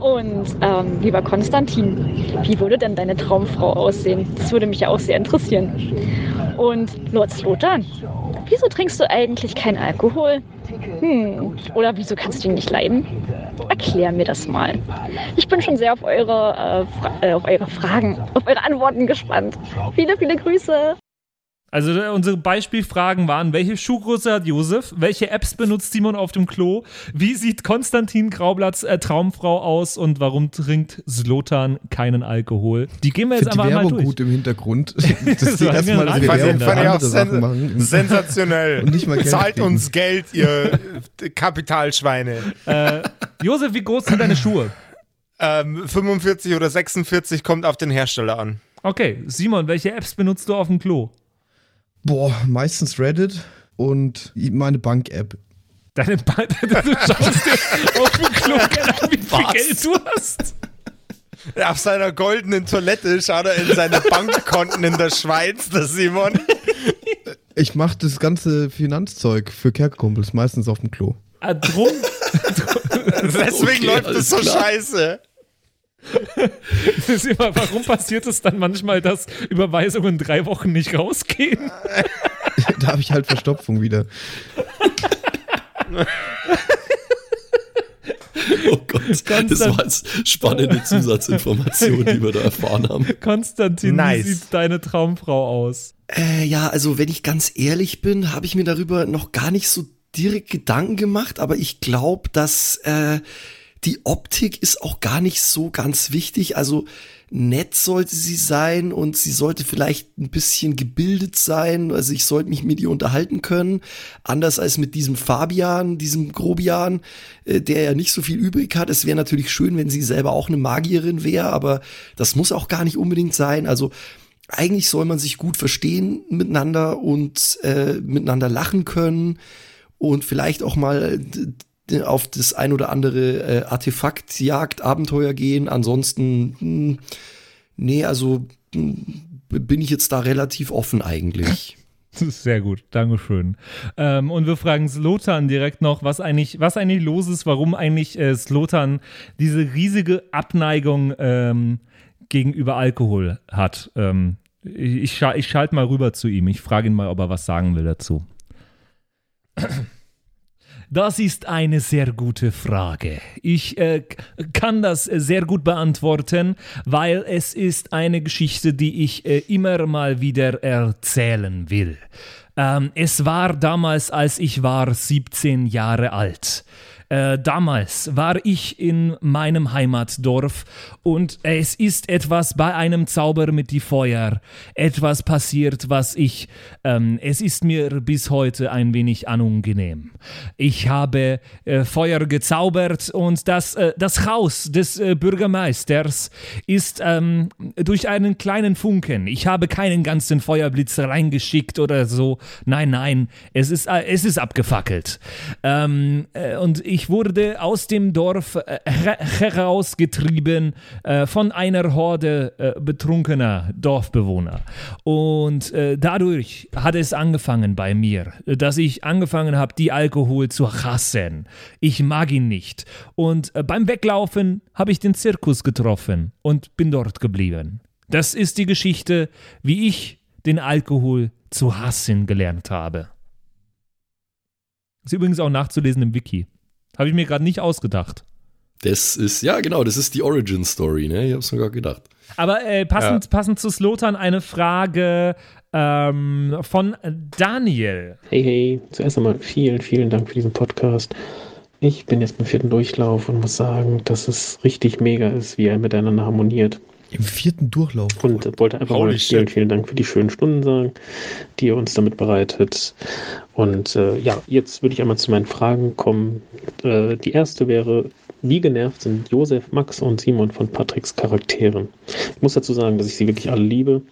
Und ähm, lieber Konstantin, wie würde denn deine Traumfrau aussehen? Das würde mich ja auch sehr interessieren. Und Lord Slotan, wieso trinkst du eigentlich keinen Alkohol? Hm, oder wieso kannst du ihn nicht leiden? Erklär mir das mal. Ich bin schon sehr auf eure, äh, äh, auf eure Fragen, auf eure Antworten gespannt. Viele, viele Grüße. Also äh, unsere Beispielfragen waren, welche Schuhgröße hat Josef? Welche Apps benutzt Simon auf dem Klo? Wie sieht Konstantin Graublatts äh, Traumfrau aus? Und warum trinkt Slotan keinen Alkohol? Die gehen wir jetzt Find die einfach mal durch. gut im Hintergrund. Das die war erstmal eine ein Werbung für andere sen machen. sensationell. Und nicht mal Geld Zahlt kriegen. uns Geld, ihr Kapitalschweine. Äh, Josef, wie groß sind deine Schuhe? Ähm, 45 oder 46 kommt auf den Hersteller an. Okay, Simon, welche Apps benutzt du auf dem Klo? Boah, meistens Reddit und meine Bank-App. Deine Bank, du schaust dir auf dem Klo an, wie viel Was? Geld du hast. Auf seiner goldenen Toilette schaut er in seine Bankkonten in der Schweiz, der Simon. Ich mache das ganze Finanzzeug für Kerkerkumpels meistens auf dem Klo. Ah, drum, Deswegen Okay, läuft es so klar. scheiße. Das ist immer, warum passiert es dann manchmal, dass Überweisungen drei Wochen nicht rausgehen? da habe ich halt Verstopfung wieder. Oh Gott, das war jetzt spannende Zusatzinformation, die wir da erfahren haben. Konstantin, Nice. wie sieht deine Traumfrau aus? Äh, ja, also wenn ich ganz ehrlich bin, habe ich mir darüber noch gar nicht so direkt Gedanken gemacht, aber ich glaube, dass äh, die Optik ist auch gar nicht so ganz wichtig. Also nett sollte sie sein und sie sollte vielleicht ein bisschen gebildet sein. Also ich sollte mich mit ihr unterhalten können. Anders als mit diesem Fabian, diesem Grobian, äh, der ja nicht so viel übrig hat. Es wäre natürlich schön, wenn sie selber auch eine Magierin wäre, aber das muss auch gar nicht unbedingt sein. Also eigentlich soll man sich gut verstehen miteinander und äh, miteinander lachen können und vielleicht auch mal auf das ein oder andere äh, Artefaktjagd, Abenteuer gehen. Ansonsten, hm, nee, also hm, bin ich jetzt da relativ offen eigentlich. Sehr gut, Dankeschön. Ähm, und wir fragen Slotan direkt noch, was eigentlich, was eigentlich los ist, warum eigentlich äh, Slotan diese riesige Abneigung ähm, gegenüber Alkohol hat. Ähm, ich ich schalte mal rüber zu ihm. Ich frage ihn mal, ob er was sagen will dazu. Das ist eine sehr gute Frage. Ich äh, kann das äh, sehr gut beantworten, weil es ist eine Geschichte, die ich äh, immer mal wieder erzählen will. Ähm, es war damals, als ich war 17 Jahre alt. Äh, damals war ich in meinem Heimatdorf und es ist etwas bei einem Zauber mit die Feuer, etwas passiert, was ich, ähm, es ist mir bis heute ein wenig unangenehm. Ich habe äh, Feuer gezaubert und das, äh, das Haus des äh, Bürgermeisters ist ähm, durch einen kleinen Funken. Ich habe keinen ganzen Feuerblitz reingeschickt oder so. Nein, nein, es ist, äh, es ist abgefackelt. Ähm, äh, und ich wurde aus dem Dorf äh, her herausgetrieben äh, von einer Horde äh, betrunkener Dorfbewohner. Und äh, dadurch hat es angefangen bei mir, dass ich angefangen habe, die Alkohol zu hassen. Ich mag ihn nicht. Und äh, beim Weglaufen habe ich den Zirkus getroffen und bin dort geblieben. Das ist die Geschichte, wie ich den Alkohol zu hassen gelernt habe. Ist übrigens auch nachzulesen im Wiki. Habe ich mir gerade nicht ausgedacht. Das ist, ja genau, das ist die Origin Story, ne? Ich hab's mir gerade gedacht. Aber äh, passend, passend zu Slotan eine Frage ähm, von Daniel. Hey, hey, zuerst einmal vielen, vielen Dank für diesen Podcast. Ich bin jetzt beim vierten Durchlauf und muss sagen, dass es richtig mega ist, wie er miteinander harmoniert. Im vierten Durchlauf. Und wollte einfach Holy mal vielen, shit. vielen Dank für die schönen Stunden sagen, die ihr uns damit bereitet. Und äh, ja, jetzt würde ich einmal zu meinen Fragen kommen. Äh, die erste wäre, wie genervt sind Josef, Max und Simon von Patricks Charakteren? Ich muss dazu sagen, dass ich sie wirklich alle liebe.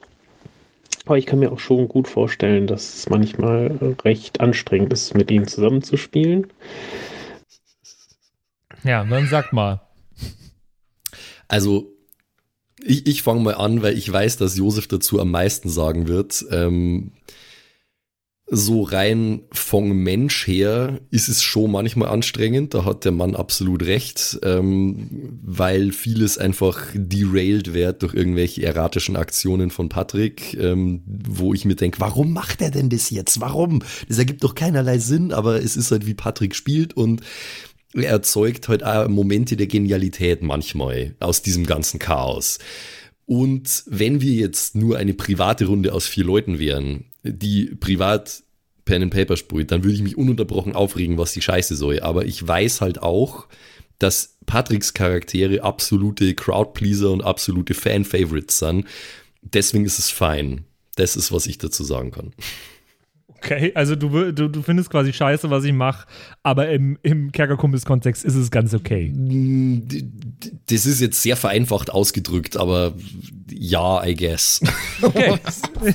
Aber ich kann mir auch schon gut vorstellen, dass es manchmal äh, recht anstrengend ist, mit ihnen zusammenzuspielen. Ja, dann sag mal. Also, ich, ich fange mal an, weil ich weiß, dass Josef dazu am meisten sagen wird. Ähm, so rein vom Mensch her ist es schon manchmal anstrengend, da hat der Mann absolut recht, ähm, weil vieles einfach derailed wird durch irgendwelche erratischen Aktionen von Patrick, ähm, wo ich mir denke, warum macht er denn das jetzt? Warum? Das ergibt doch keinerlei Sinn, aber es ist halt wie Patrick spielt und erzeugt halt auch Momente der Genialität manchmal aus diesem ganzen Chaos. Und wenn wir jetzt nur eine private Runde aus vier Leuten wären, die privat Pen and Paper sprüht, dann würde ich mich ununterbrochen aufregen, was die Scheiße soll. Aber ich weiß halt auch, dass Patricks Charaktere absolute Crowdpleaser und absolute Fan-Favorites sind. Deswegen ist es fein. Das ist, was ich dazu sagen kann. Okay, also du, du, du findest quasi scheiße, was ich mache, aber im, im Kerkerkumpels-Kontext ist es ganz okay. Das ist jetzt sehr vereinfacht ausgedrückt, aber ja, I guess. Okay,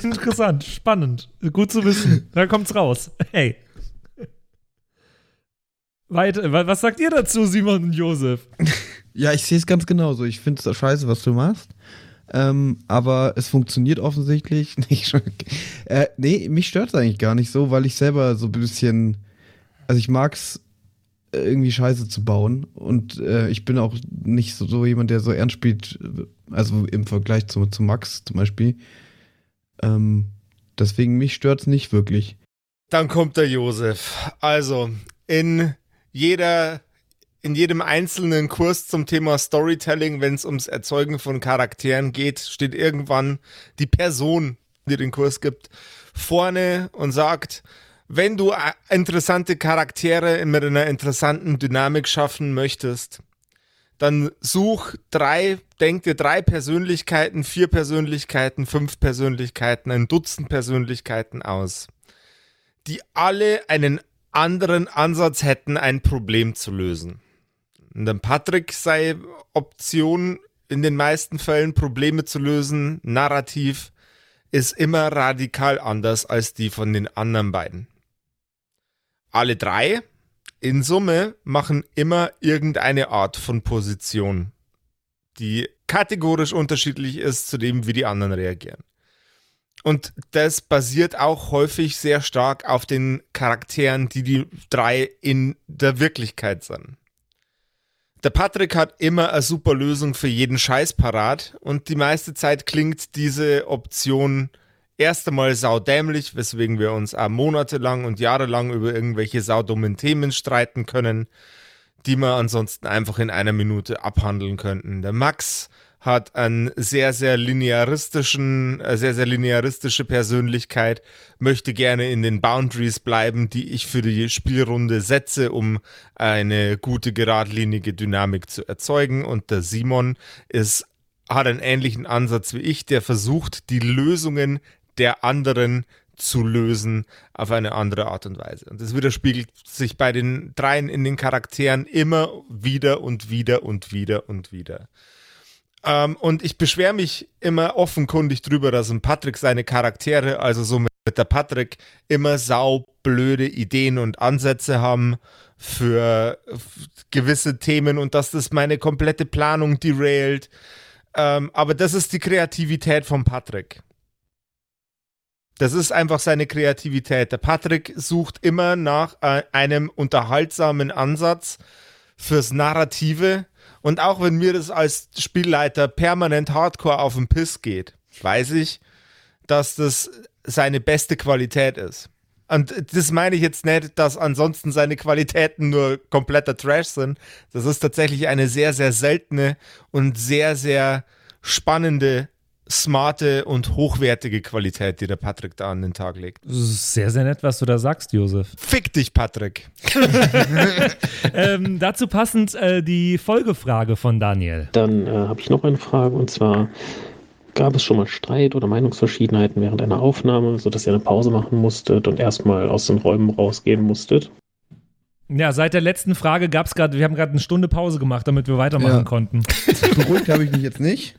interessant, spannend, gut zu wissen. Da kommt's raus. Hey. Weiter, was sagt ihr dazu, Simon und Josef? Ja, ich sehe es ganz genauso. Ich finde es scheiße, was du machst. Ähm, aber es funktioniert offensichtlich. Schon, äh, nee mich stört es eigentlich gar nicht so, weil ich selber so ein bisschen, also ich mag es irgendwie Scheiße zu bauen und äh, ich bin auch nicht so, so, jemand, der so ernst spielt, also im Vergleich zu, zu Max zum Beispiel. Ähm, deswegen mich stört es nicht wirklich. Dann kommt der Josef. Also in jeder in jedem einzelnen Kurs zum Thema Storytelling, wenn es ums Erzeugen von Charakteren geht, steht irgendwann die Person, die den Kurs gibt, vorne und sagt, wenn du interessante Charaktere mit einer interessanten Dynamik schaffen möchtest, dann such drei, denk dir drei Persönlichkeiten, vier Persönlichkeiten, fünf Persönlichkeiten, ein Dutzend Persönlichkeiten aus, die alle einen anderen Ansatz hätten, ein Problem zu lösen. Dann Patrick sei Option in den meisten Fällen Probleme zu lösen, narrativ, ist immer radikal anders als die von den anderen beiden. Alle drei in Summe machen immer irgendeine Art von Position, die kategorisch unterschiedlich ist zu dem, wie die anderen reagieren. Und das basiert auch häufig sehr stark auf den Charakteren, die die drei in der Wirklichkeit sind. Der Patrick hat immer eine super Lösung für jeden Scheiß parat und die meiste Zeit klingt diese Option erst einmal saudämlich, weswegen wir uns auch monatelang und jahrelang über irgendwelche saudummen Themen streiten können, die wir ansonsten einfach in einer Minute abhandeln könnten. Der Max hat einen sehr, sehr linearistischen, äh, sehr, sehr linearistische Persönlichkeit, möchte gerne in den Boundaries bleiben, die ich für die Spielrunde setze, um eine gute, geradlinige Dynamik zu erzeugen. Und der Simon ist, hat einen ähnlichen Ansatz wie ich, der versucht, die Lösungen der anderen zu lösen auf eine andere Art und Weise. Und das widerspiegelt sich bei den dreien in den Charakteren immer wieder und wieder und wieder und wieder. Ähm, und ich beschwere mich immer offenkundig drüber, dass ein Patrick seine Charaktere, also so mit der Patrick, immer saublöde Ideen und Ansätze haben für gewisse Themen und dass das meine komplette Planung derailt. Ähm, aber das ist die Kreativität von Patrick. Das ist einfach seine Kreativität. Der Patrick sucht immer nach äh, einem unterhaltsamen Ansatz fürs Narrative und auch wenn mir das als Spielleiter permanent hardcore auf den Piss geht, weiß ich, dass das seine beste Qualität ist. Und das meine ich jetzt nicht, dass ansonsten seine Qualitäten nur kompletter Trash sind. Das ist tatsächlich eine sehr, sehr seltene und sehr, sehr spannende smarte und hochwertige Qualität, die der Patrick da an den Tag legt. Sehr, sehr nett, was du da sagst, Josef. Fick dich, Patrick. ähm, dazu passend äh, die Folgefrage von Daniel. Dann äh, habe ich noch eine Frage und zwar gab es schon mal Streit oder Meinungsverschiedenheiten während einer Aufnahme, sodass ihr eine Pause machen musstet und erstmal aus den Räumen rausgehen musstet? Ja, seit der letzten Frage gab es gerade, wir haben gerade eine Stunde Pause gemacht, damit wir weitermachen ja. konnten. Beruhigt habe ich mich jetzt nicht.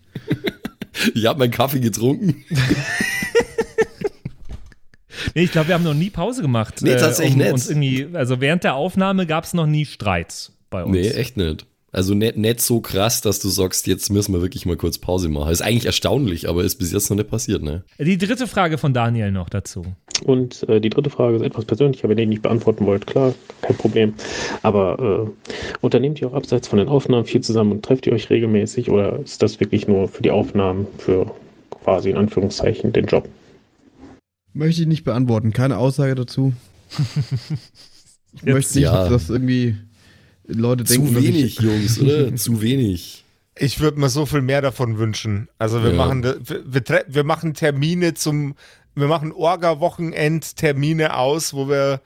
Ich habe meinen Kaffee getrunken. nee, ich glaube, wir haben noch nie Pause gemacht. Nee, tatsächlich äh, um, nicht. Uns irgendwie, also während der Aufnahme gab es noch nie Streits bei uns. Nee, echt nicht. Also nicht, nicht so krass, dass du sagst, jetzt müssen wir wirklich mal kurz Pause machen. Ist eigentlich erstaunlich, aber ist bis jetzt noch nicht passiert, ne? Die dritte Frage von Daniel noch dazu. Und äh, die dritte Frage ist etwas persönlicher, wenn ihr die nicht beantworten wollt, klar, kein Problem. Aber äh, unternehmt ihr auch abseits von den Aufnahmen viel zusammen und trefft ihr euch regelmäßig oder ist das wirklich nur für die Aufnahmen, für quasi in Anführungszeichen den Job? Möchte ich nicht beantworten, keine Aussage dazu. Ich Jetzt möchte nicht, ja. dass irgendwie Leute denken, Zu dass wenig, ich, Jungs, oder? Zu wenig. Ich würde mir so viel mehr davon wünschen. Also wir Ja. machen wir, wir, wir machen Termine zum wir machen Orga-Wochenend-Termine aus, wo wir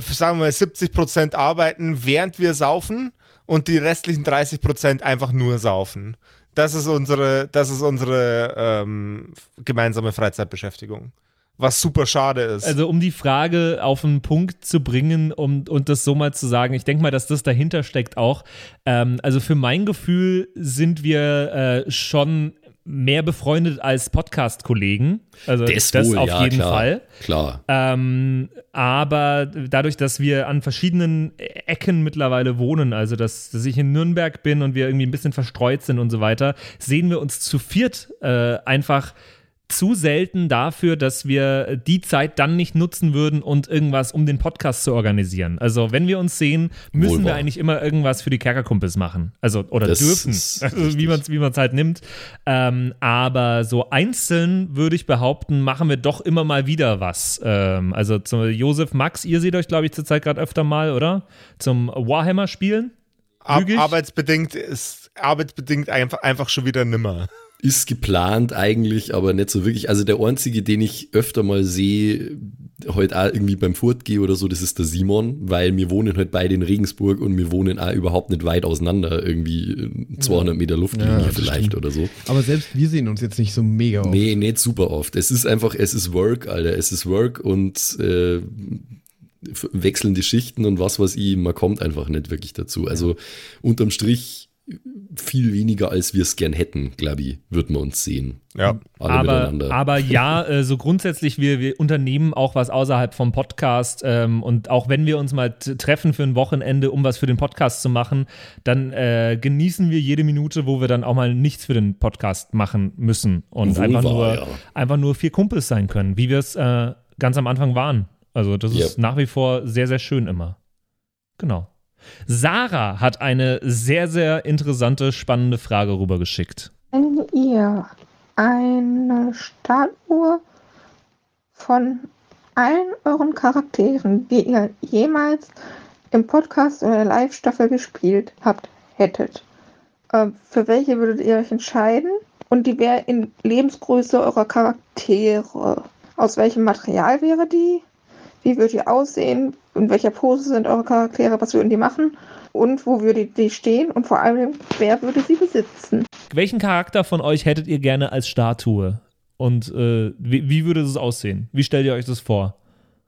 sagen wir mal 70 Prozent arbeiten, während wir saufen und die restlichen 30 Prozent einfach nur saufen. Das ist unsere, das ist unsere ähm, gemeinsame Freizeitbeschäftigung. Was super schade ist. Also um die Frage auf den Punkt zu bringen um, und das so mal zu sagen, ich denke mal, dass das dahinter steckt auch. Ähm, also für mein Gefühl sind wir äh, schon mehr befreundet als Podcast-Kollegen. Also Das das, wohl, auf ja, jeden klar. Fall. Klar. Ähm, aber dadurch, dass wir an verschiedenen Ecken mittlerweile wohnen, also dass, dass ich in Nürnberg bin und wir irgendwie ein bisschen verstreut sind und so weiter, sehen wir uns zu viert äh, einfach zu selten dafür, dass wir die Zeit dann nicht nutzen würden und irgendwas um den Podcast zu organisieren. Also wenn wir uns sehen, müssen Wohl wir eigentlich immer irgendwas für die Kerkerkumpels machen. Also oder Das dürfen. Also wie man es wie man's halt nimmt. Ähm, aber so einzeln würde ich behaupten, machen wir doch immer mal wieder was. Ähm, also zum Josef, Max, ihr seht euch, glaube ich, zurzeit gerade öfter mal, oder? Zum Warhammer spielen. Ar arbeitsbedingt ist arbeitsbedingt einfach, einfach schon wieder nimmer. Ist geplant eigentlich, aber nicht so wirklich. Also der einzige, den ich öfter mal sehe, heute auch irgendwie beim Furt gehe oder so, das ist der Simon, weil wir wohnen halt beide in Regensburg und wir wohnen auch überhaupt nicht weit auseinander, irgendwie äh, 200 Meter Luftlinie Ja, vielleicht stimmt. oder so. aber selbst wir sehen uns jetzt nicht so mega oft. Nee, nicht super oft. Es ist einfach, es ist Work, Alter. Es ist Work und äh, wechselnde Schichten und was weiß ich, man kommt einfach nicht wirklich dazu. Also unterm Strich viel weniger, als wir es gern hätten, glaube ich, würden wir uns sehen. Ja. Alle aber, miteinander. aber ja, äh, so grundsätzlich, wir, wir unternehmen auch was außerhalb vom Podcast ähm, und auch wenn wir uns mal treffen für ein Wochenende, um was für den Podcast zu machen, dann äh, genießen wir jede Minute, wo wir dann auch mal nichts für den Podcast machen müssen und Wohl einfach, wahr, nur, ja. einfach nur vier Kumpels sein können, wie wir es äh, ganz am Anfang waren. Also das ist Yep. nach wie vor sehr, sehr schön immer. Genau. Sarah hat eine sehr, sehr interessante, spannende Frage rübergeschickt. Wenn ihr eine Startuhr von allen euren Charakteren, die ihr jemals im Podcast oder der Live-Staffel gespielt habt, hättet, äh, für welche würdet ihr euch entscheiden? Und die wäre in Lebensgröße eurer Charaktere. Aus welchem Material wäre die? Wie würde die aussehen? In welcher Pose sind eure Charaktere? Was würden die machen? Und wo würde die stehen? Und vor allem, wer würde sie besitzen? Welchen Charakter von euch hättet ihr gerne als Statue? Und äh, wie, wie würde es aussehen? Wie stellt ihr euch das vor?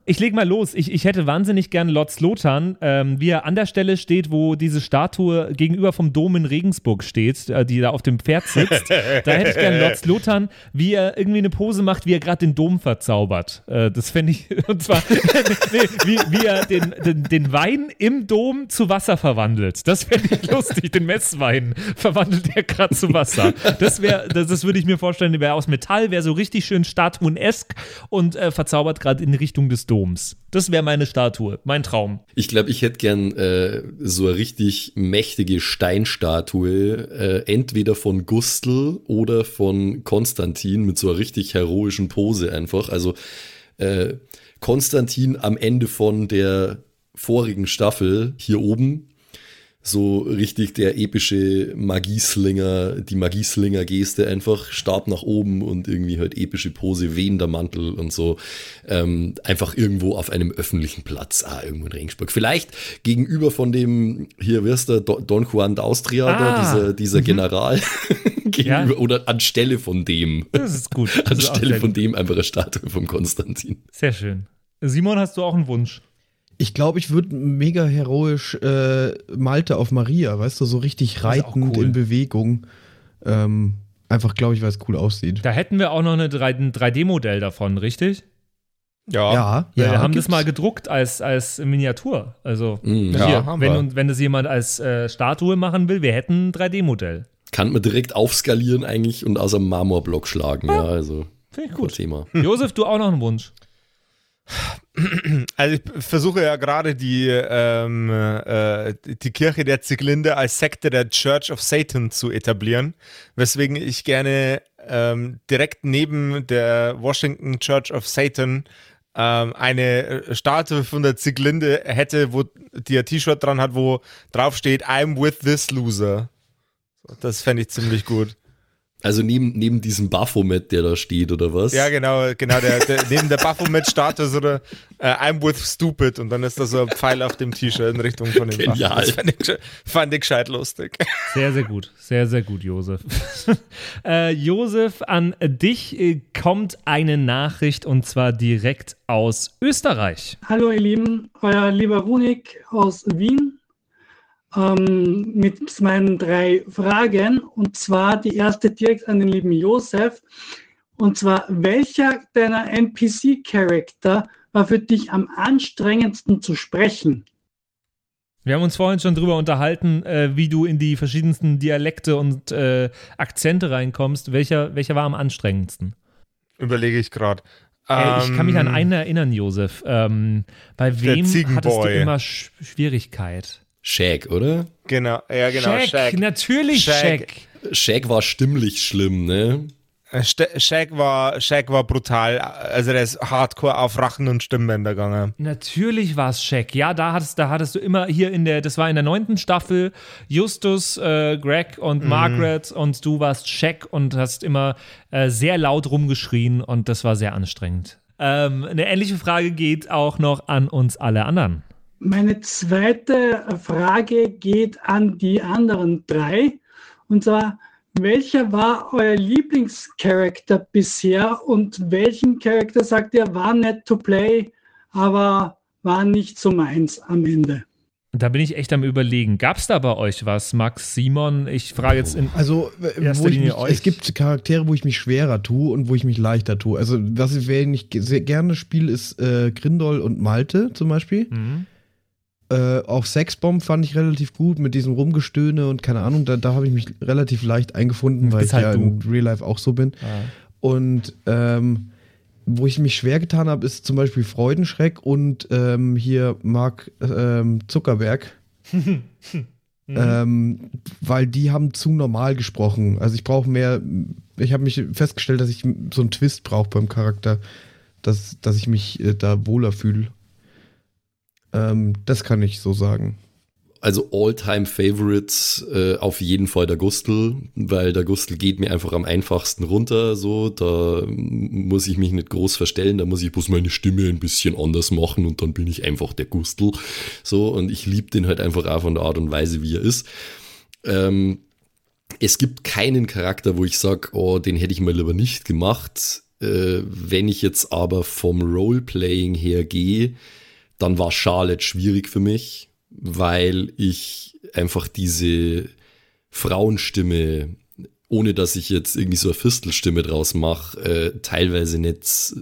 Ich leg mal los. Ich, ich hätte wahnsinnig gern Lord Slotan, ähm, wie er an der Stelle steht, wo diese Statue gegenüber vom Dom in Regensburg steht, äh, die da auf dem Pferd sitzt. da hätte ich gern Lord Slotan, wie er irgendwie eine Pose macht, wie er gerade den Dom verzaubert. Äh, das fände ich, und zwar, nee, wie, wie er den, den, den Wein im Dom zu Wasser verwandelt. Das fände ich lustig. Den Messwein verwandelt er gerade zu Wasser. Das wäre, das, das würde ich mir vorstellen, der wäre aus Metall, wäre so richtig schön statuenesk und äh, verzaubert gerade in Richtung des Doms. Das wäre meine Statue, mein Traum. Ich glaube, ich hätte gern äh, so eine richtig mächtige Steinstatue, äh, entweder von Gustl oder von Konstantin mit so einer richtig heroischen Pose einfach. Also äh, Konstantin am Ende von der vorigen Staffel hier oben. So richtig der epische Magieslinger, die Magieslinger-Geste einfach, Stab nach oben und irgendwie halt epische Pose, wehender Mantel und so. Ähm, einfach irgendwo auf einem öffentlichen Platz, ah, irgendwo in Regensburg. Vielleicht gegenüber von dem, hier wirst du, Do- Don Juan d'Austria, da, Ah, dieser, dieser mhm. General, gegenüber, oder anstelle von dem. Das ist gut. Das ist anstelle sehr von dem einfach eine Statue von Konstantin. Sehr schön. Simon, hast du auch einen Wunsch? Ich glaube, ich würde mega heroisch äh, Malte auf Maria, weißt du, so richtig reitend cool. in Bewegung. Ähm, einfach, glaube ich, weil es cool aussieht. Da hätten wir auch noch eine 3, ein 3D-Modell davon, richtig? Ja, Ja, wir ja, haben gibt's. das mal gedruckt als, als Miniatur. Also, Mm. hier, Ja, haben wenn, wir. wenn das jemand als äh, Statue machen will, wir hätten ein 3D-Modell. Kann man direkt aufskalieren eigentlich und aus einem Marmorblock schlagen, ja, also. Finde ich gut. Thema. Josef, du auch noch einen Wunsch? Also ich versuche ja gerade die, ähm, äh, die Kirche der Zieglinde als Sekte der Church of Satan zu etablieren, weswegen ich gerne ähm, direkt neben der Washington Church of Satan ähm, eine äh, Statue von der Zieglinde hätte, wo die ein T-Shirt dran hat, wo drauf steht, I'm with this loser. Das fände ich ziemlich gut. Also neben, neben diesem Baphomet, der da steht, oder was? Ja, genau, genau. Der, der, neben der Baphomet-Statue so der äh, I'm with stupid und dann ist da so ein Pfeil auf dem T-Shirt in Richtung von dem Genial. Baphomet. Das fand ich, fand ich gescheit lustig. Sehr, sehr gut. Sehr, sehr gut, Josef. äh, Josef, an dich äh, kommt eine Nachricht und zwar direkt aus Österreich. Hallo ihr Lieben, euer lieber Wunig aus Wien ähm, mit meinen drei Fragen. Und zwar die erste direkt an den lieben Josef. Und zwar, welcher deiner NPC-Charakter war für dich am anstrengendsten zu sprechen? Wir haben uns vorhin schon drüber unterhalten, äh, wie du in die verschiedensten Dialekte und äh, Akzente reinkommst. Welcher, welcher war am anstrengendsten? Überlege ich gerade. Äh, ich kann mich an einen erinnern, Josef. Ähm, bei wem hattest du immer Sch Schwierigkeit? Shaq, oder? Genau, ja, genau. Shaq, Shaq. natürlich Shaq. Shaq war stimmlich schlimm, ne? Äh, Shaq war, Shaq war brutal. Also der ist hardcore auf Rachen und Stimmbänder gegangen. Natürlich war es Shaq. Ja, da hattest, da hattest du immer hier in der, das war in der neunten Staffel, Justus, äh, Greg und Mhm. Margaret und du warst Shaq und hast immer äh, sehr laut rumgeschrien und das war sehr anstrengend. Ähm, eine ähnliche Frage geht auch noch an uns alle anderen. Meine zweite Frage geht an die anderen drei. Und zwar, welcher war euer Lieblingscharakter bisher und welchen Charakter sagt ihr, war nett to play, aber war nicht so meins am Ende? Da bin ich echt am überlegen. Gab es da bei euch was, Max, Simon? Ich frage jetzt in Also, erster wo ich Linie mich, euch. es gibt Charaktere, wo ich mich schwerer tue und wo ich mich leichter tue. Also, was ich, wen ich ge- sehr gerne spiele, ist äh, Grindol und Malte zum Beispiel. Mhm. Äh, auch Sexbomb fand ich relativ gut mit diesem Rumgestöhne und keine Ahnung, da, da habe ich mich relativ leicht eingefunden, weil Bist ich halt ja du. in Real Life auch so bin. Und ähm, wo ich mich schwer getan habe, ist zum Beispiel Freudenschreck und ähm, hier Mark ähm, Zuckerberg. ähm, weil die haben zu normal gesprochen. Also ich brauche mehr, ich habe mich festgestellt, dass ich so einen Twist brauche beim Charakter, dass, dass ich mich äh, da wohler fühle. Ähm, das kann ich so sagen. Also All-Time-Favorite äh, auf jeden Fall der Gustl, weil der Gustl geht mir einfach am einfachsten runter. So, da muss ich mich nicht groß verstellen, da muss ich bloß meine Stimme ein bisschen anders machen und dann bin ich einfach der Gustl. So, und ich liebe den halt einfach auch von der Art und Weise, wie er ist. Ähm, es gibt keinen Charakter, wo ich sage, oh, den hätte ich mal lieber nicht gemacht. Äh, wenn ich jetzt aber vom Roleplaying her gehe, dann war Charlotte schwierig für mich, weil ich einfach diese Frauenstimme, ohne dass ich jetzt irgendwie so eine Fistelstimme draus mache, äh, teilweise nicht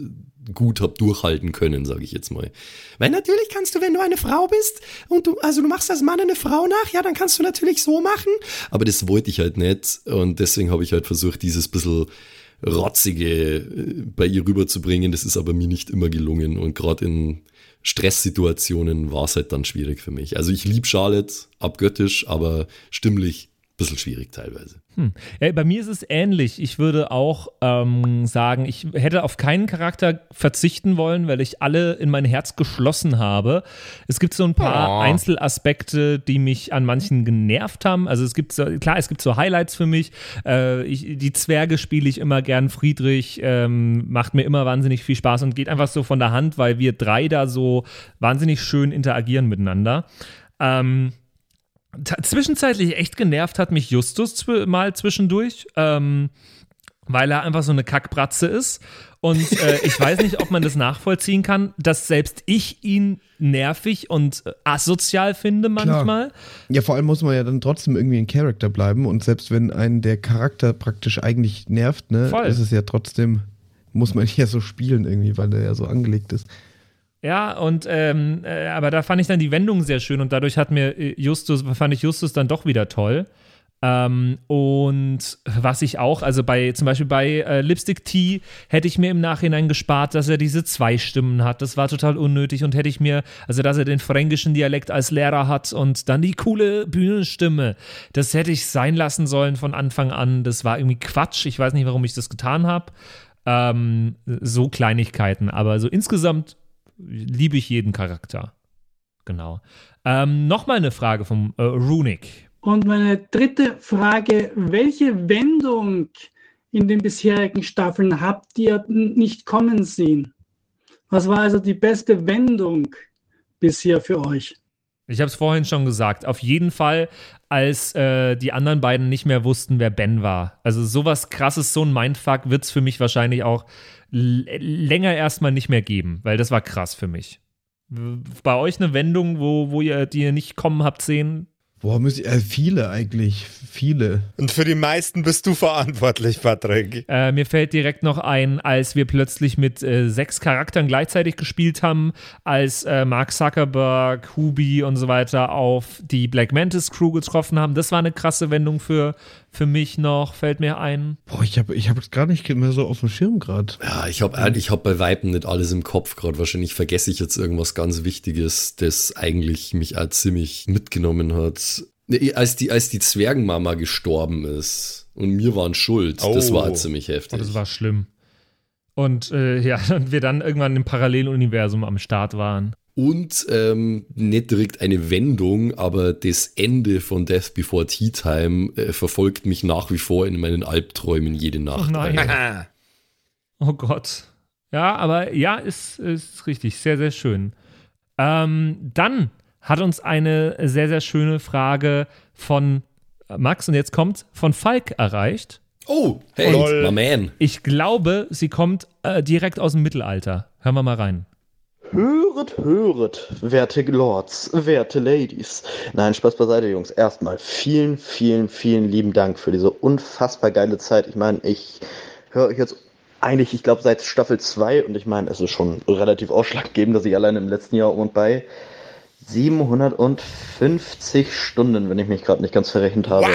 gut hab durchhalten können, sage ich jetzt mal. Weil natürlich kannst du, wenn du eine Frau bist und du, also du machst als Mann eine Frau nach, ja, dann kannst du natürlich so machen. Aber das wollte ich halt nicht und deswegen habe ich halt versucht, dieses bisschen rotzige äh, bei ihr rüberzubringen. Das ist aber mir nicht immer gelungen und gerade in Stresssituationen war es halt dann schwierig für mich. Also ich liebe Charlotte abgöttisch, aber stimmlich ein bisschen schwierig teilweise. Hm. Ja, bei mir ist es ähnlich. Ich würde auch ähm, sagen, ich hätte auf keinen Charakter verzichten wollen, weil ich alle in mein Herz geschlossen habe. Es gibt so ein paar Oh. Einzelaspekte, die mich an manchen genervt haben. Also es gibt so, klar, es gibt so Highlights für mich. Äh, ich, die Zwerge spiele ich immer gern. Friedrich ähm, macht mir immer wahnsinnig viel Spaß und geht einfach so von der Hand, weil wir drei da so wahnsinnig schön interagieren miteinander. Ähm, zwischenzeitlich echt genervt hat mich Justus mal zwischendurch, ähm, weil er einfach so eine Kackbratze ist. Und äh, ich weiß nicht, ob man das nachvollziehen kann, dass selbst ich ihn nervig und asozial finde manchmal. Ja, vor allem muss man ja dann trotzdem irgendwie ein Charakter bleiben und selbst wenn einen der Charakter praktisch eigentlich nervt, ne, Voll. ist es ja trotzdem muss man ja so spielen irgendwie, weil der ja so angelegt ist. Ja, und ähm, äh, aber da fand ich dann die Wendung sehr schön und dadurch hat mir äh, Justus, fand ich Justus dann doch wieder toll. Ähm, und was ich auch, also bei zum Beispiel bei äh, Lipstick Tea hätte ich mir im Nachhinein gespart, dass er diese zwei Stimmen hat. Das war total unnötig und hätte ich mir, also dass er den fränkischen Dialekt als Lehrer hat und dann die coole Bühnenstimme. Das hätte ich sein lassen sollen von Anfang an. Das war irgendwie Quatsch. Ich weiß nicht, warum ich das getan habe. Ähm, so Kleinigkeiten, aber so insgesamt liebe ich jeden Charakter. Genau. Ähm, Nochmal eine Frage vom äh, Runic. Und meine dritte Frage, welche Wendung in den bisherigen Staffeln habt ihr nicht kommen sehen? Was war also die beste Wendung bisher für euch? Ich habe es vorhin schon gesagt. Auf jeden Fall, als äh, die anderen beiden nicht mehr wussten, wer Ben war. Also sowas krasses, so ein Mindfuck wird es für mich wahrscheinlich auch länger erstmal nicht mehr geben, weil das war krass für mich. Bei euch eine Wendung, wo, wo ihr die ihr nicht kommen habt sehen? Boah, muss ich, äh, viele eigentlich. Viele. Und für die meisten bist du verantwortlich, Patrick. Äh, mir fällt direkt noch ein, als wir plötzlich mit äh, sechs Charakteren gleichzeitig gespielt haben, als äh, Mark Zuckerberg, Hubi und so weiter auf die Black Mantis Crew getroffen haben. Das war eine krasse Wendung für, für mich noch, fällt mir ein. Boah, ich habe ich hab es gar nicht mehr so auf dem Schirm gerade. Ja, ich habe ich hab bei Weitem nicht alles im Kopf gerade. Wahrscheinlich vergesse ich jetzt irgendwas ganz Wichtiges, das eigentlich mich auch ziemlich mitgenommen hat. Nee, Als die, als die Zwergenmama gestorben ist und mir waren schuld, das Oh. war ziemlich heftig. Oh, das war schlimm. Und äh, ja, und wir dann irgendwann im Paralleluniversum am Start waren. Und ähm, nicht direkt eine Wendung, aber das Ende von Death Before Tea Time äh, verfolgt mich nach wie vor in meinen Albträumen jede Nacht. Oh nein. Oh Gott. Ja, aber ja, ist, ist richtig. Sehr, sehr schön. Ähm, dann hat uns eine sehr, sehr schöne Frage von Max und jetzt kommt von Falk erreicht. Oh, hey, my man. Ich glaube, sie kommt äh, direkt aus dem Mittelalter. Hören wir mal rein. Höret, höret, werte Lords, werte Ladies. Nein, Spaß beiseite, Jungs. Erstmal vielen, vielen, vielen lieben Dank für diese unfassbar geile Zeit. Ich meine, ich höre euch jetzt eigentlich, ich glaube, seit Staffel 2 und ich meine, es ist schon relativ ausschlaggebend, dass ich alleine im letzten Jahr um und bei 750 Stunden, wenn ich mich gerade nicht ganz verrechnet habe,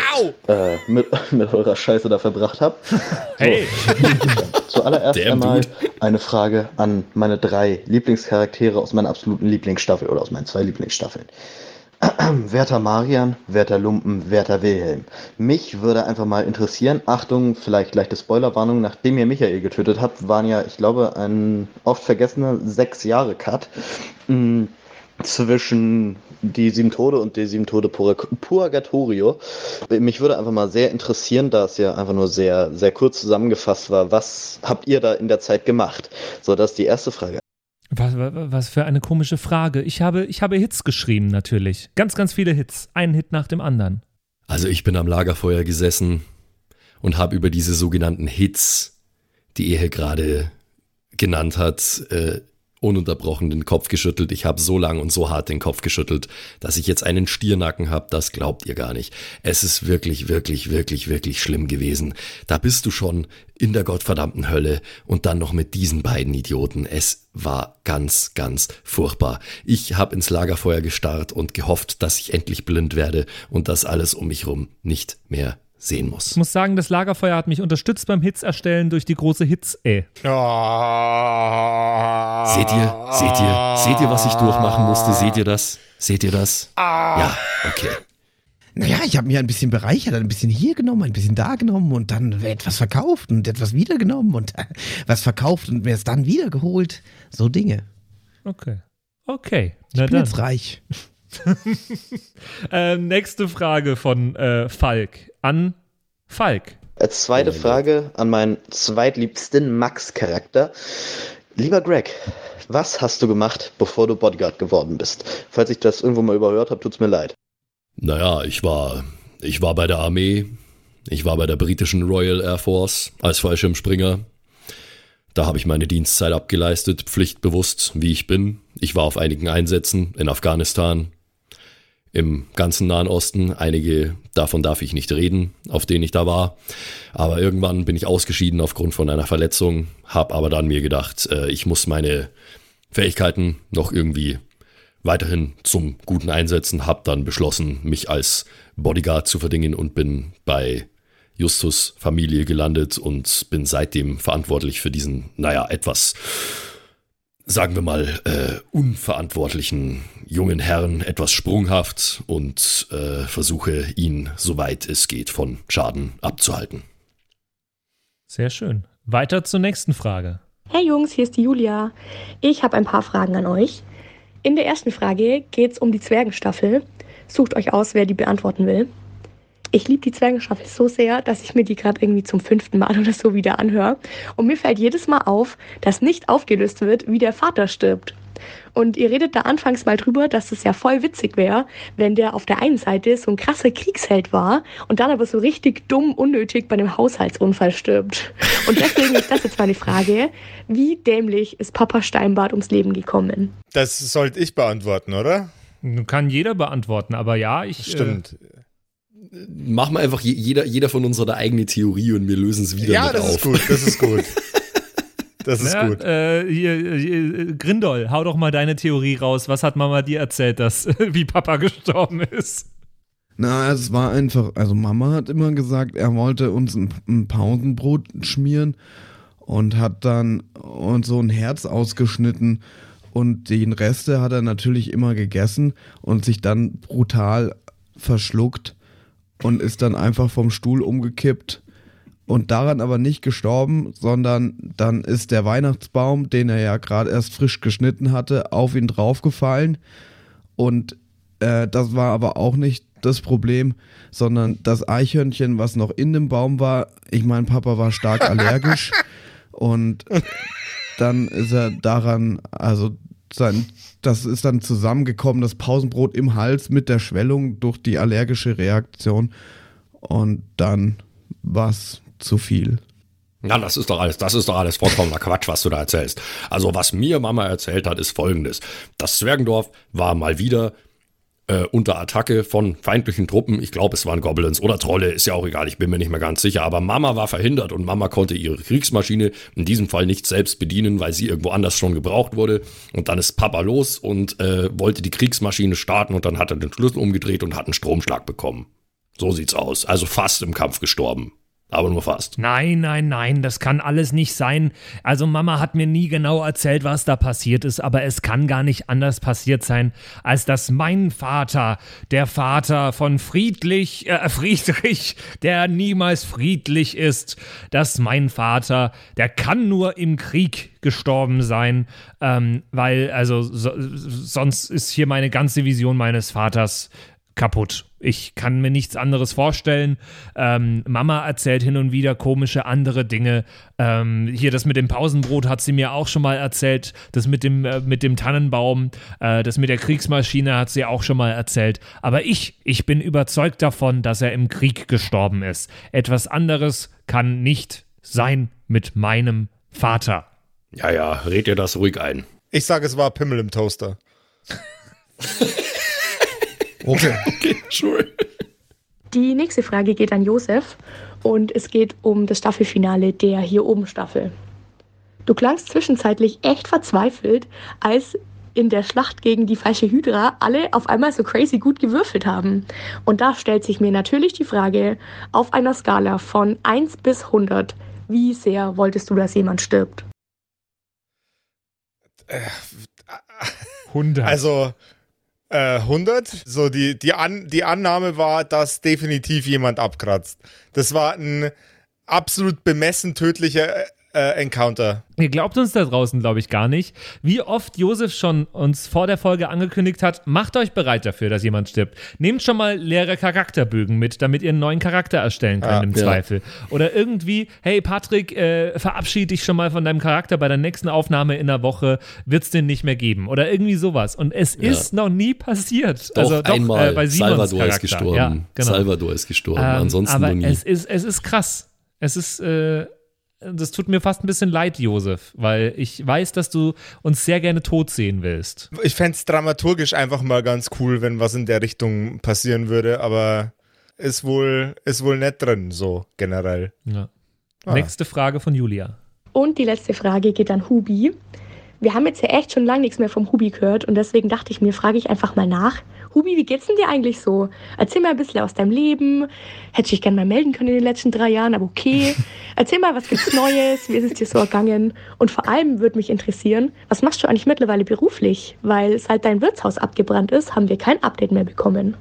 äh, mit, mit eurer Scheiße da verbracht habe. Hey! Zuallererst Damn, einmal dude. eine Frage an meine drei Lieblingscharaktere aus meiner absoluten Lieblingsstaffel oder aus meinen zwei Lieblingsstaffeln. Werter Marian, Werter Lumpen, Werter Wilhelm. Mich würde einfach mal interessieren, Achtung, vielleicht leichte Spoilerwarnung, nachdem ihr Michael getötet habt, waren ja, ich glaube, ein oft vergessener sechs Jahre Cut mh, zwischen die sieben Tode und die sieben Tode Pur Purgatorio. Mich würde einfach mal sehr interessieren, da es ja einfach nur sehr, sehr kurz zusammengefasst war, was habt ihr da in der Zeit gemacht? So, das ist die erste Frage. Was, was, für eine komische Frage. Ich habe, ich habe Hits geschrieben, natürlich. Ganz, ganz viele Hits. Einen Hit nach dem anderen. Also ich bin am Lagerfeuer gesessen und habe über diese sogenannten Hits, die er hier gerade genannt hat, äh, ununterbrochen den Kopf geschüttelt. Ich habe so lang und so hart den Kopf geschüttelt, dass ich jetzt einen Stiernacken habe, das glaubt ihr gar nicht. Es ist wirklich, wirklich, wirklich, wirklich schlimm gewesen. Da bist du schon in der gottverdammten Hölle und dann noch mit diesen beiden Idioten. Es war ganz, ganz furchtbar. Ich habe ins Lagerfeuer gestarrt und gehofft, dass ich endlich blind werde und das alles um mich rum nicht mehr sehen muss. Ich muss sagen, das Lagerfeuer hat mich unterstützt beim Hits erstellen durch die große Hits, ey. Seht ihr, seht ihr, seht ihr, was ich durchmachen musste? Seht ihr das? Seht ihr das? Ja, okay. Naja, ich habe mir ein bisschen bereichert, ein bisschen hier genommen, ein bisschen da genommen und dann etwas verkauft und etwas wieder genommen und äh, was verkauft und mir es dann wieder geholt. So Dinge. Okay. Okay. Ich Na bin dann. jetzt reich. ähm, nächste Frage von äh, Falk. An Falk. Als zweite Frage an meinen zweitliebsten Max-Charakter. Lieber Greg, was hast du gemacht, bevor du Bodyguard geworden bist? Falls ich das irgendwo mal überhört habe, tut's mir leid. Naja, ich war, ich war bei der Armee, ich war bei der britischen Royal Air Force als Fallschirmspringer. Da habe ich meine Dienstzeit abgeleistet, pflichtbewusst, wie ich bin. Ich war auf einigen Einsätzen in Afghanistan, im ganzen Nahen Osten. Einige davon darf ich nicht reden, auf denen ich da war. Aber irgendwann bin ich ausgeschieden aufgrund von einer Verletzung, habe aber dann mir gedacht, äh, ich muss meine Fähigkeiten noch irgendwie weiterhin zum Guten einsetzen, habe dann beschlossen, mich als Bodyguard zu verdingen und bin bei Justus Familie gelandet und bin seitdem verantwortlich für diesen, naja, etwas, sagen wir mal, äh, unverantwortlichen jungen Herrn, etwas sprunghaft und äh, versuche ihn, soweit es geht, von Schaden abzuhalten. Sehr schön. Weiter zur nächsten Frage. Hey Jungs, hier ist die Julia. Ich habe ein paar Fragen an euch. In der ersten Frage geht es um die Zwergenstaffel. Sucht euch aus, wer die beantworten will. Ich liebe die Zwergenstaffel so sehr, dass ich mir die gerade irgendwie zum fünften Mal oder so wieder anhöre. Und mir fällt jedes Mal auf, dass nicht aufgelöst wird, wie der Vater stirbt. Und ihr redet da anfangs mal drüber, dass es ja voll witzig wäre, wenn der auf der einen Seite so ein krasser Kriegsheld war und dann aber so richtig dumm, unnötig bei einem Haushaltsunfall stirbt. Und deswegen ist das jetzt meine Frage. Wie dämlich ist Papa Steinbart ums Leben gekommen? Das sollte ich beantworten, oder? Kann jeder beantworten, aber ja, ich. Stimmt. Äh, Machen wir einfach, jeder, jeder von uns hat eine eigene Theorie und wir lösen es wieder ja, mit das auf. ist gut, das ist gut. Das ist ja, gut. Äh, hier, hier, Grindol, hau doch mal deine Theorie raus. Was hat Mama dir erzählt, dass wie Papa gestorben ist? Na, es war einfach, also Mama hat immer gesagt, er wollte uns ein, ein Pausenbrot schmieren und hat dann uns so ein Herz ausgeschnitten und den Reste hat er natürlich immer gegessen und sich dann brutal verschluckt und ist dann einfach vom Stuhl umgekippt und daran aber nicht gestorben, sondern dann ist der Weihnachtsbaum, den er ja gerade erst frisch geschnitten hatte, auf ihn draufgefallen. Und äh, das war aber auch nicht das Problem, sondern das Eichhörnchen, was noch in dem Baum war, ich meine, Papa war stark allergisch und dann ist er daran, also sein, das ist dann zusammengekommen, das Pausenbrot im Hals mit der Schwellung durch die allergische Reaktion und dann war es zu viel. Ja, das ist doch alles, das ist doch alles vollkommener Quatsch, was du da erzählst. Also, was mir Mama erzählt hat, ist folgendes. Das Zwergendorf war mal wieder äh, unter Attacke von feindlichen Truppen. Ich glaube, es waren Goblins oder Trolle, ist ja auch egal, ich bin mir nicht mehr ganz sicher. Aber Mama war verhindert und Mama konnte ihre Kriegsmaschine in diesem Fall nicht selbst bedienen, weil sie irgendwo anders schon gebraucht wurde. Und dann ist Papa los und äh, wollte die Kriegsmaschine starten und dann hat er den Schlüssel umgedreht und hat einen Stromschlag bekommen. So sieht's aus. Also fast im Kampf gestorben. Aber nur fast. Nein, nein, nein, das kann alles nicht sein. Also Mama hat mir nie genau erzählt, was da passiert ist, aber es kann gar nicht anders passiert sein, als dass mein Vater, der Vater von Friedlich, äh, Friedrich, der niemals friedlich ist, dass mein Vater, der kann nur im Krieg gestorben sein, ähm, weil also so, sonst ist hier meine ganze Vision meines Vaters kaputt. Ich kann mir nichts anderes vorstellen. Ähm, Mama erzählt hin und wieder komische andere Dinge. Ähm, hier das mit dem Pausenbrot hat sie mir auch schon mal erzählt. Das mit dem, äh, mit dem Tannenbaum, äh, das mit der Kriegsmaschine hat sie auch schon mal erzählt. Aber ich, ich bin überzeugt davon, dass er im Krieg gestorben ist. Etwas anderes kann nicht sein mit meinem Vater. Ja, ja, red dir das ruhig ein. Ich sage, es war Pimmel im Toaster. Okay. okay, sure. Die nächste Frage geht an Josef und es geht um das Staffelfinale der hier oben Staffel. Du klangst zwischenzeitlich echt verzweifelt, als in der Schlacht gegen die falsche Hydra alle auf einmal so crazy gut gewürfelt haben. Und da stellt sich mir natürlich die Frage, auf einer Skala von 1 bis 100, wie sehr wolltest du, dass jemand stirbt? 100. Also äh, 100. So die, die, An die Annahme war, dass definitiv jemand abkratzt. Das war ein absolut bemessen tödlicher äh, Encounter. Ihr glaubt uns da draußen, glaube ich, gar nicht. Wie oft Josef schon uns vor der Folge angekündigt hat, macht euch bereit dafür, dass jemand stirbt. Nehmt schon mal leere Charakterbögen mit, damit ihr einen neuen Charakter erstellen könnt Ja, im ja. Zweifel. Oder irgendwie, hey Patrick, äh, verabschiede dich schon mal von deinem Charakter. Bei der nächsten Aufnahme in der Woche wird es den nicht mehr geben. Oder irgendwie sowas. Und es Ja. ist noch nie passiert. Doch, also doch einmal. äh, bei Simons Salvador Charakter. ist gestorben. Ja, genau. Salvador ist gestorben. Ähm, Ansonsten aber nie. es ist, es ist krass. Es ist, äh, das tut mir fast ein bisschen leid, Josef, weil ich weiß, dass du uns sehr gerne tot sehen willst. Ich fände es dramaturgisch einfach mal ganz cool, wenn was in der Richtung passieren würde, aber ist wohl, ist wohl nicht drin, so generell. Ja. Ah. Nächste Frage von Julia. Und die letzte Frage geht an Hubi. Wir haben jetzt ja echt schon lange nichts mehr vom Hubi gehört und deswegen dachte ich mir, frage ich einfach mal nach. Hubi, wie geht's denn dir eigentlich so? Erzähl mal ein bisschen aus deinem Leben. Hätte ich dich gerne mal melden können in den letzten drei Jahren, aber okay. Erzähl mal, was gibt's Neues? Wie ist es dir so ergangen? Und vor allem würde mich interessieren, was machst du eigentlich mittlerweile beruflich? Weil seit dein Wirtshaus abgebrannt ist, haben wir kein Update mehr bekommen.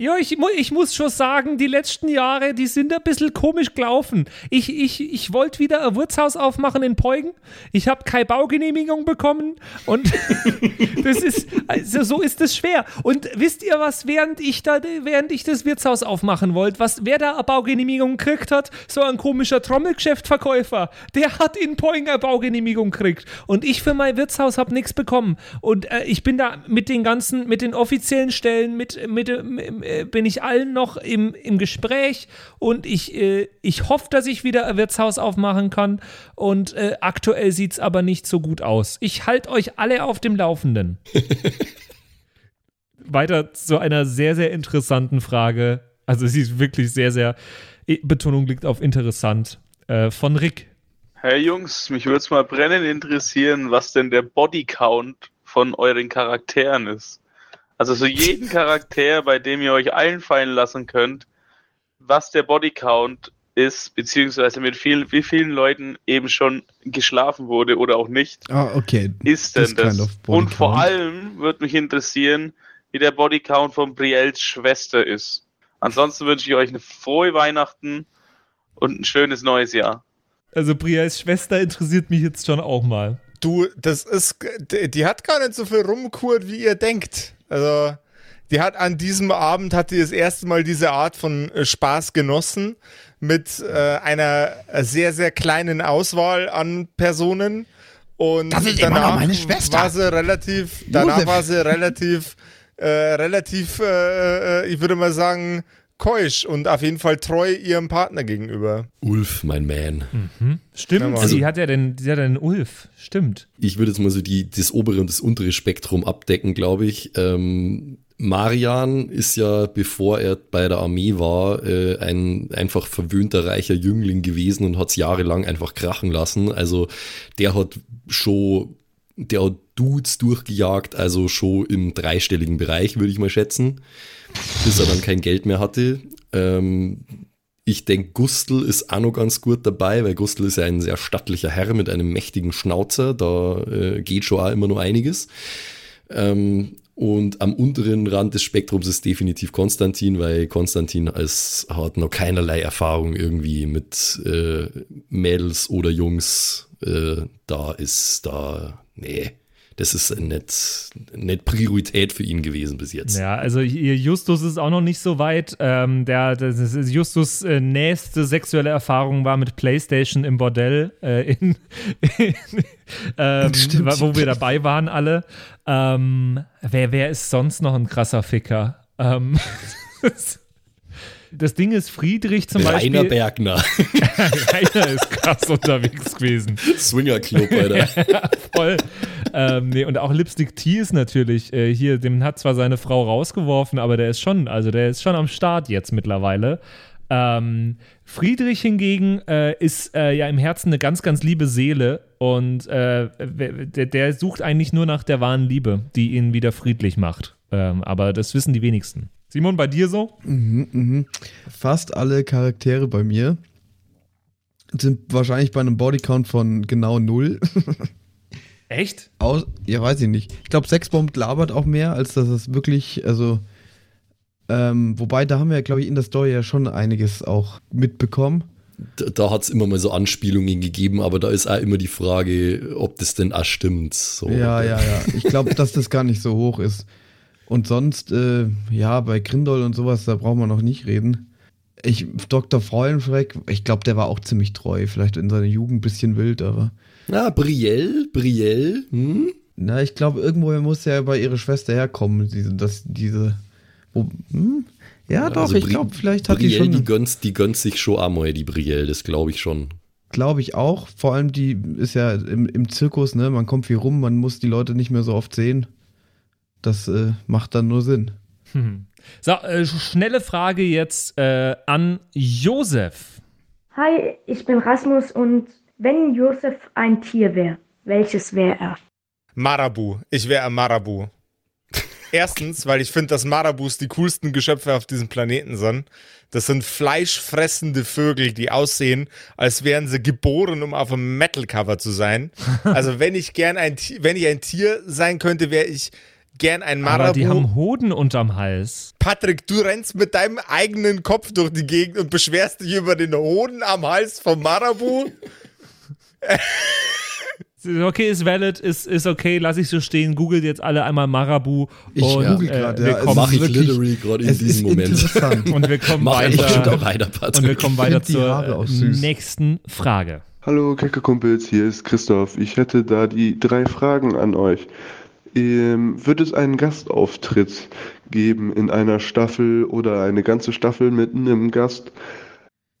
Ja, ich, ich muss schon sagen, die letzten Jahre, die sind ein bisschen komisch gelaufen. Ich, ich, ich wollte wieder ein Wirtshaus aufmachen in Peugen. Ich habe keine Baugenehmigung bekommen und das ist, also so ist es schwer. Und wisst ihr was, während ich da, während ich das Wirtshaus aufmachen wollte, was, wer da eine Baugenehmigung gekriegt hat? So ein komischer Trommelgeschäftverkäufer. Der hat in Peugen eine Baugenehmigung gekriegt. Und ich für mein Wirtshaus habe nichts bekommen. Und äh, ich bin da mit den ganzen, mit den offiziellen Stellen, mit, mit, mit äh, bin ich allen noch im, im Gespräch und ich, äh, ich hoffe, dass ich wieder ein Wirtshaus aufmachen kann und äh, aktuell sieht es aber nicht so gut aus. Ich halte euch alle auf dem Laufenden. Weiter zu einer sehr, sehr interessanten Frage. Also sie ist wirklich sehr, sehr, Betonung liegt auf interessant. Äh, von Rick. Hey Jungs, mich würde es mal brennend interessieren, was denn der Bodycount von euren Charakteren ist. Also so jeden Charakter, bei dem ihr euch einfallen lassen könnt, was der Bodycount ist, beziehungsweise mit viel, wie vielen Leuten eben schon geschlafen wurde oder auch nicht. Ah, okay. Ist denn das? kind of Und vor allem würde mich interessieren, wie der Bodycount von Brielles Schwester ist. Ansonsten wünsche ich euch eine frohe Weihnachten und ein schönes neues Jahr. Also Brias Schwester interessiert mich jetzt schon auch mal. Du, das ist, die, die hat gar nicht so viel rumkurt, wie ihr denkt. Also, die hat an diesem Abend, hat die das erste Mal diese Art von äh, Spaß genossen mit äh, einer sehr, sehr kleinen Auswahl an Personen. Und Das ist immer danach noch meine Schwester. war sie relativ, danach Josef. war sie relativ, äh, relativ, äh, äh, ich würde mal sagen, keusch und auf jeden Fall treu ihrem Partner gegenüber. Ulf, mein Man. Mhm. Stimmt, Also- sie hat ja den, sie hat ja den Ulf. Stimmt. Ich würde jetzt mal so die, das obere und das untere Spektrum abdecken, glaube ich. Ähm, Marian ist ja, bevor er bei der Armee war, äh, ein einfach verwöhnter, reicher Jüngling gewesen und hat es jahrelang einfach krachen lassen. Also der hat schon, der hat Dudes durchgejagt, also schon im dreistelligen Bereich, würde ich mal schätzen, bis er dann kein Geld mehr hatte. Ähm, ich denke, Gustl ist auch noch ganz gut dabei, weil Gustl ist ja ein sehr stattlicher Herr mit einem mächtigen Schnauzer. Da äh, geht schon auch immer noch einiges. Ähm, und am unteren Rand des Spektrums ist definitiv Konstantin, weil Konstantin als, hat noch keinerlei Erfahrung irgendwie mit äh, Mädels oder Jungs. Äh, da ist da, nee, das ist nicht, nicht Priorität für ihn gewesen bis jetzt. Ja, also Justus ist auch noch nicht so weit. Ähm, der, Justus äh, nächste sexuelle Erfahrung war mit PlayStation im Bordell, äh, in, in, ähm, wo wir dabei waren alle. Ähm, wer, wer ist sonst noch ein krasser Ficker? Ähm, das Ding ist Friedrich zum Beispiel. Rainer Bergner. Rainer ist krass unterwegs gewesen. Swinger Club, Alter. ja, voll. Ähm, nee, und auch Lipstick T ist natürlich äh, hier, dem hat zwar seine Frau rausgeworfen, aber der ist schon, also der ist schon am Start jetzt mittlerweile. Ähm, Friedrich hingegen äh, ist äh, ja im Herzen eine ganz, ganz liebe Seele und äh, der, der sucht eigentlich nur nach der wahren Liebe, die ihn wieder friedlich macht. Ähm, aber das wissen die wenigsten. Simon, bei dir so? Mhm, mhm. Fast alle Charaktere bei mir sind wahrscheinlich bei einem Bodycount von genau null. Echt? Aus, ja, weiß ich nicht. Ich glaube, Sexbomb labert auch mehr, als dass es wirklich, also, ähm, wobei, da haben wir, glaube ich, in der Story ja schon einiges auch mitbekommen. Da, da hat es immer mal so Anspielungen gegeben, aber da ist auch immer die Frage, ob das denn auch stimmt. So. Ja, ja, ja. Ich glaube, dass das gar nicht so hoch ist. Und sonst, äh, ja, bei Grindol und sowas, da brauchen wir noch nicht reden. Ich, Dr. Freulenfreck, ich glaube, der war auch ziemlich treu. Vielleicht in seiner Jugend ein bisschen wild, aber. Na, Brielle, Brielle, hm? Na, ich glaube, irgendwo muss ja bei ihrer Schwester herkommen, diese, das, diese. Wo, hm? Ja, doch, ich glaube, vielleicht hat die Brielle, schon. die gönnt, die gönnt sich schon einmal, die Brielle, das glaube ich schon. Glaube ich auch. Vor allem die ist ja im, im Zirkus, ne? Man kommt viel rum, man muss die Leute nicht mehr so oft sehen. Das äh, macht dann nur Sinn. Hm. So, äh, schnelle Frage jetzt äh, an Josef. Hi, ich bin Rasmus und wenn Josef ein Tier wäre, welches wäre er? Marabu. Ich wäre ein Marabu. Erstens, weil ich finde, dass Marabus die coolsten Geschöpfe auf diesem Planeten sind. Das sind fleischfressende Vögel, die aussehen, als wären sie geboren, um auf einem Metal-Cover zu sein. Also wenn ich gern ein Tier, wenn ich ein Tier sein könnte, wäre ich gern ein Marabu. Aber die haben Hoden unterm Hals. Patrick, du rennst mit deinem eigenen Kopf durch die Gegend und beschwerst dich über den Hoden am Hals vom Marabu. Okay, ist valid, ist, ist okay, lass ich so stehen. Googelt jetzt alle einmal Marabu. Ich und, google äh, wir ja, es kommen- Mach ich literally gerade in es diesem ist Moment. Und wir kommen Mach ich weiter. auch weiter, Patrick. Und wir kommen weiter zur äh, nächsten Frage. Hallo Keckerkumpels, hier ist Christoph. Ich hätte da die drei Fragen an euch. Ähm, wird es einen Gastauftritt geben in einer Staffel oder eine ganze Staffel mit einem Gast?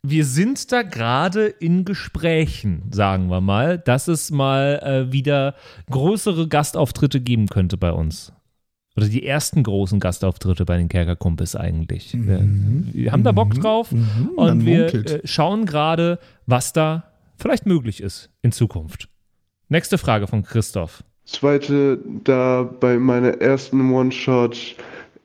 Wir sind da gerade in Gesprächen, sagen wir mal, dass es mal äh, wieder größere Gastauftritte geben könnte bei uns. Oder die ersten großen Gastauftritte bei den Kerkerkumpels eigentlich. Wir, wir haben da Bock drauf Mhm, und man wir äh, schauen gerade, was da vielleicht möglich ist in Zukunft. Nächste Frage von Christoph. Zweite, da bei meiner ersten One-Shot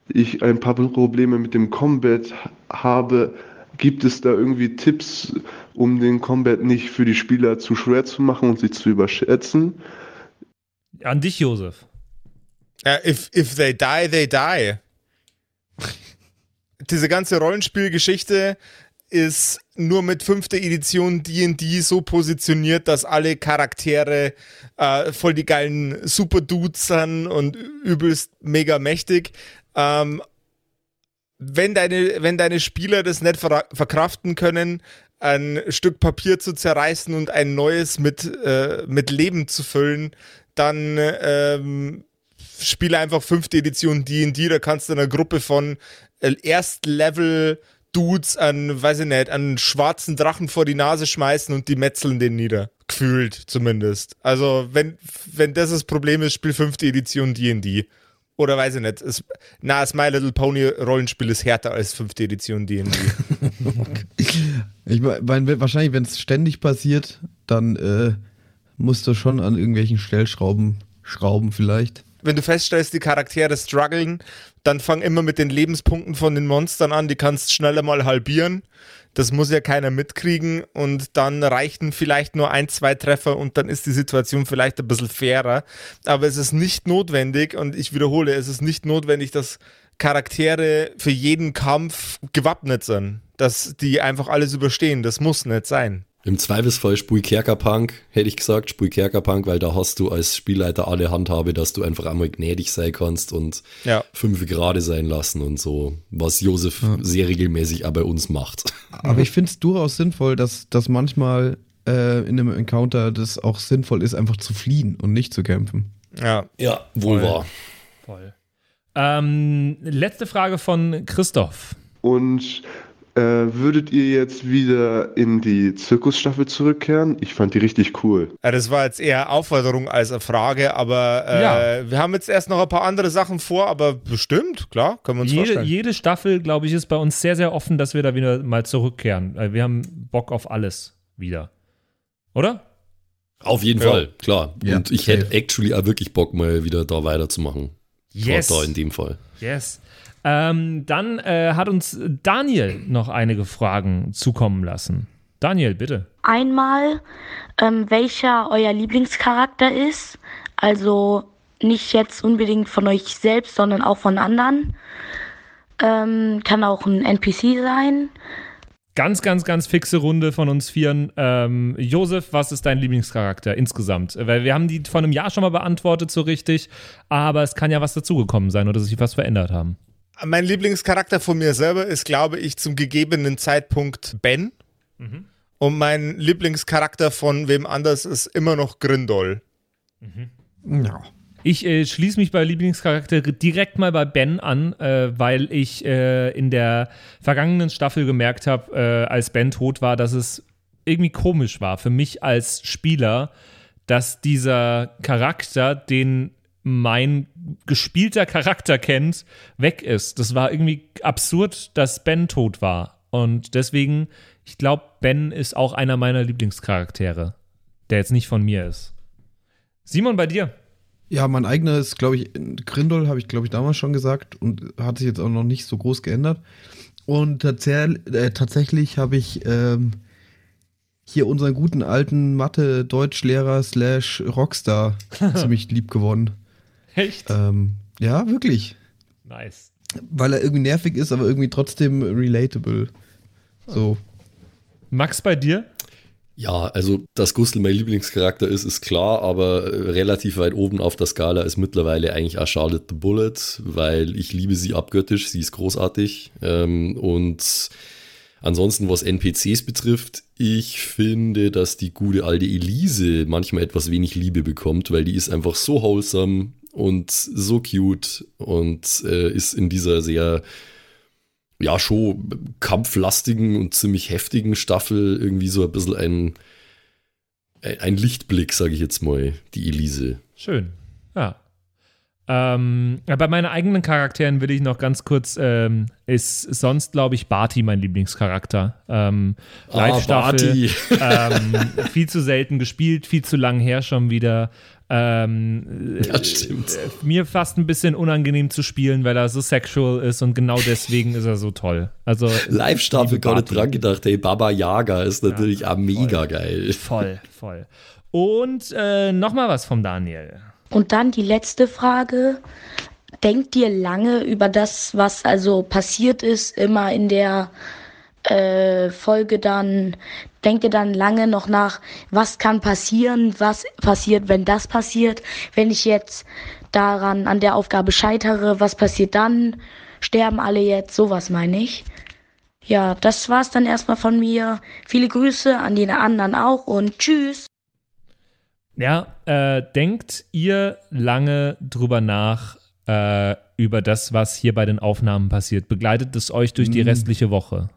ich ein paar Probleme mit dem Combat habe, gibt es da irgendwie Tipps, um den Combat nicht für die Spieler zu schwer zu machen und sie zu überschätzen? An dich, Josef. Ja, if, if they die, they die. Diese ganze Rollenspielgeschichte ist nur mit fünfter Edition D&D so positioniert, dass alle Charaktere äh, voll die geilen Super-Dudes sind und übelst mega mächtig. Ähm, wenn deine, wenn deine Spieler das nicht ver verkraften können, ein Stück Papier zu zerreißen und ein neues mit, äh, mit Leben zu füllen, dann ähm, spiele einfach fünfte Edition D&D, da kannst du einer Gruppe von äh, Erstlevel Dudes an, weiß ich nicht, an schwarzen Drachen vor die Nase schmeißen und die metzeln den nieder. Gefühlt zumindest. Also, wenn, wenn das das Problem ist, spiel fünfte Edition D&D. Oder weiß ich nicht. Es, na, das My Little Pony Rollenspiel ist härter als fünfte Edition D&D. Ich meine, wahrscheinlich, wenn es ständig passiert, dann äh, musst du schon an irgendwelchen Stellschrauben schrauben vielleicht. Wenn du feststellst, die Charaktere strugglen, dann fang immer mit den Lebenspunkten von den Monstern an, die kannst schneller mal halbieren. Das muss ja keiner mitkriegen und dann reichten vielleicht nur ein, zwei Treffer und dann ist die Situation vielleicht ein bisschen fairer. Aber es ist nicht notwendig und ich wiederhole, es ist nicht notwendig, dass Charaktere für jeden Kampf gewappnet sind. Dass die einfach alles überstehen. Das muss nicht sein. Im Zweifelsfall spul Kerkerpunk, hätte ich gesagt, spul Kerkerpunk, weil da hast du als Spielleiter alle Handhabe, dass du einfach einmal gnädig sein kannst und Ja. fünf gerade sein lassen und so, was Josef sehr regelmäßig auch bei uns macht. Aber ich finde es durchaus sinnvoll, dass, dass manchmal äh, in einem Encounter das auch sinnvoll ist, einfach zu fliehen und nicht zu kämpfen. Ja. Ja, wohl Voll. wahr. Voll. Ähm, letzte Frage von Christoph. Und äh, würdet ihr jetzt wieder in die Zirkusstaffel zurückkehren? Ich fand die richtig cool. Ja, das war jetzt eher Aufforderung als eine Frage, aber äh, Ja. wir haben jetzt erst noch ein paar andere Sachen vor, aber bestimmt, klar, können wir uns Jede, vorstellen. jede Staffel, glaube ich, ist bei uns sehr, sehr offen, dass wir da wieder mal zurückkehren. Äh, Wir haben Bock auf alles wieder. Oder? Auf jeden Ja. Fall, klar. Ja, und ich hätte actually auch wirklich Bock, mal wieder da weiterzumachen. Yes. Gerade Da in dem Fall. Yes. Ähm, dann äh, hat uns Daniel noch einige Fragen zukommen lassen. Daniel, bitte. Einmal, ähm, welcher euer Lieblingscharakter ist. Also nicht jetzt unbedingt von euch selbst, sondern auch von anderen. Ähm, kann auch ein NPC sein. Ganz, ganz, ganz fixe Runde von uns Vieren. Ähm, Josef, was ist dein Lieblingscharakter insgesamt? Weil wir haben die vor einem Jahr schon mal beantwortet, so richtig. Aber es kann ja was dazugekommen sein oder sich was verändert haben. Mein Lieblingscharakter von mir selber ist, glaube ich, zum gegebenen Zeitpunkt Ben. Mhm. Und mein Lieblingscharakter von wem anders ist immer noch Grindol. Ja. Ich äh, schließe mich bei Lieblingscharakter direkt mal bei Ben an, äh, weil ich äh, in der vergangenen Staffel gemerkt habe, äh, als Ben tot war, dass es irgendwie komisch war für mich als Spieler, dass dieser Charakter, den mein gespielter Charakter kennt, weg ist. Das war irgendwie absurd, dass Ben tot war. Und deswegen, ich glaube, Ben ist auch einer meiner Lieblingscharaktere, der jetzt nicht von mir ist. Simon, bei dir? Ja, mein eigener ist, glaube ich, Grindel, habe ich, glaube ich, damals schon gesagt und hat sich jetzt auch noch nicht so groß geändert. Und tats äh, tatsächlich habe ich ähm, hier unseren guten alten Mathe-Deutschlehrer slash Rockstar ziemlich lieb gewonnen. Echt? Ähm, ja, wirklich. Nice. Weil er irgendwie nervig ist, aber irgendwie trotzdem relatable. So. Max, bei dir? Ja, also dass Gustl mein Lieblingscharakter ist, ist klar, aber relativ weit oben auf der Skala ist mittlerweile eigentlich auch Charlotte the Bullet, weil ich liebe sie abgöttisch, sie ist großartig. Ähm, und ansonsten, was NPCs betrifft, ich finde, dass die gute alte Elise manchmal etwas wenig Liebe bekommt, weil die ist einfach so wholesome und so cute und äh, ist in dieser sehr ja, schon kampflastigen und ziemlich heftigen Staffel irgendwie so ein bisschen ein, ein Lichtblick, sage ich jetzt mal, die Elise. Schön, ja. Ähm, bei meinen eigenen Charakteren will ich noch ganz kurz, ähm, ist sonst, glaube ich, Barty mein Lieblingscharakter. Ähm, ah, Live-Staffel, ähm, viel zu selten gespielt, viel zu lang her schon wieder. Ähm, das stimmt. Äh, mir fast ein bisschen unangenehm zu spielen, weil er so sexual ist und genau deswegen ist er so toll. Also Live-Staffel gar nicht dran gedacht, hey, Baba Yaga ist natürlich ja, mega voll, geil. Voll, voll. Und äh, nochmal was vom Daniel. Und dann die letzte Frage. Denkt ihr lange über das, was also passiert ist, immer in der äh, Folge dann, denkt ihr dann lange noch nach, was kann passieren, was passiert, wenn das passiert, wenn ich jetzt daran an der Aufgabe scheitere, was passiert dann, sterben alle jetzt, sowas meine ich. Ja, das war's dann erstmal von mir. Viele Grüße an die anderen auch und tschüss. Ja, äh, denkt ihr lange drüber nach, äh, über das, was hier bei den Aufnahmen passiert? Begleitet es euch durch die Mm. restliche Woche?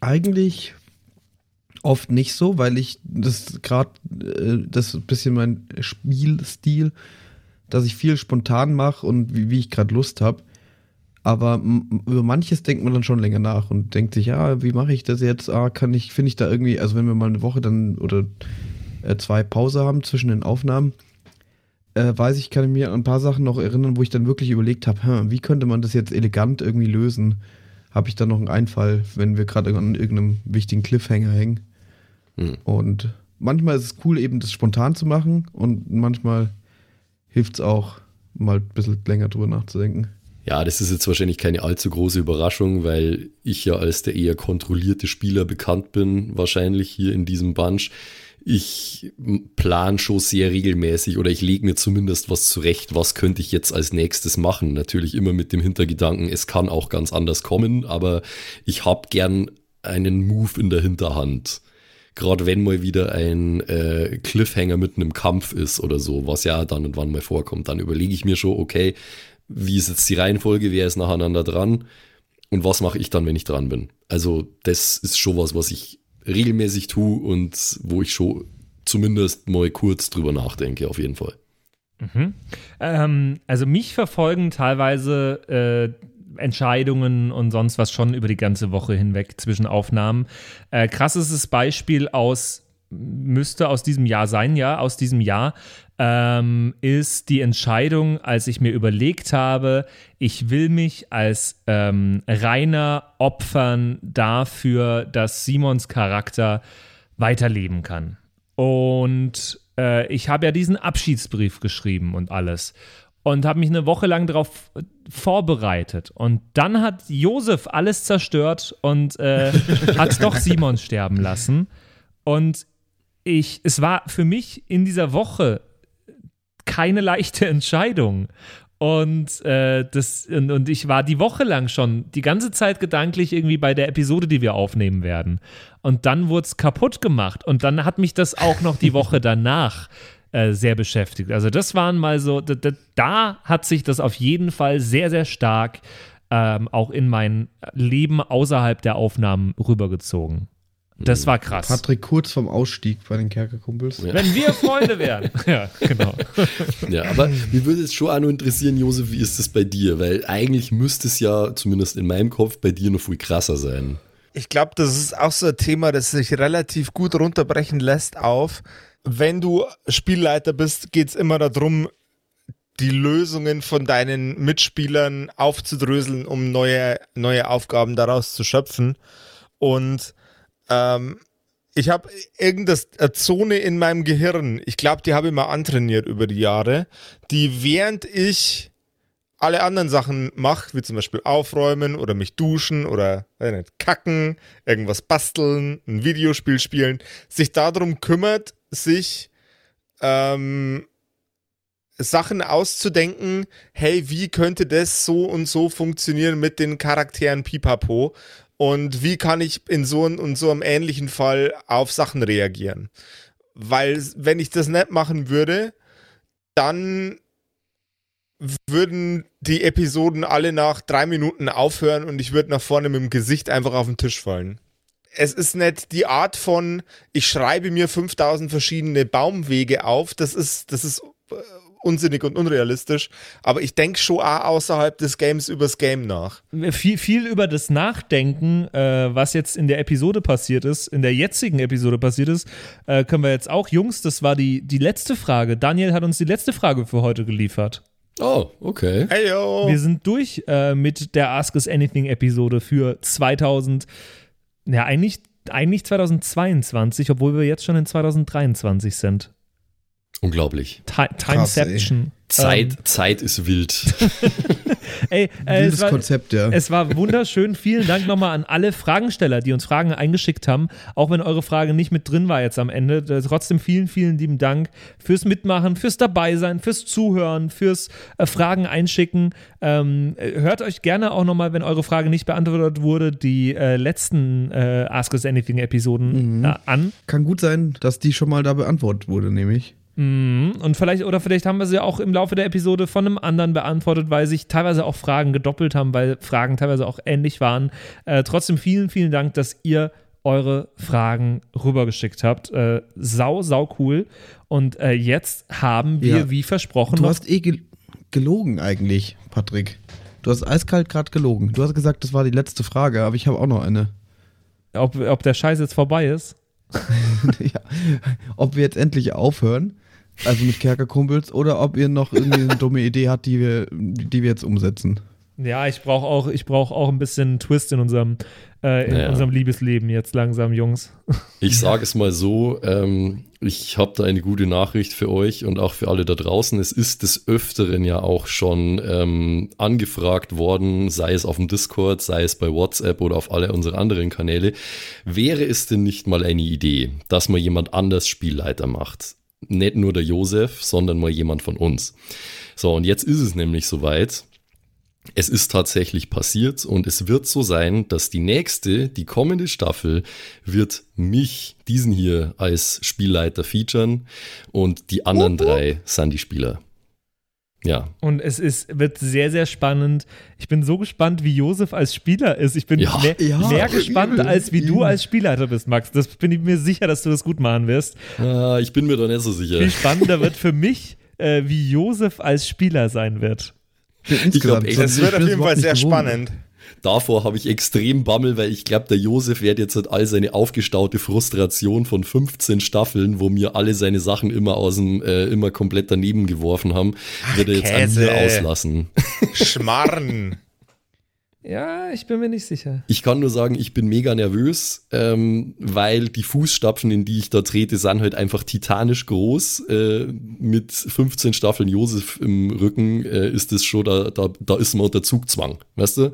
Eigentlich oft nicht so, weil ich das gerade, äh, das ist ein bisschen mein Spielstil, dass ich viel spontan mache und wie, wie ich gerade Lust habe. Aber über manches denkt man dann schon länger nach und denkt sich, ja, wie mache ich das jetzt? Ah, kann ich, finde ich da irgendwie, also wenn wir mal eine Woche dann oder äh, zwei Pause haben zwischen den Aufnahmen, äh, weiß ich, kann ich mir an ein paar Sachen noch erinnern, wo ich dann wirklich überlegt habe, hm, wie könnte man das jetzt elegant irgendwie lösen? Habe ich dann noch einen Einfall, wenn wir gerade an irgendeinem wichtigen Cliffhanger hängen? Und manchmal ist es cool, eben das spontan zu machen und manchmal hilft es auch, mal ein bisschen länger drüber nachzudenken. Ja, das ist jetzt wahrscheinlich keine allzu große Überraschung, weil ich ja als der eher kontrollierte Spieler bekannt bin, wahrscheinlich hier in diesem Bunch. Ich plan schon sehr regelmäßig oder ich lege mir zumindest was zurecht, was könnte ich jetzt als nächstes machen. Natürlich immer mit dem Hintergedanken, es kann auch ganz anders kommen, aber ich habe gern einen Move in der Hinterhand. Gerade wenn mal wieder ein äh, Cliffhanger mitten im Kampf ist oder so, was ja dann und wann mal vorkommt, dann überlege ich mir schon, okay, wie ist jetzt die Reihenfolge, wer ist nacheinander dran und was mache ich dann, wenn ich dran bin. Also das ist schon was, was ich regelmäßig tue und wo ich schon zumindest mal kurz drüber nachdenke, auf jeden Fall. Mhm. Ähm, also mich verfolgen teilweise äh, Entscheidungen und sonst was schon über die ganze Woche hinweg zwischen Aufnahmen. Äh, krassestes Beispiel aus müsste aus diesem Jahr sein, ja, aus diesem Jahr, ähm, ist die Entscheidung, als ich mir überlegt habe, ich will mich als ähm, Rainer opfern dafür, dass Simons Charakter weiterleben kann. Und äh, ich habe ja diesen Abschiedsbrief geschrieben und alles. Und habe mich eine Woche lang darauf vorbereitet. Und dann hat Josef alles zerstört und äh, hat doch Simon sterben lassen. Und ich, es war für mich in dieser Woche keine leichte Entscheidung. Und, äh, das, und, und ich war die Woche lang schon die ganze Zeit gedanklich irgendwie bei der Episode, die wir aufnehmen werden. Und dann wurde es kaputt gemacht. Und dann hat mich das auch noch die Woche danach äh, sehr beschäftigt. Also das waren mal so, da, da, da hat sich das auf jeden Fall sehr, sehr stark ähm, auch in mein Leben außerhalb der Aufnahmen rübergezogen. Das war krass. Patrick kurz vom Ausstieg bei den Kerkerkumpels. Ja. Wenn wir Freunde wären. ja, genau. Ja, aber mich würde es schon auch noch interessieren, Josef, wie ist das bei dir? Weil eigentlich müsste es ja, zumindest in meinem Kopf, bei dir noch viel krasser sein. Ich glaube, das ist auch so ein Thema, das sich relativ gut runterbrechen lässt auf. Wenn du Spielleiter bist, geht es immer darum, die Lösungen von deinen Mitspielern aufzudröseln, um neue, neue Aufgaben daraus zu schöpfen. Und ähm, ich habe irgendeine Zone in meinem Gehirn, ich glaube, die habe ich mal antrainiert über die Jahre, die während ich alle anderen Sachen mache, wie zum Beispiel aufräumen oder mich duschen oder nicht, kacken, irgendwas basteln, ein Videospiel spielen, sich darum kümmert, sich ähm, Sachen auszudenken, hey, wie könnte das so und so funktionieren mit den Charakteren Pipapo und wie kann ich in so und so einem ähnlichen Fall auf Sachen reagieren? Weil wenn ich das nicht machen würde, dann würden die Episoden alle nach drei Minuten aufhören und ich würde nach vorne mit dem Gesicht einfach auf den Tisch fallen. Es ist nicht die Art von, ich schreibe mir 5000 verschiedene Baumwege auf, das ist, das ist äh, unsinnig und unrealistisch, aber ich denke schon auch außerhalb des Games übers Game nach. Viel, viel über das Nachdenken, äh, was jetzt in der Episode passiert ist, in der jetzigen Episode passiert ist, äh, können wir jetzt auch. Jungs, das war die, die letzte Frage. Daniel hat uns die letzte Frage für heute geliefert. Oh, okay. Hey, yo. Wir sind durch äh, mit der Ask Us Anything Episode für 2000, ja, eigentlich, eigentlich 2022, obwohl wir jetzt schon in 2023 sind. Unglaublich. Ti Timeception. Zeit, Ähm, Zeit ist wild. Ey, äh, Wildes es war, Konzept, ja. Es war wunderschön. Vielen Dank nochmal an alle Fragensteller, die uns Fragen eingeschickt haben. Auch wenn eure Frage nicht mit drin war jetzt am Ende. Äh, Trotzdem vielen, vielen lieben Dank fürs Mitmachen, fürs Dabeisein, fürs Zuhören, fürs äh, Fragen einschicken. Ähm, äh, hört euch gerne auch nochmal, wenn eure Frage nicht beantwortet wurde, die äh, letzten äh, Ask Us Anything Episoden Mhm. äh, an. Kann gut sein, dass die schon mal da beantwortet wurde, nämlich. Mhm. Und vielleicht, oder vielleicht haben wir sie auch im Laufe der Episode von einem anderen beantwortet, weil sich teilweise auch Fragen gedoppelt haben, weil Fragen teilweise auch ähnlich waren. Äh, trotzdem vielen, vielen Dank, dass ihr eure Fragen rübergeschickt habt. Äh, sau, sau cool. Und äh, jetzt haben wir, Ja. wie versprochen, Du hast eh gel gelogen eigentlich, Patrick. Du hast eiskalt gerade gelogen. Du hast gesagt, das war die letzte Frage, aber ich habe auch noch eine. ob, ob der Scheiß jetzt vorbei ist. ja. Ob wir jetzt endlich aufhören, also mit Kerkerkumpels, oder ob ihr noch irgendwie eine dumme Idee habt, die wir, die wir jetzt umsetzen. Ja, ich brauche auch, ich brauch auch ein bisschen Twist in unserem, äh, in Ja. unserem Liebesleben jetzt langsam, Jungs. Ich sage es mal so, ähm, ich habe da eine gute Nachricht für euch und auch für alle da draußen. Es ist des Öfteren ja auch schon ähm, angefragt worden, sei es auf dem Discord, sei es bei WhatsApp oder auf alle unsere anderen Kanäle. Wäre es denn nicht mal eine Idee, dass man jemand anders Spielleiter macht? Nicht nur der Josef, sondern mal jemand von uns. So, und jetzt ist es nämlich soweit. Es ist tatsächlich passiert und es wird so sein, dass die nächste, die kommende Staffel, wird mich, diesen hier, als Spielleiter featuren und die anderen drei sind die Spieler. Ja. Und es ist, wird sehr, sehr spannend. Ich bin so gespannt, wie Josef als Spieler ist. Ich bin Ja. mehr, Ja, mehr gespannt, übel, als wie du als Spielleiter bist, Max. Das bin ich mir sicher, dass du das gut machen wirst. Ah, ich bin mir da nicht so sicher. Viel spannender wird für mich, äh, wie Josef als Spieler sein wird. Ich glaub, ey, Das wird auf jeden Fall sehr spannend. Davor habe ich extrem Bammel, weil ich glaube, der Josef wird jetzt halt all seine aufgestaute Frustration von 15 Staffeln, wo mir alle seine Sachen immer aus dem, äh, immer komplett daneben geworfen haben, wird er jetzt Käse. an mir auslassen. Schmarren. Ja, ich bin mir nicht sicher. Ich kann nur sagen, ich bin mega nervös, ähm, weil die Fußstapfen, in die ich da trete, sind halt einfach titanisch groß. Äh, mit 15 Staffeln Josef im Rücken äh, ist es schon, da, da, da ist man unter Zugzwang, weißt du?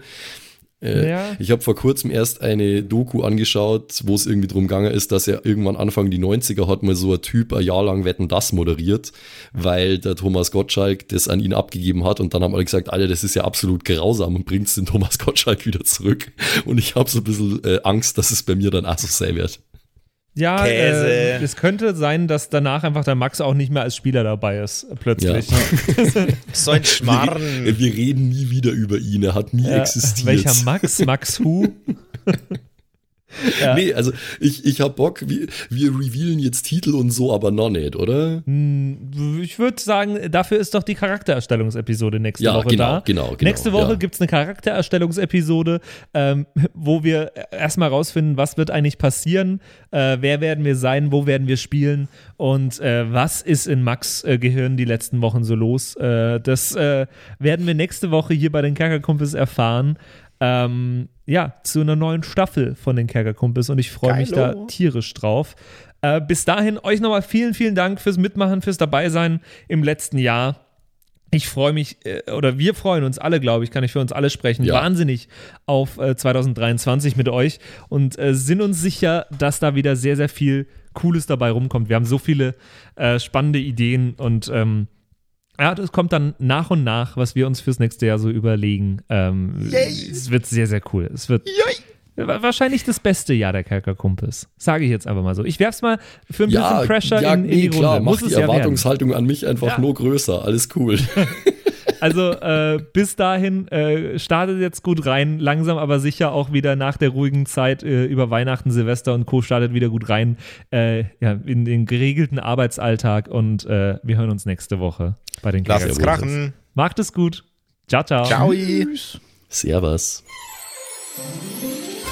Äh, Ja. Ich habe vor kurzem erst eine Doku angeschaut, wo es irgendwie drum gegangen ist, dass er irgendwann Anfang die 90er hat mal so ein Typ ein Jahr lang Wetten das moderiert, weil der Thomas Gottschalk das an ihn abgegeben hat und dann haben alle gesagt, Alter, das ist ja absolut grausam und bringt's den Thomas Gottschalk wieder zurück. Und ich habe so ein bisschen äh, Angst, dass es bei mir dann auch so sein wird. Ja, Käse. Äh, es könnte sein, dass danach einfach der Max auch nicht mehr als Spieler dabei ist, plötzlich. so ein Schmarrn. Wir, wir reden nie wieder über ihn, er hat nie Ja, existiert. welcher Max? Max Hu? Ja. Nee, also ich, ich hab Bock, wir, wir revealen jetzt Titel und so, aber noch nicht, oder? Hm, Ich würde sagen, dafür ist doch die Charaktererstellungsepisode nächste Ja, Woche genau, da. genau, genau, nächste Woche ja. gibt es eine Charaktererstellungsepisode, ähm, wo wir erstmal rausfinden, was wird eigentlich passieren, äh, wer werden wir sein, wo werden wir spielen und äh, was ist in Max äh, Gehirn die letzten Wochen so los. Äh, das äh, werden wir nächste Woche hier bei den Kerkerkumpels erfahren. Ähm, ja, zu einer neuen Staffel von den Kerkerkumpels und ich freue mich da tierisch drauf. Äh, bis dahin euch nochmal vielen, vielen Dank fürs Mitmachen, fürs Dabeisein im letzten Jahr. Ich freue mich, äh, oder wir freuen uns alle, glaube ich, kann ich für uns alle sprechen, Ja. wahnsinnig auf äh, 2023 mit euch und äh, sind uns sicher, dass da wieder sehr, sehr viel Cooles dabei rumkommt. Wir haben so viele äh, spannende Ideen und ähm, ja, das kommt dann nach und nach, was wir uns fürs nächste Jahr so überlegen. Ähm, es wird sehr, sehr cool. Es wird wa- wahrscheinlich das beste Jahr der Kerkerkumpels. Sage ich jetzt einfach mal so. Ich werf's mal für ein bisschen Pressure ja, in, in die nee, klar, Runde. mach Muss die es ja werden. Erwartungshaltung an mich einfach Ja. nur größer, alles cool. Also äh, bis dahin äh, startet jetzt gut rein, langsam aber sicher auch wieder nach der ruhigen Zeit äh, über Weihnachten, Silvester und Co. startet wieder gut rein äh, ja, in den geregelten Arbeitsalltag und äh, wir hören uns nächste Woche bei den Lasst es krachen. Macht es gut. Ciao, ciao. Ciao. Servus.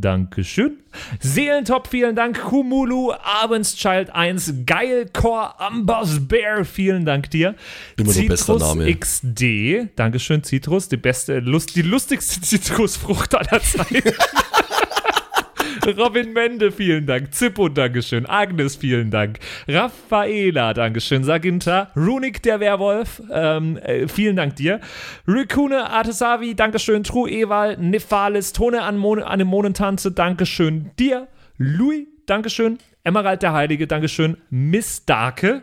Dankeschön. Seelentop, vielen Dank. Kumulu, Abendschild 1, Geilcore, Ambers Bear, vielen Dank dir. Immer Citrus Name. XD, Dankeschön, Citrus, die beste, Lust, die lustigste Zitrusfrucht aller Zeiten. Robin Mende, vielen Dank. Zippo, Dankeschön. Agnes, vielen Dank. Raffaela, Dankeschön. Saginta. Runik, der Werwolf, ähm, äh, vielen Dank dir. Rikune, Artesavi, Dankeschön. True Ewal, Nephalis, Tone an Mon Anemonentanze, Dankeschön dir. Louis, Dankeschön. Emerald der Heilige, Dankeschön. Miss Darke,